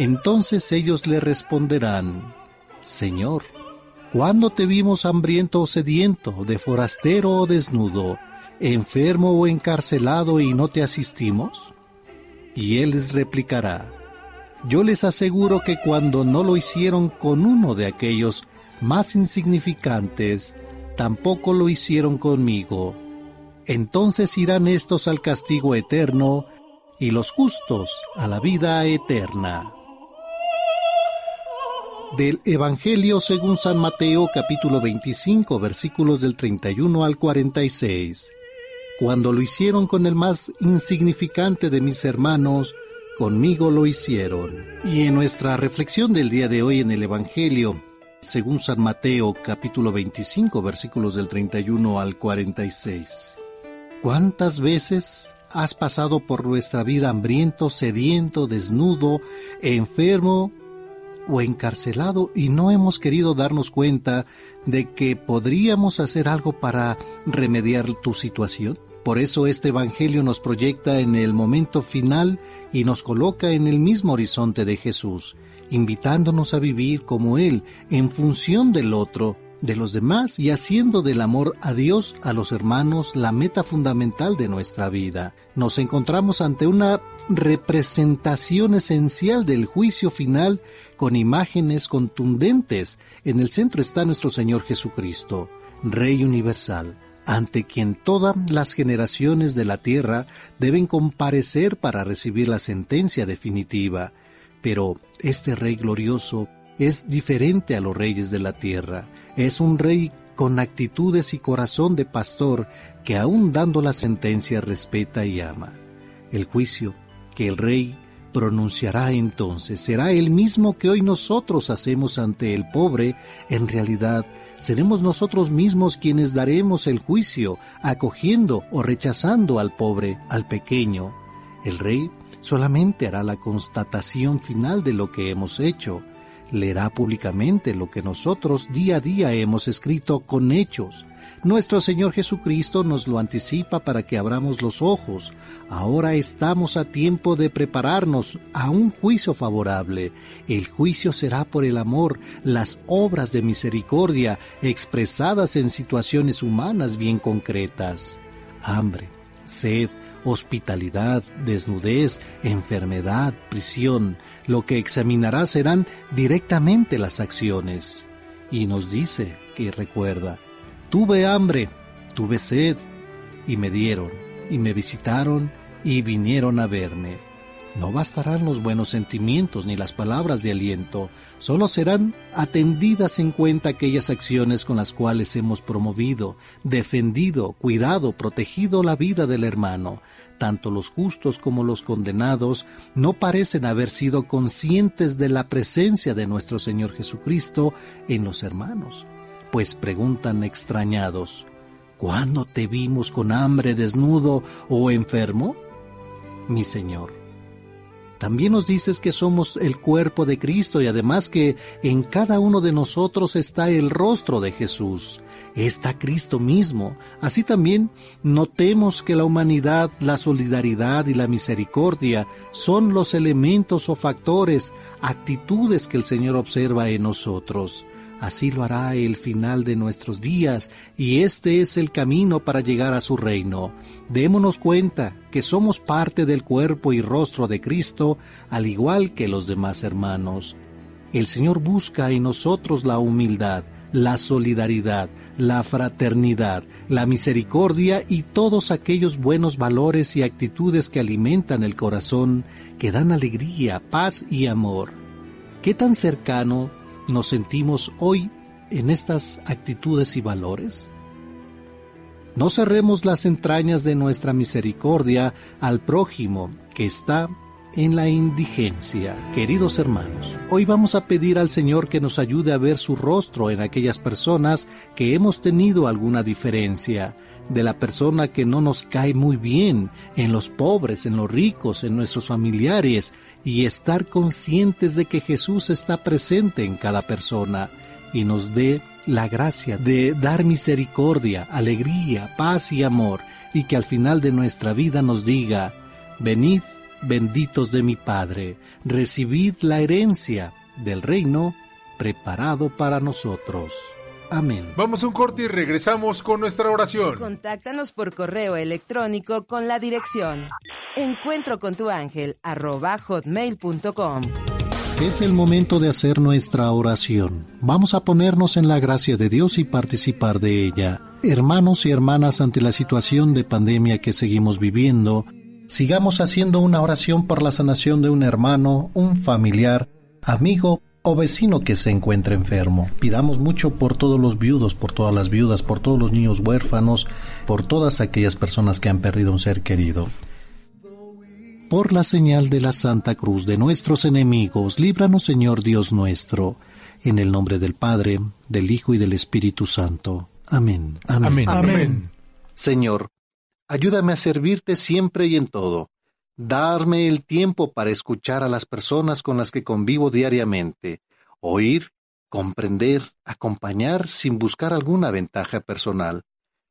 Entonces ellos le responderán, Señor, ¿cuándo te vimos hambriento o sediento, de forastero o desnudo, enfermo o encarcelado y no te asistimos? Y él les replicará, Yo les aseguro que cuando no lo hicieron con uno de aquellos más insignificantes, tampoco lo hicieron conmigo. Entonces irán estos al castigo eterno y los justos a la vida eterna del Evangelio según San Mateo capítulo 25 versículos del 31 al 46. Cuando lo hicieron con el más insignificante de mis hermanos, conmigo lo hicieron. Y en nuestra reflexión del día de hoy en el Evangelio, según San Mateo capítulo 25 versículos del 31 al 46. ¿Cuántas veces has pasado por nuestra vida hambriento, sediento, desnudo, enfermo o encarcelado y no hemos querido darnos cuenta de que podríamos hacer algo para remediar tu situación? Por eso este Evangelio nos proyecta en el momento final y nos coloca en el mismo horizonte de Jesús, invitándonos a vivir como Él, en función del otro, de los demás y haciendo del amor a Dios, a los hermanos, la meta fundamental de nuestra vida. Nos encontramos ante una representación esencial del juicio final con imágenes contundentes. En el centro está nuestro Señor Jesucristo, Rey universal ante quien todas las generaciones de la tierra deben comparecer para recibir la sentencia definitiva. Pero este Rey glorioso es diferente a los reyes de la tierra. Es un rey con actitudes y corazón de pastor que aun dando la sentencia respeta y ama. El juicio que el rey pronunciará entonces será el mismo que hoy nosotros hacemos ante el pobre, en realidad seremos nosotros mismos quienes daremos el juicio, acogiendo o rechazando al pobre, al pequeño. El rey solamente hará la constatación final de lo que hemos hecho, leerá públicamente lo que nosotros día a día hemos escrito con hechos. Nuestro Señor Jesucristo nos lo anticipa para que abramos los ojos. Ahora estamos a tiempo de prepararnos a un juicio favorable. El juicio será por el amor, las obras de misericordia expresadas en situaciones humanas bien concretas. Hambre, sed, hospitalidad, desnudez, enfermedad, prisión. Lo que examinará serán directamente las acciones. Y nos dice que recuerda, tuve hambre, tuve sed, y me dieron, y me visitaron, y vinieron a verme. No bastarán los buenos sentimientos ni las palabras de aliento, solo serán atendidas en cuenta aquellas acciones con las cuales hemos promovido, defendido, cuidado, protegido la vida del hermano. Tanto los justos como los condenados no parecen haber sido conscientes de la presencia de nuestro Señor Jesucristo en los hermanos, pues preguntan extrañados, ¿cuándo te vimos con hambre, desnudo o enfermo? Mi Señor, también nos dices que somos el cuerpo de Cristo y además que en cada uno de nosotros está el rostro de Jesús. Está Cristo mismo. Así también notemos que la humanidad, la solidaridad y la misericordia son los elementos o factores, actitudes que el Señor observa en nosotros. Así lo hará el final de nuestros días, y este es el camino para llegar a su reino. Démonos cuenta que somos parte del cuerpo y rostro de Cristo, al igual que los demás hermanos. El Señor busca en nosotros la humildad, la solidaridad, la fraternidad, la misericordia y todos aquellos buenos valores y actitudes que alimentan el corazón, que dan alegría, paz y amor. ¿Qué tan cercano nos sentimos hoy en estas actitudes y valores? No cerremos las entrañas de nuestra misericordia al prójimo que está en la indigencia. Queridos hermanos, hoy vamos a pedir al Señor que nos ayude a ver su rostro en aquellas personas que hemos tenido alguna diferencia, de la persona que no nos cae muy bien, en los pobres, en los ricos, en nuestros familiares, y estar conscientes de que Jesús está presente en cada persona y nos dé la gracia de dar misericordia, alegría, paz y amor, y que al final de nuestra vida nos diga, venid benditos de mi Padre, recibid la herencia del reino preparado para nosotros. Amén. Vamos a un corte y regresamos con nuestra oración. Contáctanos por correo electrónico con la dirección encuentro con tu ángel hotmail.com. Es el momento de hacer nuestra oración. Vamos a ponernos en la gracia de Dios y participar de ella. Hermanos y hermanas, ante la situación de pandemia que seguimos viviendo, sigamos haciendo una oración por la sanación de un hermano, un familiar, amigo, o vecino que se encuentre enfermo. Pidamos mucho por todos los viudos, por todas las viudas, por todos los niños huérfanos, por todas aquellas personas que han perdido un ser querido. por la señal de la Santa Cruz de nuestros enemigos, líbranos Señor Dios nuestro, en el nombre del Padre, del Hijo y del Espíritu Santo. Amén. Amén. Amén. Señor, ayúdame a servirte siempre y en todo. Darme el tiempo para escuchar a las personas con las que convivo diariamente, oír, comprender, acompañar sin buscar alguna ventaja personal.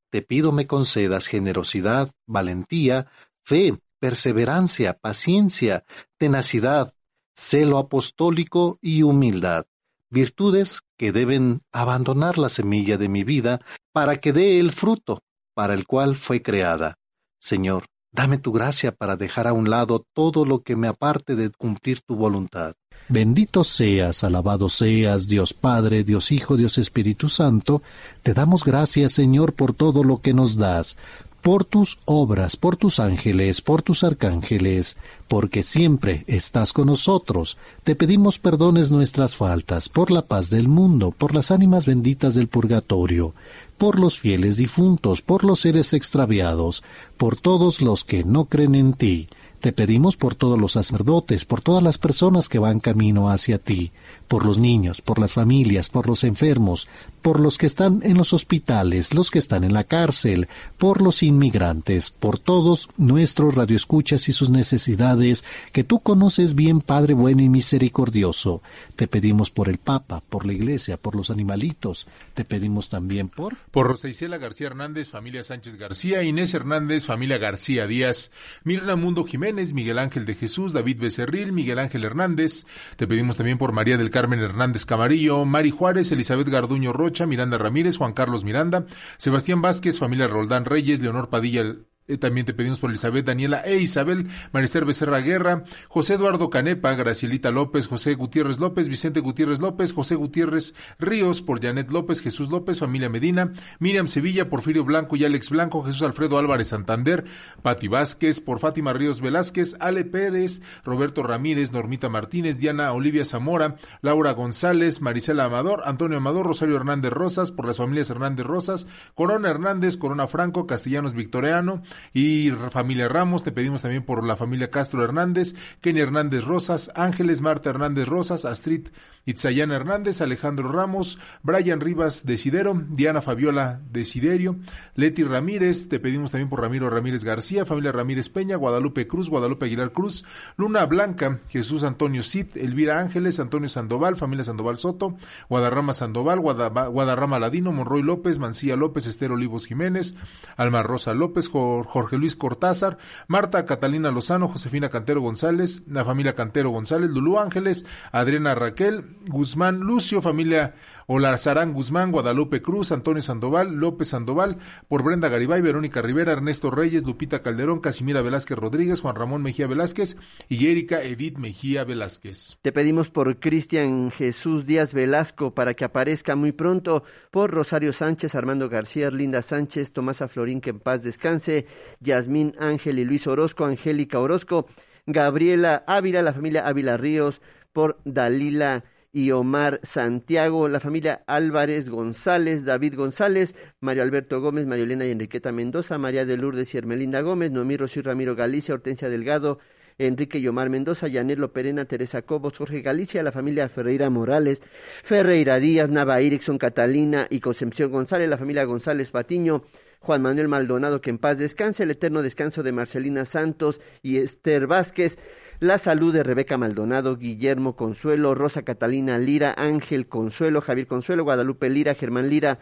Te pido me concedas generosidad, valentía, fe, perseverancia, paciencia, tenacidad, celo apostólico y humildad, virtudes que deben abandonar la semilla de mi vida para que dé el fruto para el cual fue creada. Señor, dame tu gracia para dejar a un lado todo lo que me aparte de cumplir tu voluntad. Bendito seas, alabado seas, Dios Padre, Dios Hijo, Dios Espíritu Santo, te damos gracias, Señor, por todo lo que nos das, por tus obras, por tus ángeles, por tus arcángeles, porque siempre estás con nosotros. Te pedimos perdones nuestras faltas, por la paz del mundo, por las ánimas benditas del purgatorio, por los fieles difuntos, por los seres extraviados, por todos los que no creen en ti. Te pedimos por todos los sacerdotes, por todas las personas que van camino hacia ti, por los niños, por las familias, por los enfermos, por los que están en los hospitales, los que están en la cárcel, por los inmigrantes, por todos nuestros radioescuchas y sus necesidades, que tú conoces bien, Padre bueno y misericordioso. Te pedimos por el Papa, por la Iglesia, por los animalitos. Te pedimos también por... Por Rosa Isela García Hernández, familia Sánchez García, Inés Hernández, familia García Díaz, Mirna Mundo Jiménez, Miguel Ángel de Jesús, David Becerril, Miguel Ángel Hernández. Te pedimos también por María del Carmen Hernández Camarillo, Mari Juárez, Elizabeth Garduño Miranda Ramírez, Juan Carlos Miranda, Sebastián Vázquez, familia Roldán Reyes, Leonor Padilla eh, también te pedimos por Elizabeth Daniela e Isabel, Marister Becerra Guerra, José Eduardo Canepa, Gracielita López, José Gutiérrez López, Vicente Gutiérrez López, José Gutiérrez Ríos, por Janet López, Jesús López, familia Medina, Miriam Sevilla, Porfirio Blanco y Alex Blanco, Jesús Alfredo Álvarez Santander, Pati Vázquez, por Fátima Ríos Velázquez, Ale Pérez, Roberto Ramírez, Normita Martínez, Diana Olivia Zamora, Laura González, Marisela Amador, Antonio Amador, Rosario Hernández Rosas, por las familias Hernández Rosas, Corona Hernández, Corona Franco, Castellanos Victoriano, y familia Ramos, te pedimos también por la familia Castro Hernández, Kenny Hernández Rosas, Ángeles Marta Hernández Rosas, Astrid Itzayana Hernández, Alejandro Ramos, Brian Rivas Desidero, Diana Fabiola Desiderio, Leti Ramírez, te pedimos también por Ramiro Ramírez García, familia Ramírez Peña, Guadalupe Cruz, Guadalupe Aguilar Cruz, Luna Blanca, Jesús Antonio Cid, Elvira Ángeles, Antonio Sandoval, familia Sandoval Soto, Guadarrama Sandoval, Guadarrama Ladino, Monroy López, Mancilla López, Estero Olivos Jiménez, Alma Rosa López, Jorge Luis Cortázar, Marta Catalina Lozano, Josefina Cantero González, la familia Cantero González, Lulú Ángeles, Adriana Raquel, Guzmán Lucio, familia Olarzarán Guzmán, Guadalupe Cruz, Antonio Sandoval, López Sandoval, por Brenda Garibay, Verónica Rivera, Ernesto Reyes, Lupita Calderón, Casimira Velázquez Rodríguez, Juan Ramón Mejía Velázquez y Erika Edith Mejía Velázquez. Te pedimos por Cristian Jesús Díaz Velasco para que aparezca muy pronto, por Rosario Sánchez, Armando García, Linda Sánchez, Tomasa Florín, que en paz descanse, Yasmín Ángel y Luis Orozco, Angélica Orozco, Gabriela Ávila, la familia Ávila Ríos, por Dalila y Omar Santiago, la familia Álvarez González, David González, Mario Alberto Gómez, María Elena y Enriqueta Mendoza, María de Lourdes y Hermelinda Gómez, Noemí Rocío Ramiro Galicia, Hortensia Delgado, Enrique y Omar Mendoza, Yanelo Perena, Teresa Cobos, Jorge Galicia, la familia Ferreira Morales, Ferreira Díaz, Nava Erickson, Catalina y Concepción González, la familia González Patiño, Juan Manuel Maldonado, que en paz descanse, el eterno descanso de Marcelina Santos y Esther Vázquez, la salud de Rebeca Maldonado, Guillermo Consuelo, Rosa Catalina Lira, Ángel Consuelo, Javier Consuelo, Guadalupe Lira, Germán Lira,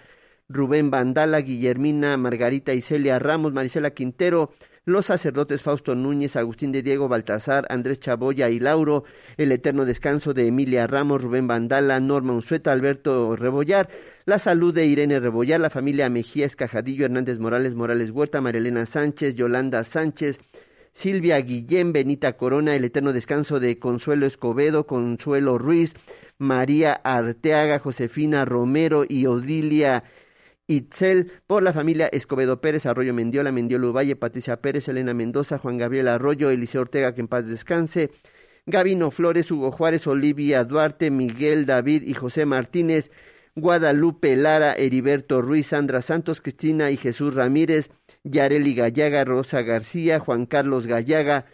Rubén Bandala, Guillermina, Margarita y Celia Ramos, Marisela Quintero, los sacerdotes Fausto Núñez, Agustín de Diego Baltasar, Andrés Chaboya y Lauro, el eterno descanso de Emilia Ramos, Rubén Bandala, Norma Unzueta, Alberto Rebollar, la salud de Irene Rebollar, la familia Mejía Escajadillo, Hernández Morales, Morales Huerta, Marilena Sánchez, Yolanda Sánchez, Silvia Guillén, Benita Corona, el eterno descanso de Consuelo Escobedo, Consuelo Ruiz, María Arteaga, Josefina Romero y Odilia Itzel, por la familia Escobedo Pérez, Arroyo Mendiola, Mendiola Valle, Patricia Pérez, Elena Mendoza, Juan Gabriel Arroyo, Eliseo Ortega, que en paz descanse, Gabino Flores, Hugo Juárez, Olivia Duarte, Miguel David y José Martínez, Guadalupe Lara, Heriberto Ruiz, Sandra Santos, Cristina y Jesús Ramírez, Yareli Gallaga, Rosa García, Juan Carlos Gallaga,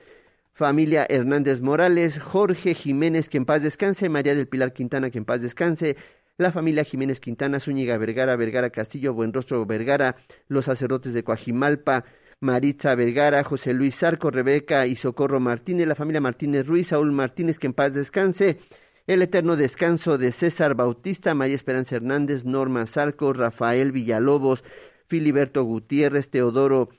familia Hernández Morales, Jorge Jiménez, que en paz descanse, María del Pilar Quintana, que en paz descanse, la familia Jiménez Quintana, Zúñiga Vergara, Vergara Castillo, Buenrostro Vergara, los sacerdotes de Coajimalpa, Maritza Vergara, José Luis Zarco, Rebeca y Socorro Martínez, la familia Martínez Ruiz, Saúl Martínez, que en paz descanse, el eterno descanso de César Bautista, María Esperanza Hernández, Norma Zarco, Rafael Villalobos, Filiberto Gutiérrez, Teodoro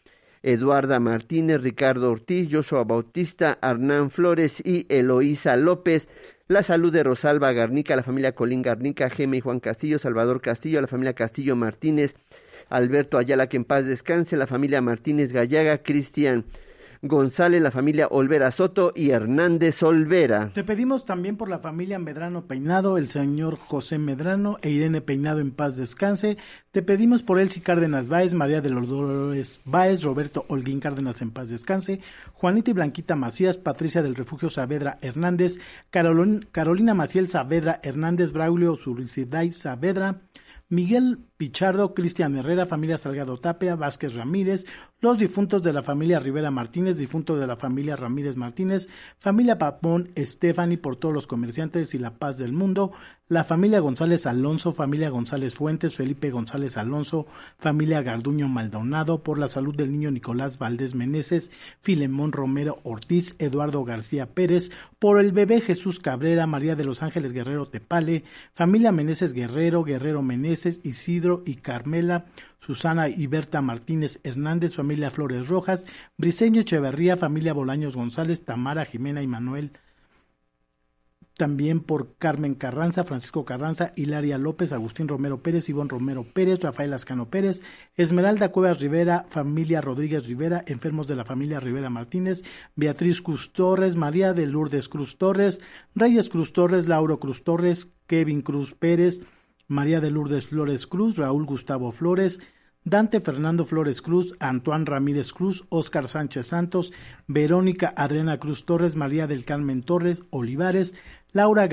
Eduarda Martínez, Ricardo Ortiz, Joshua Bautista, Hernán Flores y Eloísa López. La salud de Rosalba Garnica, la familia Colín Garnica, Geme y Juan Castillo, Salvador Castillo, la familia Castillo Martínez, Alberto Ayala, que en paz descanse, la familia Martínez Gallaga, Cristian González, la familia Olvera Soto y Hernández Olvera. Te pedimos también por la familia Medrano Peinado, el señor José Medrano e Irene Peinado en paz descanse. Te pedimos por Elsie Cárdenas Báez, María de los Dolores Báez, Roberto Holguín Cárdenas en paz descanse, Juanita y Blanquita Macías, Patricia del Refugio Saavedra Hernández, Carolina Maciel Saavedra Hernández, Braulio Zuriciday Saavedra, Miguel Pichardo, Cristian Herrera, familia Salgado Tapia, Vázquez Ramírez, los difuntos de la familia Rivera Martínez, difuntos de la familia Ramírez Martínez, familia Papón, Estefani por todos los comerciantes y la paz del mundo, la familia González Alonso, familia González Fuentes, Felipe González Alonso, familia Garduño Maldonado, por la salud del niño Nicolás Valdés Meneses, Filemón Romero Ortiz, Eduardo García Pérez, por el bebé Jesús Cabrera, María de los Ángeles Guerrero Tepale, familia Meneses Guerrero, Guerrero Meneses, Isidro y Carmela, Susana y Berta Martínez Hernández, familia Flores Rojas, Briseño Echeverría, familia Bolaños González, Tamara Jimena y Manuel. También por Carmen Carranza, Francisco Carranza, Hilaria López, Agustín Romero Pérez, Ivonne Romero Pérez, Rafael Ascano Pérez, Esmeralda Cuevas Rivera, familia Rodríguez Rivera, enfermos de la familia Rivera Martínez, Beatriz Cruz Torres, María de Lourdes Cruz Torres, Reyes Cruz Torres, Lauro Cruz Torres, Kevin Cruz Pérez, María de Lourdes Flores Cruz, Raúl Gustavo Flores, Dante Fernando Flores Cruz, Antoine Ramírez Cruz, Óscar Sánchez Santos, Verónica Adriana Cruz Torres, María del Carmen Torres, Olivares, Laura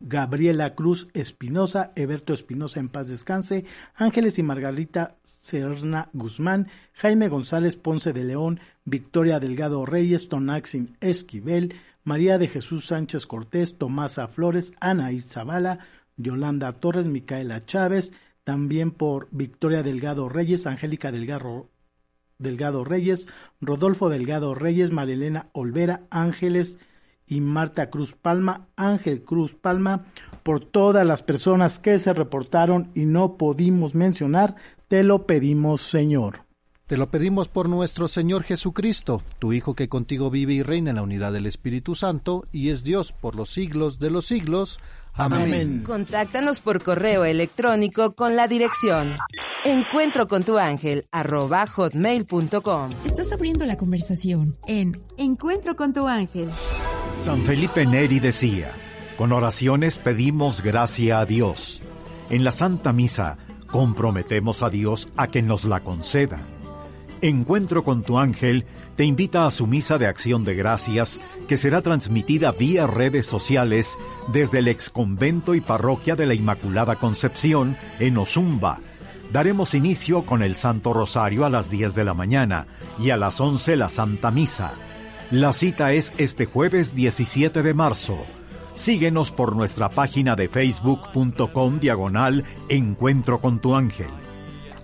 Gabriela Cruz Espinosa, Eberto Espinosa en paz descanse, Ángeles y Margarita Serna Guzmán, Jaime González Ponce de León, Victoria Delgado Reyes, Tonaxin Esquivel, María de Jesús Sánchez Cortés, Tomasa Flores, Ana Zavala, Yolanda Torres, Micaela Chávez, también por Victoria Delgado Reyes, Angélica Delgado, Reyes, Rodolfo Delgado Reyes, Marilena Olvera, Ángeles y Marta Cruz Palma, Ángel Cruz Palma, por todas las personas que se reportaron y no pudimos mencionar, te lo pedimos, Señor. Te lo pedimos por nuestro Señor Jesucristo, tu Hijo que contigo vive y reina en la unidad del Espíritu Santo y es Dios por los siglos de los siglos. Amén. Contáctanos por correo electrónico con la dirección encuentro con tu ángel arroba hotmail.com. Estás abriendo la conversación en Encuentro con tu ángel. San Felipe Neri decía, con oraciones pedimos gracia a Dios. En la Santa Misa comprometemos a Dios a que nos la conceda. Encuentro con tu ángel te invita a su misa de acción de gracias que será transmitida vía redes sociales desde el exconvento y parroquia de la Inmaculada Concepción en Ozumba. Daremos inicio con el Santo Rosario a las 10 de la mañana y a las 11 la Santa Misa. La cita es este jueves 17 de marzo. Síguenos por nuestra página de facebook.com diagonal Encuentro con tu ángel.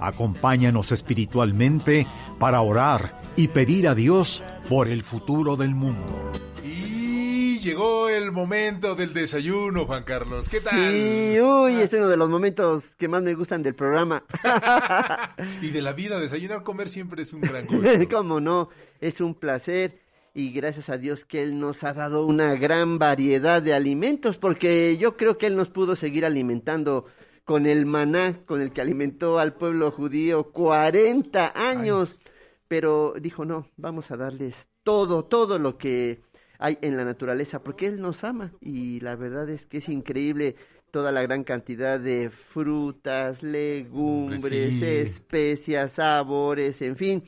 Acompáñanos espiritualmente para orar y pedir a Dios por el futuro del mundo. Y llegó el momento del desayuno, Juan Carlos. ¿Qué tal? Sí, uy, es uno de los momentos que más me gustan del programa. [laughs] y de la vida, desayunar, comer siempre es un gran [laughs] gusto. ¿Cómo no? Es un placer y gracias a Dios que Él nos ha dado una gran variedad de alimentos, porque yo creo que Él nos pudo seguir alimentando con el maná con el que alimentó al pueblo judío 40 años, pero dijo, no, vamos a darles todo, todo lo que hay en la naturaleza, porque Él nos ama y la verdad es que es increíble toda la gran cantidad de frutas, legumbres, Sí. especias, sabores, en fin,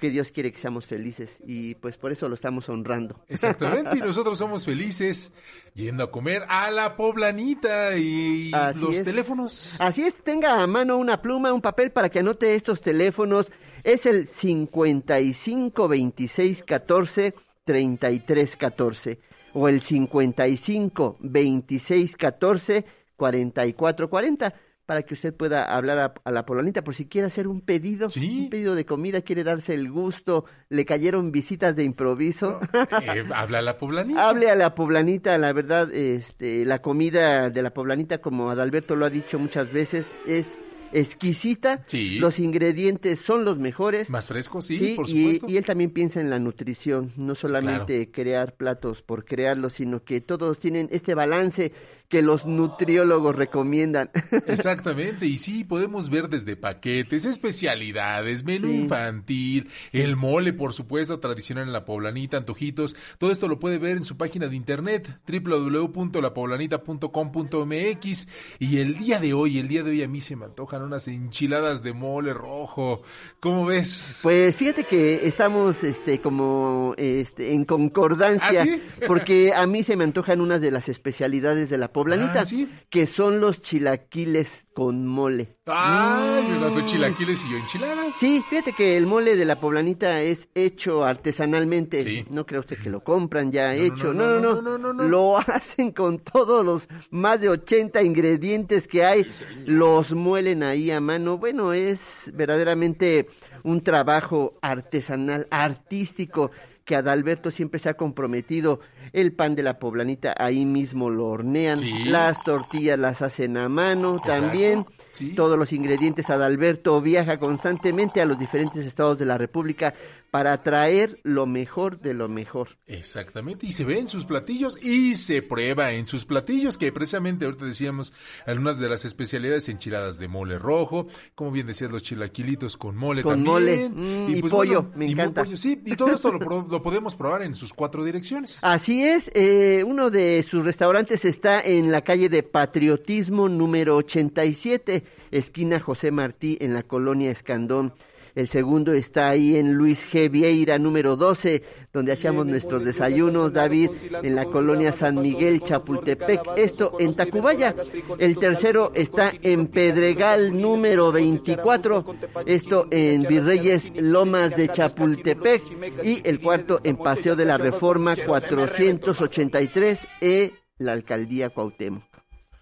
que Dios quiere que seamos felices y pues por eso lo estamos honrando. Exactamente, y nosotros somos felices yendo a comer a la poblanita y Así los es. teléfonos. Así es, tenga a mano una pluma, un papel para que anote estos teléfonos. Es el 55 26 14 3314 o el 55 26 14 44 40 para que usted pueda hablar a, la poblanita por si quiere hacer un pedido, un pedido de comida, quiere darse el gusto, le cayeron visitas de improviso. Eh, [laughs] habla a la poblanita. Hable a la poblanita, la verdad, este, la comida de la poblanita, como Adalberto lo ha dicho muchas veces, es exquisita. Sí. Los ingredientes son los mejores. Más frescos, sí, por supuesto. Y, él también piensa en la nutrición, no solamente crear platos por crearlos, sino que todos tienen este balance que los nutriólogos recomiendan. [laughs] Exactamente, y sí, podemos ver desde paquetes, especialidades, menú infantil, el mole, por supuesto, tradicional en la poblanita, antojitos, todo esto lo puede ver en su página de internet, www.lapoblanita.com.mx, y el día de hoy, el día de hoy a mí se me antojan unas enchiladas de mole rojo, ¿cómo ves? Pues fíjate que estamos, este, como, este, en concordancia, ¿Ah, porque a mí se me antojan unas de las especialidades de la poblanita poblanita, Ah, que son los chilaquiles con mole. Ah, Mm. chilaquiles y yo enchiladas. Sí, fíjate que el mole de la poblanita es hecho artesanalmente. No cree usted que lo compran ya hecho. No no no, Lo hacen con todos los más de 80 ingredientes que hay. los muelen ahí a mano. Bueno, es verdaderamente un trabajo artesanal, artístico que Adalberto siempre se ha comprometido. El pan de la poblanita ahí mismo lo hornean, Sí. las tortillas las hacen a mano Exacto. también. Sí. Todos los ingredientes Adalberto viaja constantemente a los diferentes estados de la República para traer lo mejor de lo mejor. Exactamente, y se ve en sus platillos y se prueba en sus platillos, que precisamente ahorita decíamos algunas de las especialidades enchiladas de mole rojo, como bien decías, los chilaquilitos con mole Con mole, también. mm, y pollo, me y encanta. pollo, sí, y todo esto lo, lo podemos probar en sus cuatro direcciones. Así es, eh, uno de sus restaurantes está en la calle de Patriotismo número 87, esquina José Martí, en la colonia Escandón. El segundo está ahí en Luis G. Vieira número 12, donde hacíamos nuestros desayunos, David, en la colonia San Miguel, Chapultepec, esto en Tacubaya. El tercero está en Pedregal número 24, esto en Virreyes Lomas de Chapultepec. Y el cuarto en Paseo de la Reforma 483, e la alcaldía Cuauhtémoc.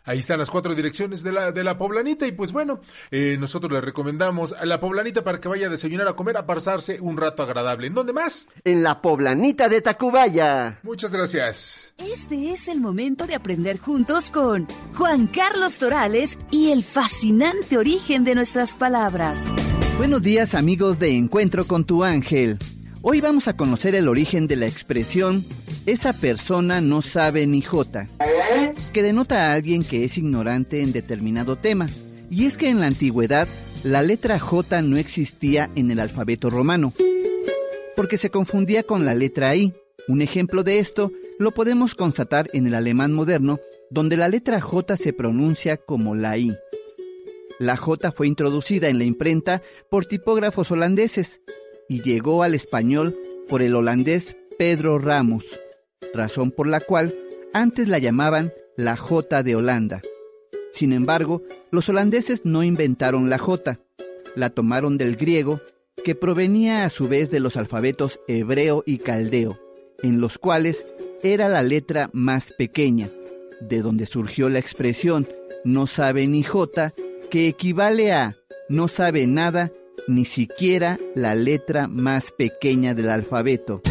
Ahí están las cuatro direcciones de la, de la poblanita y pues bueno, eh, nosotros le recomendamos a la poblanita para que vaya a desayunar, a comer, a pasarse un rato agradable. ¿En dónde más? En la poblanita de Tacubaya. Muchas gracias. Este es el momento de aprender juntos con Juan Carlos Torales y el fascinante origen de nuestras palabras. Buenos días amigos de Encuentro con tu ángel. Hoy vamos a conocer el origen de la expresión esa persona no sabe ni jota, que denota a alguien que es ignorante en determinado tema. Y es que en la antigüedad la letra J no existía en el alfabeto romano, porque se confundía con la letra I. Un ejemplo de esto lo podemos constatar en el alemán moderno, donde la letra J se pronuncia como la I. La J fue introducida en la imprenta por tipógrafos holandeses y llegó al español por el holandés Pedro Ramos, razón por la cual antes la llamaban la J de Holanda. Sin embargo, los holandeses no inventaron la J, la tomaron del griego, que provenía a su vez de los alfabetos hebreo y caldeo, en los cuales era la letra más pequeña, de donde surgió la expresión no sabe ni J, que equivale a no sabe nada, ni siquiera la letra más pequeña del alfabeto.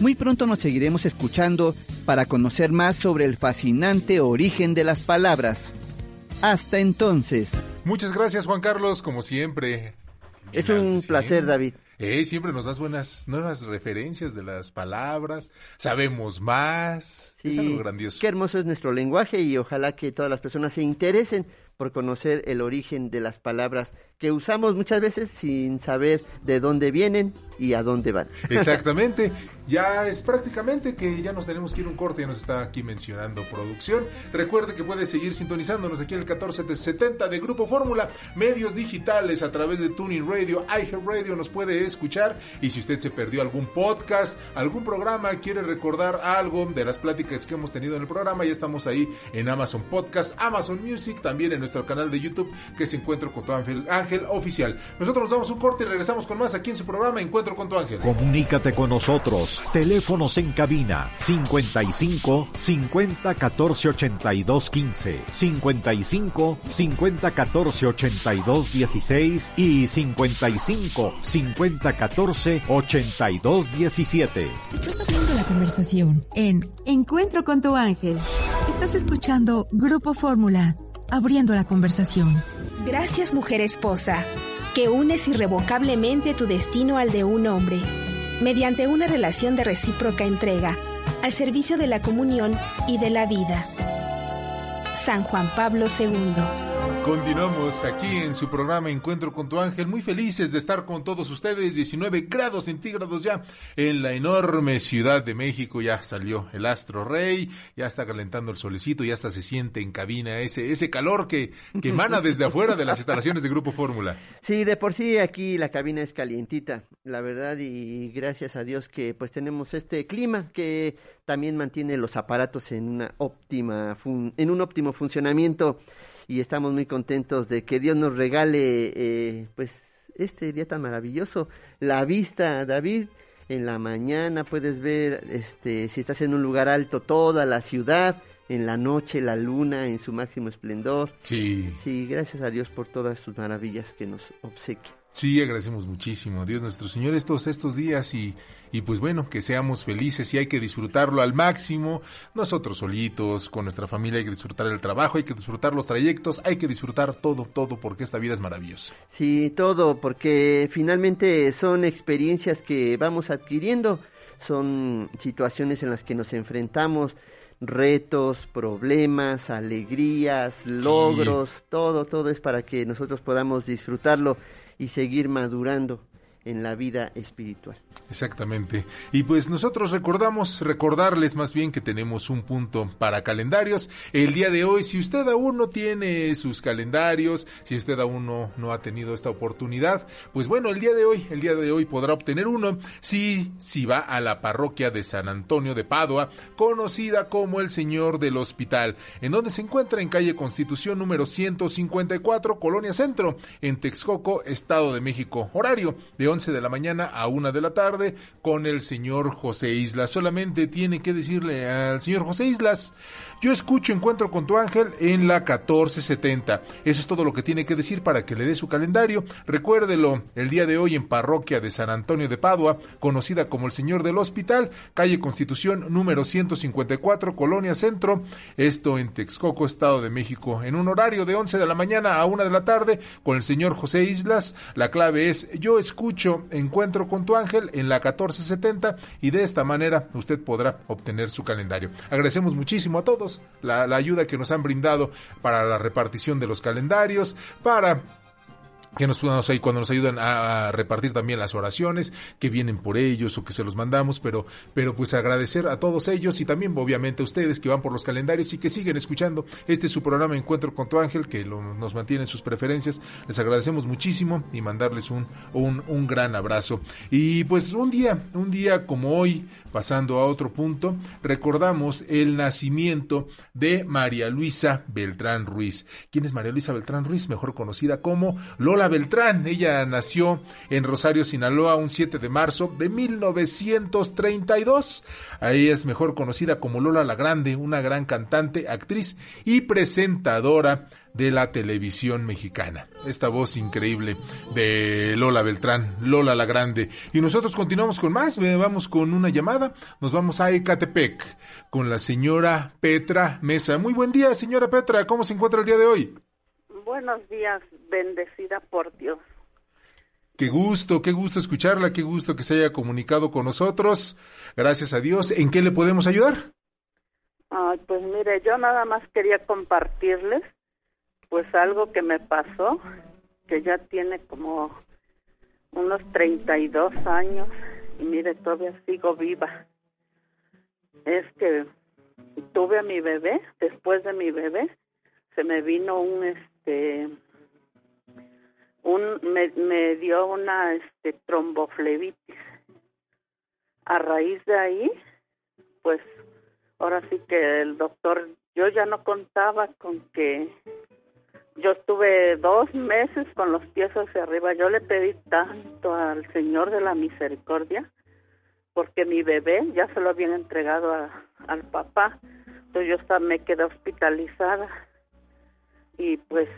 Muy pronto nos seguiremos escuchando para conocer más sobre el fascinante origen de las palabras. Hasta entonces. Muchas gracias Juan Carlos, como siempre. Es un placer, David. Eh, siempre nos das buenas nuevas referencias de las palabras, sabemos más. es algo grandioso. Qué hermoso es nuestro lenguaje y ojalá que todas las personas se interesen por conocer el origen de las palabras que usamos muchas veces sin saber de dónde vienen y a dónde van. [laughs] Exactamente, ya es prácticamente que ya nos tenemos que ir un corte, ya nos está aquí mencionando producción. Recuerde que puede seguir sintonizándonos aquí en el 1470 de Grupo Fórmula, medios digitales a través de Tuning Radio, iHeartRadio nos puede escuchar y si usted se perdió algún podcast, algún programa, quiere recordar algo de las pláticas que hemos tenido en el programa, ya estamos ahí en Amazon Podcast, Amazon Music, también en nuestro canal de YouTube que se encuentra con tu ángel, ángel Oficial. Nosotros nos damos un corte y regresamos con más aquí en su programa Encuentro con tu ángel. Comunícate con nosotros. Teléfonos en cabina 55 50 14 82 15, 55 50 14 82 16 y 55 50 14 82 17. Estás abriendo la conversación en Encuentro con tu ángel. Estás escuchando Grupo Fórmula, abriendo la conversación. Gracias, mujer esposa, que unes irrevocablemente tu destino al de un hombre, mediante una relación de recíproca entrega, al servicio de la comunión y de la vida. San Juan Pablo II. Continuamos aquí en su programa Encuentro con tu ángel, muy felices de estar con todos ustedes, 19 grados centígrados ya en la enorme ciudad de México, ya salió el astro rey, ya está calentando el solecito, ya hasta se siente en cabina ese, ese calor que, que emana desde afuera de las instalaciones de Grupo Fórmula. Sí, de por sí aquí la cabina es calientita, la verdad, y gracias a Dios que pues tenemos este clima que también mantiene los aparatos en una óptima en un óptimo funcionamiento. Y estamos muy contentos de que Dios nos regale eh, pues este día tan maravilloso. La vista David en la mañana puedes ver este si estás en un lugar alto toda la ciudad en la noche la luna en su máximo esplendor. Sí. Sí gracias a Dios por todas sus maravillas que nos obsequia Sí, agradecemos muchísimo, Dios nuestro Señor, estos, estos días y, y pues bueno, que seamos felices y hay que disfrutarlo al máximo. Nosotros solitos, con nuestra familia, hay que disfrutar el trabajo, hay que disfrutar los trayectos, hay que disfrutar todo, todo, porque esta vida es maravillosa. Sí, todo, porque finalmente son experiencias que vamos adquiriendo, son situaciones en las que nos enfrentamos, retos, problemas, alegrías, logros, todo, todo es para que nosotros podamos disfrutarlo y seguir madurando en la vida espiritual. Exactamente. Y pues nosotros recordamos, recordarles más bien que tenemos un punto para calendarios. El día de hoy, si usted aún no tiene sus calendarios, si usted aún no, no ha tenido esta oportunidad, pues bueno, el día de hoy, el día de hoy podrá obtener uno si, si va a la parroquia de San Antonio de Padua, conocida como el Señor del Hospital, en donde se encuentra en calle Constitución número 154, Colonia Centro, en Texcoco, Estado de México. Horario de 11 de la mañana a 1 de la tarde con el señor José Islas. Solamente tiene que decirle al señor José Islas, yo escucho Encuentro con tu ángel en la 1470. Eso es todo lo que tiene que decir para que le dé su calendario. Recuérdelo, el día de hoy en parroquia de San Antonio de Padua, conocida como el Señor del Hospital, calle Constitución número 154, Colonia Centro, esto en Texcoco, Estado de México, en un horario de 11 de la mañana a 1 de la tarde con el señor José Islas. La clave es yo escucho Encuentro con tu ángel en la 1470 y de esta manera usted podrá obtener su calendario. Agradecemos muchísimo a todos la, la ayuda que nos han brindado para la repartición de los calendarios, para que nos ahí cuando nos ayudan a, repartir también las oraciones que vienen por ellos o que se los mandamos, pero, pero pues agradecer a todos ellos y también obviamente a ustedes que van por los calendarios y que siguen escuchando este es su programa Encuentro con tu ángel que nos mantiene en sus preferencias. Les agradecemos muchísimo y mandarles un, un, un gran abrazo. Y pues un día, un día como hoy, pasando a otro punto, recordamos el nacimiento de María Luisa Beltrán Ruiz. ¿Quién es María Luisa Beltrán Ruiz? Mejor conocida como Lola Beltrán. Ella nació en Rosario, Sinaloa, un 7 de marzo de 1932. Ahí es mejor conocida como Lola la Grande, una gran cantante, actriz y presentadora de la televisión mexicana. Esta voz increíble de Lola Beltrán, Lola la Grande. Y nosotros continuamos con más, vamos con una llamada, nos vamos a Ecatepec con la señora Petra Mesa. Muy buen día, señora Petra, ¿cómo se encuentra el día de hoy? Buenos días, bendecida por Dios. Qué gusto, qué gusto escucharla, qué gusto que se haya comunicado con nosotros. Gracias a Dios. ¿En qué le podemos ayudar? Ay, pues mire, yo nada más quería compartirles pues algo que me pasó, que ya tiene como unos 32 años y mire, todavía sigo viva. Es que tuve a mi bebé, después de mi bebé, se me vino un este un me, me dio una este tromboflebitis a raíz de ahí pues ahora sí que el doctor yo ya no contaba con que yo estuve dos meses con los pies hacia arriba. Yo le pedí tanto al Señor de la Misericordia porque mi bebé ya se lo habían entregado al papá. Entonces yo me quedé hospitalizada y pues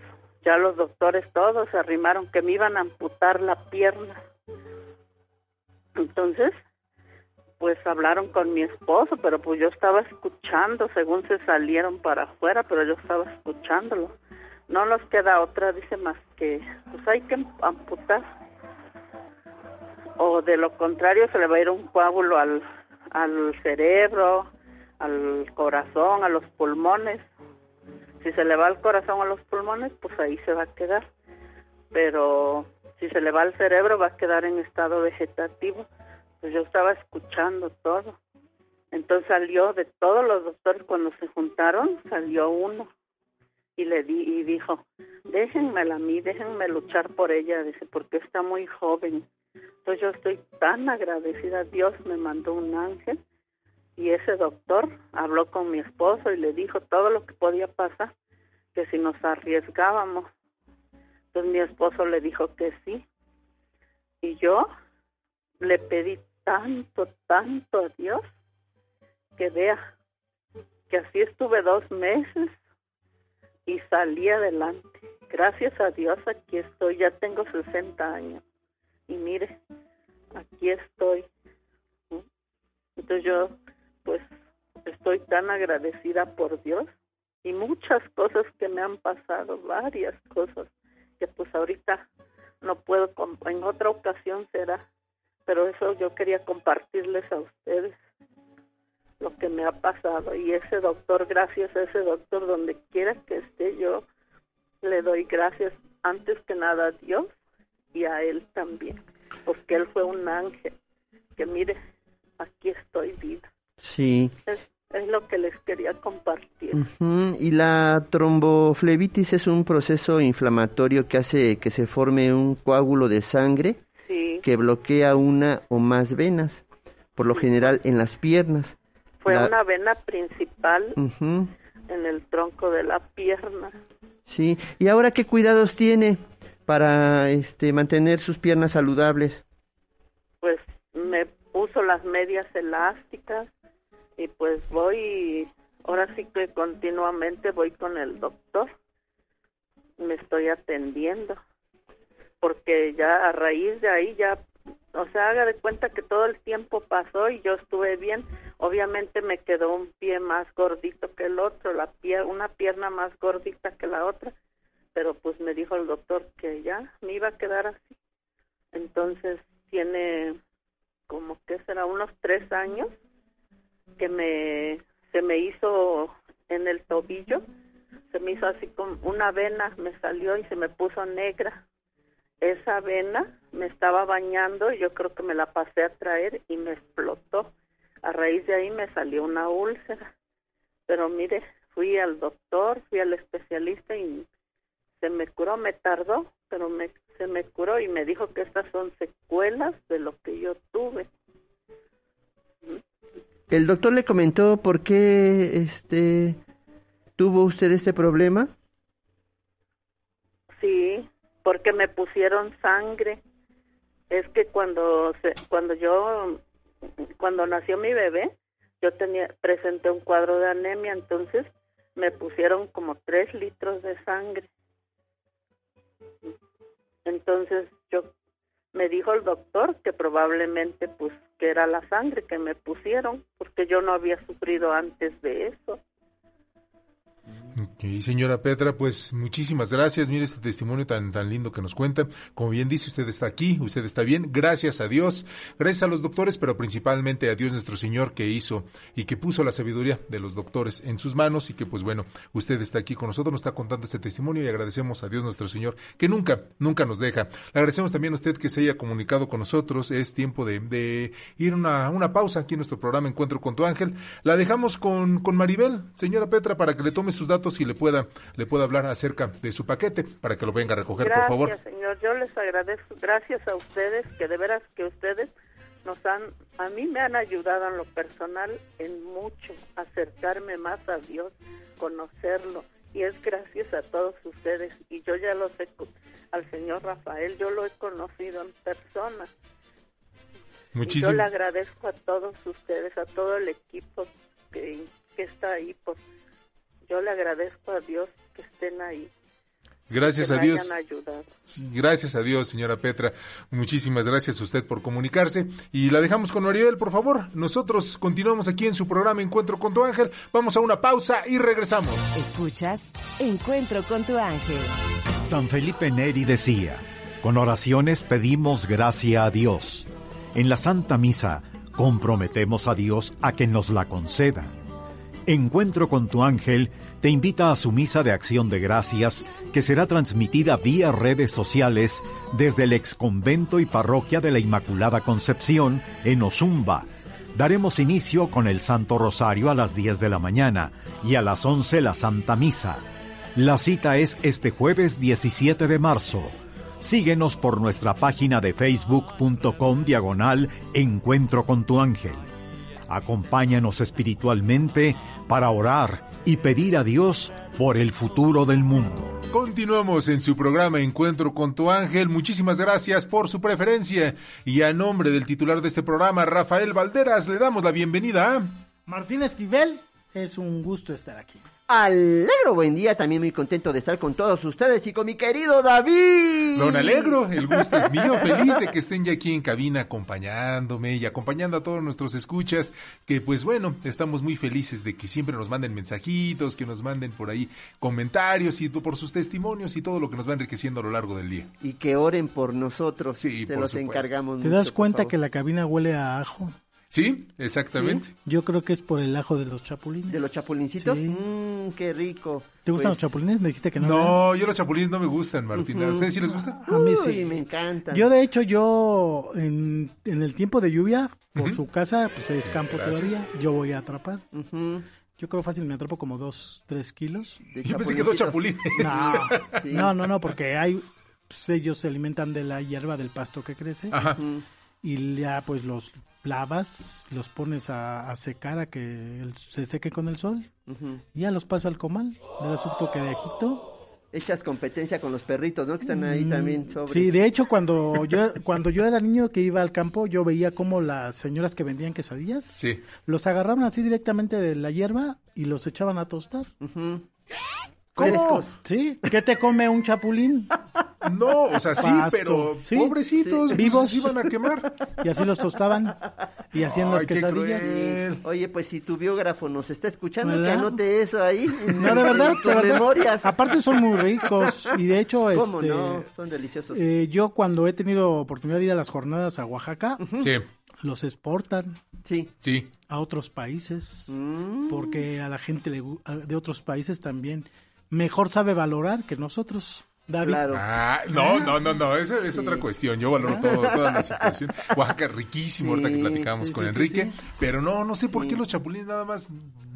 ya los doctores todos se arrimaron que me iban a amputar la pierna. Entonces, pues hablaron con mi esposo, pero pues yo estaba escuchando según se salieron para afuera, pero yo estaba escuchándolo. No nos queda otra, dice más que pues hay que amputar. O de lo contrario se le va a ir un coágulo al, al cerebro, al corazón, a los pulmones. Si se le va al corazón a los pulmones, pues ahí se va a quedar. Pero si se le va al cerebro, va a quedar en estado vegetativo. Pues yo estaba escuchando todo. Entonces salió de todos los doctores cuando se juntaron, salió uno y le di y dijo, déjenmela a mí, déjenme luchar por ella, dice, porque está muy joven. Entonces yo estoy tan agradecida, Dios me mandó un ángel y ese doctor habló con mi esposo y le dijo todo lo que podía pasar, que si nos arriesgábamos. Entonces mi esposo le dijo que sí. Y yo le pedí tanto, tanto a Dios que vea que así estuve dos meses y salí adelante. Gracias a Dios aquí estoy, ya tengo 60 años. Y mire, aquí estoy. Entonces yo pues estoy tan agradecida por Dios y muchas cosas que me han pasado, varias cosas que pues ahorita no puedo, en otra ocasión será, pero eso yo quería compartirles a ustedes lo que me ha pasado y ese doctor, gracias a ese doctor, donde quiera que esté yo, le doy gracias antes que nada a Dios y a él también, porque él fue un ángel, que mire, aquí estoy viva. Sí. Es, lo que les quería compartir. Y la tromboflebitis es un proceso inflamatorio que hace que se forme un coágulo de sangre que bloquea una o más venas, por lo general en las piernas. Fue una vena principal en el tronco de la pierna. Sí, ¿y ahora qué cuidados tiene para este mantener sus piernas saludables? Pues me puso las medias elásticas y pues voy, ahora sí que continuamente voy con el doctor, me estoy atendiendo, porque ya a raíz de ahí ya o sea, haga de cuenta que todo el tiempo pasó y yo estuve bien. Obviamente me quedó un pie más gordito que el otro, la pie, una pierna más gordita que la otra, pero pues me dijo el doctor que ya me iba a quedar así. Entonces tiene como que será unos tres años que me se me hizo en el tobillo, se me hizo así como una vena, me salió y se me puso negra esa vena me estaba bañando y yo creo que me la pasé a traer y me explotó. A raíz de ahí me salió una úlcera. Pero mire, fui al doctor, fui al especialista y se me curó, me tardó, pero me, se me curó y me dijo que estas son secuelas de lo que yo tuve. ¿El doctor le comentó por qué este tuvo usted este problema? Sí, porque me pusieron sangre. Es que cuando se, cuando yo cuando nació mi bebé, yo tenía presenté un cuadro de anemia, entonces me pusieron como tres litros de sangre. Entonces yo me dijo el doctor que probablemente pues que era la sangre que me pusieron porque yo no había sufrido antes de eso. Ok, señora Petra, pues muchísimas gracias. Mire este testimonio tan, tan lindo que nos cuenta. Como bien dice, usted está aquí, usted está bien. Gracias a Dios, gracias a los doctores, pero principalmente a Dios nuestro Señor que hizo y que puso la sabiduría de los doctores en sus manos y que pues bueno, usted está aquí con nosotros, nos está contando este testimonio y agradecemos a Dios nuestro Señor que nunca, nunca nos deja. Le agradecemos también a usted que se haya comunicado con nosotros. Es tiempo de, de ir a una, una pausa aquí en nuestro programa Encuentro con tu ángel. La dejamos con, con Maribel, señora Petra, para que le tome sus datos y le pueda, le pueda hablar acerca de su paquete para que lo venga a recoger, por favor. Gracias, señor. Yo les agradezco. Gracias a ustedes, que de veras que ustedes nos han, a mí me han ayudado en lo personal en mucho, acercarme más a Dios, conocerlo y es gracias a todos ustedes. Y yo ya lo sé, al señor Rafael, yo lo he conocido en persona. Muchísimo. yo le agradezco a todos ustedes, a todo el equipo que, que está ahí. Por, yo le agradezco a Dios que estén ahí. Gracias que a Dios. hayan ayudado. Sí, Gracias a Dios, señora Petra. Muchísimas gracias a usted por comunicarse. Y la dejamos con Maribel, por favor. Nosotros continuamos aquí en su programa Encuentro con tu ángel. Vamos a una pausa y regresamos. Escuchas Encuentro con tu ángel. San Felipe Neri decía, con oraciones pedimos gracia a Dios. En la Santa Misa comprometemos a Dios a que nos la conceda. Encuentro con tu ángel te invita a su misa de acción de gracias que será transmitida vía redes sociales desde el exconvento y parroquia de la Inmaculada Concepción en Ozumba. Daremos inicio con el Santo Rosario a las 10 de la mañana y a las 11 la Santa Misa. La cita es este jueves 17 de marzo. Síguenos por nuestra página de facebook.com diagonal Encuentro con tu ángel. Acompáñanos espiritualmente para orar y pedir a Dios por el futuro del mundo. Continuamos en su programa Encuentro con tu ángel. Muchísimas gracias por su preferencia. Y a nombre del titular de este programa, Rafael Valderas, le damos la bienvenida a... Martín Esquivel, es un gusto estar aquí. Alegro, buen día, también muy contento de estar con todos ustedes y con mi querido David. Don Alegro, el gusto es mío, feliz de que estén ya aquí en cabina acompañándome y acompañando a todos nuestros escuchas, que pues bueno, estamos muy felices de que siempre nos manden mensajitos, que nos manden por ahí comentarios y por sus testimonios y todo lo que nos va enriqueciendo a lo largo del día. Y que oren por nosotros, Sí, se por los supuesto. encargamos. ¿Te mucho, das cuenta que la cabina huele a ajo? Sí, exactamente. Yo creo que es por el ajo de los chapulines. ¿De los chapulincitos? Sí. Mmm, qué rico. ¿Te gustan Pues, los chapulines? Me dijiste que no. ¿verdad? No, yo los chapulines no me gustan, Martín. ¿A ustedes sí les gustan? A mí Uy, sí. me encanta. Yo de hecho, yo en, en el tiempo de lluvia, por su casa, pues es campo Gracias. todavía, yo voy a atrapar. Yo creo fácil me atrapo como dos, tres kilos. De Yo pensé que dos chapulines. No, [laughs] Sí. no, no, no, porque hay, pues, ellos se alimentan de la hierba del pasto que crece Ajá. Y ya pues los lavas, los pones a, a secar a que el- se seque con el sol y ya los paso al comal, le das un toque de ajito. Echas competencia con los perritos, ¿no? Que están ahí Mm, también sobre. Sí, de hecho cuando yo cuando yo era niño que iba al campo, yo veía como las señoras que vendían quesadillas Sí. los agarraban así directamente de la hierba y los echaban a tostar. Ujú. ¿Cómo? Sí, ¿qué te come un chapulín? [laughs] No, o sea, sí, Pasto. pero Sí. pobrecitos, Sí. pues, Vivos. iban a quemar. Y así los tostaban y hacían las Ay, qué quesadillas. cruel. Oye, pues si tu biógrafo nos está escuchando, ¿Verdad? que anote eso ahí. No, de [laughs] verdad, en tus de verdad. memorias. Aparte son muy ricos y de hecho [laughs] ¿Cómo este no? Son deliciosos. eh, yo cuando he tenido oportunidad de ir a las jornadas a Oaxaca, Sí, los exportan Sí. sí. a otros países Mm. porque a la gente le a- de otros países también mejor sabe valorar que nosotros. David. Claro. Ah, no, no, no, no, eso es otra cuestión. Yo valoro todo, toda la situación. Oaxaca riquísimo, ahorita que Sí, platicamos sí, con sí, sí, Enrique. sí. Pero no, no sé por qué Sí. los chapulines nada más,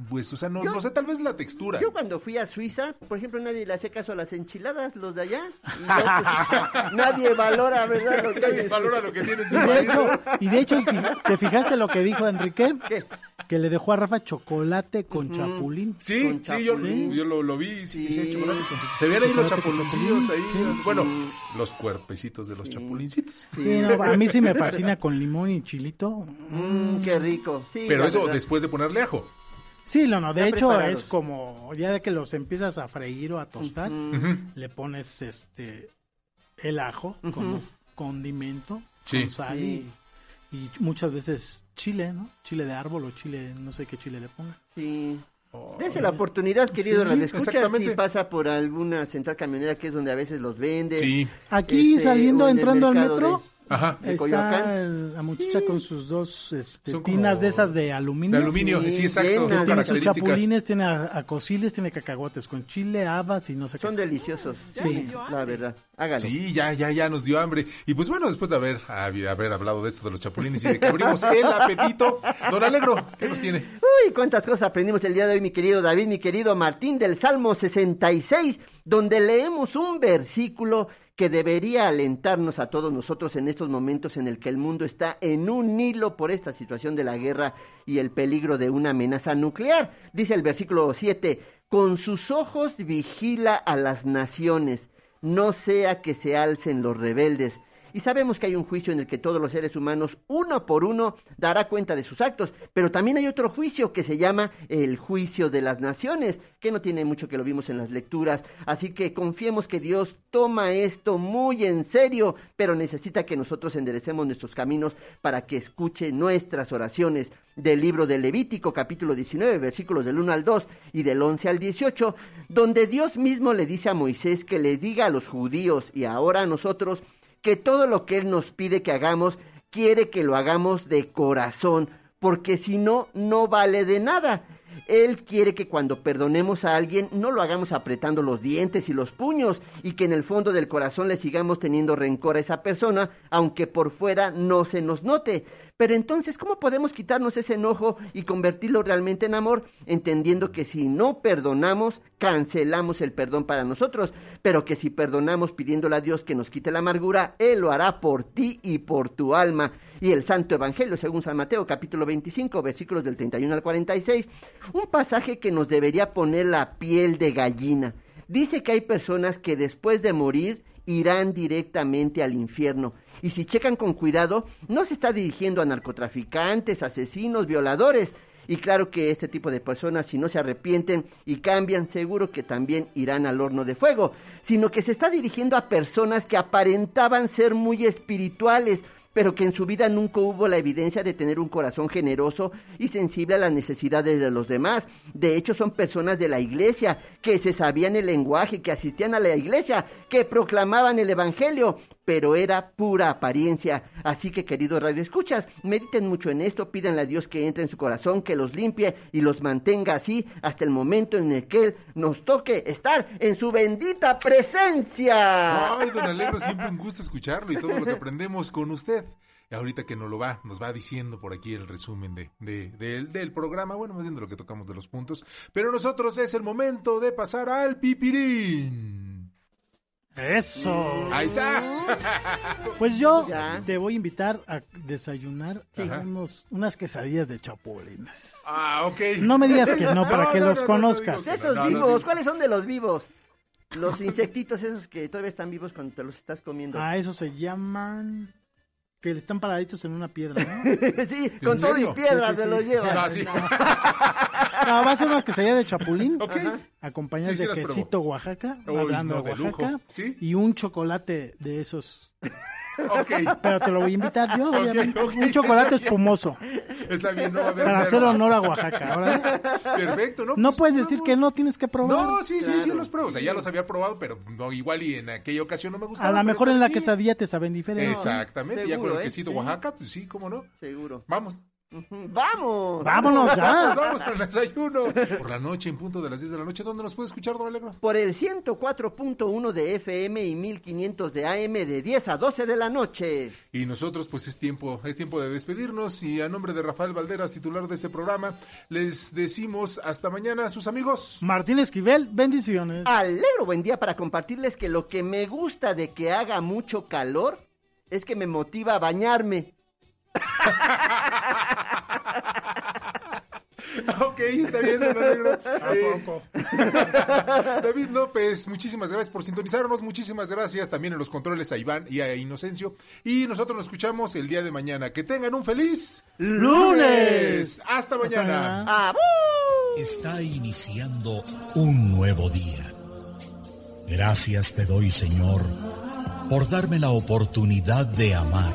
pues, o sea, no, Yo- no sé, tal vez la textura. Yo cuando fui a Suiza, por ejemplo, nadie le hacía caso a las enchiladas, los de allá. Y yo, pues, [laughs] nadie valora, ¿verdad? Lo que hay. Valora lo que tiene en su Y de hecho, y de hecho, ¿te fijaste lo que dijo Enrique? ¿Qué? Que le dejó a Rafa chocolate con chapulín. Sí, Con sí, yo, chapulín. yo lo, lo vi, sí, sí, Sí. chocolate con- Se ven ahí los chapulincitos ahí. Bueno, los cuerpecitos de los chapulincitos. Sí, no, a mí sí me [laughs] fascina con limón y chilito. Mm, qué rico. Sí, Pero eso verdad. después de ponerle ajo. Sí, no, no, de hecho preparados. es como, ya de que los empiezas a freír o a tostar, le pones este el ajo como Ujú. condimento, Sí. con sal y, y muchas veces chile, ¿no? Chile de árbol o chile, no sé qué chile le ponga. Sí. Dese la oportunidad, querido Sí, sí, si pasa por alguna central camionera que es donde a veces los venden. Sí. Aquí Este, saliendo, entrando al metro, Ajá. de está la muchacha con sus dos este, Son como tinas de esas de aluminio. De aluminio, sí, Sí, exacto. llenas. Tiene sus chapulines, tiene a, a cosiles, tiene cacahuates con chile, habas y no sé qué. Son deliciosos. Sí. La verdad. Hágalo. Sí, ya, ya, ya nos dio hambre. Y pues bueno, después de haber, haber hablado de esto de los chapulines y de que abrimos el apetito, don Alegro, ¿qué nos tiene? Uy, cuántas cosas aprendimos el día de hoy, mi querido David, mi querido Martín, del Salmo 66, donde leemos un versículo que debería alentarnos a todos nosotros en estos momentos en el que el mundo está en un hilo por esta situación de la guerra y el peligro de una amenaza nuclear. Dice el versículo 7, con sus ojos vigila a las naciones, no sea que se alcen los rebeldes. Y sabemos que hay un juicio en el que todos los seres humanos, uno por uno, dará cuenta de sus actos. Pero también hay otro juicio que se llama el juicio de las naciones, que no tiene mucho que lo vimos en las lecturas. Así que confiemos que Dios toma esto muy en serio, pero necesita que nosotros enderecemos nuestros caminos para que escuche nuestras oraciones del libro de Levítico capítulo 19 versículos del 1 al 2 y del 11 al 18, donde Dios mismo le dice a Moisés que le diga a los judíos y ahora a nosotros que todo lo que Él nos pide que hagamos, quiere que lo hagamos de corazón, porque si no, no vale de nada. Él quiere que cuando perdonemos a alguien no lo hagamos apretando los dientes y los puños y que en el fondo del corazón le sigamos teniendo rencor a esa persona, aunque por fuera no se nos note. Pero entonces, ¿cómo podemos quitarnos ese enojo y convertirlo realmente en amor? Entendiendo que si no perdonamos, cancelamos el perdón para nosotros, pero que si perdonamos pidiéndole a Dios que nos quite la amargura, Él lo hará por ti y por tu alma. Y el Santo Evangelio, según San Mateo, capítulo 25, versículos del 31 al 46, un pasaje que nos debería poner la piel de gallina. Dice que hay personas que después de morir irán directamente al infierno y si checan con cuidado, no se está dirigiendo a narcotraficantes, asesinos, violadores. Y claro que este tipo de personas, si no se arrepienten y cambian, seguro que también irán al horno de fuego, sino que se está dirigiendo a personas que aparentaban ser muy espirituales, pero que en su vida nunca hubo la evidencia de tener un corazón generoso y sensible a las necesidades de los demás. De hecho, son personas de la iglesia que se sabían el lenguaje, que asistían a la iglesia, que proclamaban el evangelio, pero era pura apariencia. Así que, queridos radioescuchas, mediten mucho en esto, pídanle a Dios que entre en su corazón, que los limpie y los mantenga así hasta el momento en el que nos toque estar en su bendita presencia. Ay, don Alegro, siempre un gusto escucharlo y todo lo que aprendemos con usted. Ahorita que nos lo va, nos va diciendo por aquí el resumen de, de, del programa, bueno, más bien de lo que tocamos de los puntos. Pero nosotros es el momento de pasar al pipirín. Eso. Ahí está. [laughs] Pues yo te voy a invitar a desayunar unos, unas quesadillas de chapulines. Ah, ok. No me digas que no [laughs] para No, que no, los no, no, conozcas. no Esos No, no, vivos, ¿cuáles son de los vivos? Los insectitos esos que todavía están vivos cuando te los estás comiendo. Ah, eso se llaman que están paraditos en una piedra, ¿no? [laughs] sí, con todo y serio? piedras Sí, sí, se los llevan. No, sí. No, va a ser unas quesadillas de chapulín, Ajá. acompañadas Sí, sí de las quesito Oaxaca, Uy, hablando no, de de Oaxaca, lujo. ¿Sí? y un chocolate de esos. Ok. Pero te lo voy a invitar yo, Ok, obviamente. ok. Un chocolate [laughs] espumoso. Está bien, no va a haber Para hacer honor a Oaxaca. ¿verdad? Perfecto, ¿no? No Pues, puedes decir que no, tienes que probar. No, sí, sí, sí los pruebo. O sea, ya los había probado, pero no igual y en aquella ocasión no me A gustaron. lo pero mejor en la sí. quesadilla te saben diferente. Exactamente, ya con Seguro, el ¿eh? quesito Sí. Oaxaca, pues sí, cómo no. Seguro. Vamos. ¡Vamos! Vámonos ya. [laughs] Vamos, al desayuno. Por la noche, en punto de las 10 de la noche. ¿Dónde nos puede escuchar, don Alegro? Por el 104.1 de FM y 1500 de AM de 10 a 12 de la noche. Y nosotros, pues es tiempo, es tiempo de despedirnos. Y a nombre de Rafael Valderas, titular de este programa, les decimos hasta mañana, sus amigos. Martín Esquivel, bendiciones. Alegro buen día para compartirles que lo que me gusta de que haga mucho calor es que me motiva a bañarme. [laughs] ok, está bien, don Alegro. Eh, [laughs] David López, muchísimas gracias por sintonizarnos. Muchísimas gracias también en los controles a Iván y a Inocencio. Y nosotros nos escuchamos el día de mañana. Que tengan un feliz Lunes. Hasta mañana. ¡Ah, Está iniciando un nuevo día. Gracias te doy, Señor, por darme la oportunidad de amar,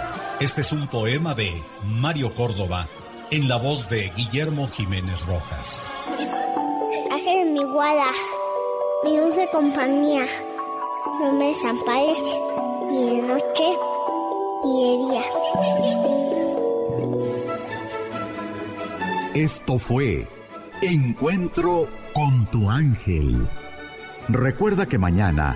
Este es un poema de Mario Córdoba en la voz de Guillermo Jiménez Rojas. Hace mi guada, mi dulce compañía, no me desampares ni de noche ni de día. Esto fue Encuentro con tu ángel. Recuerda que mañana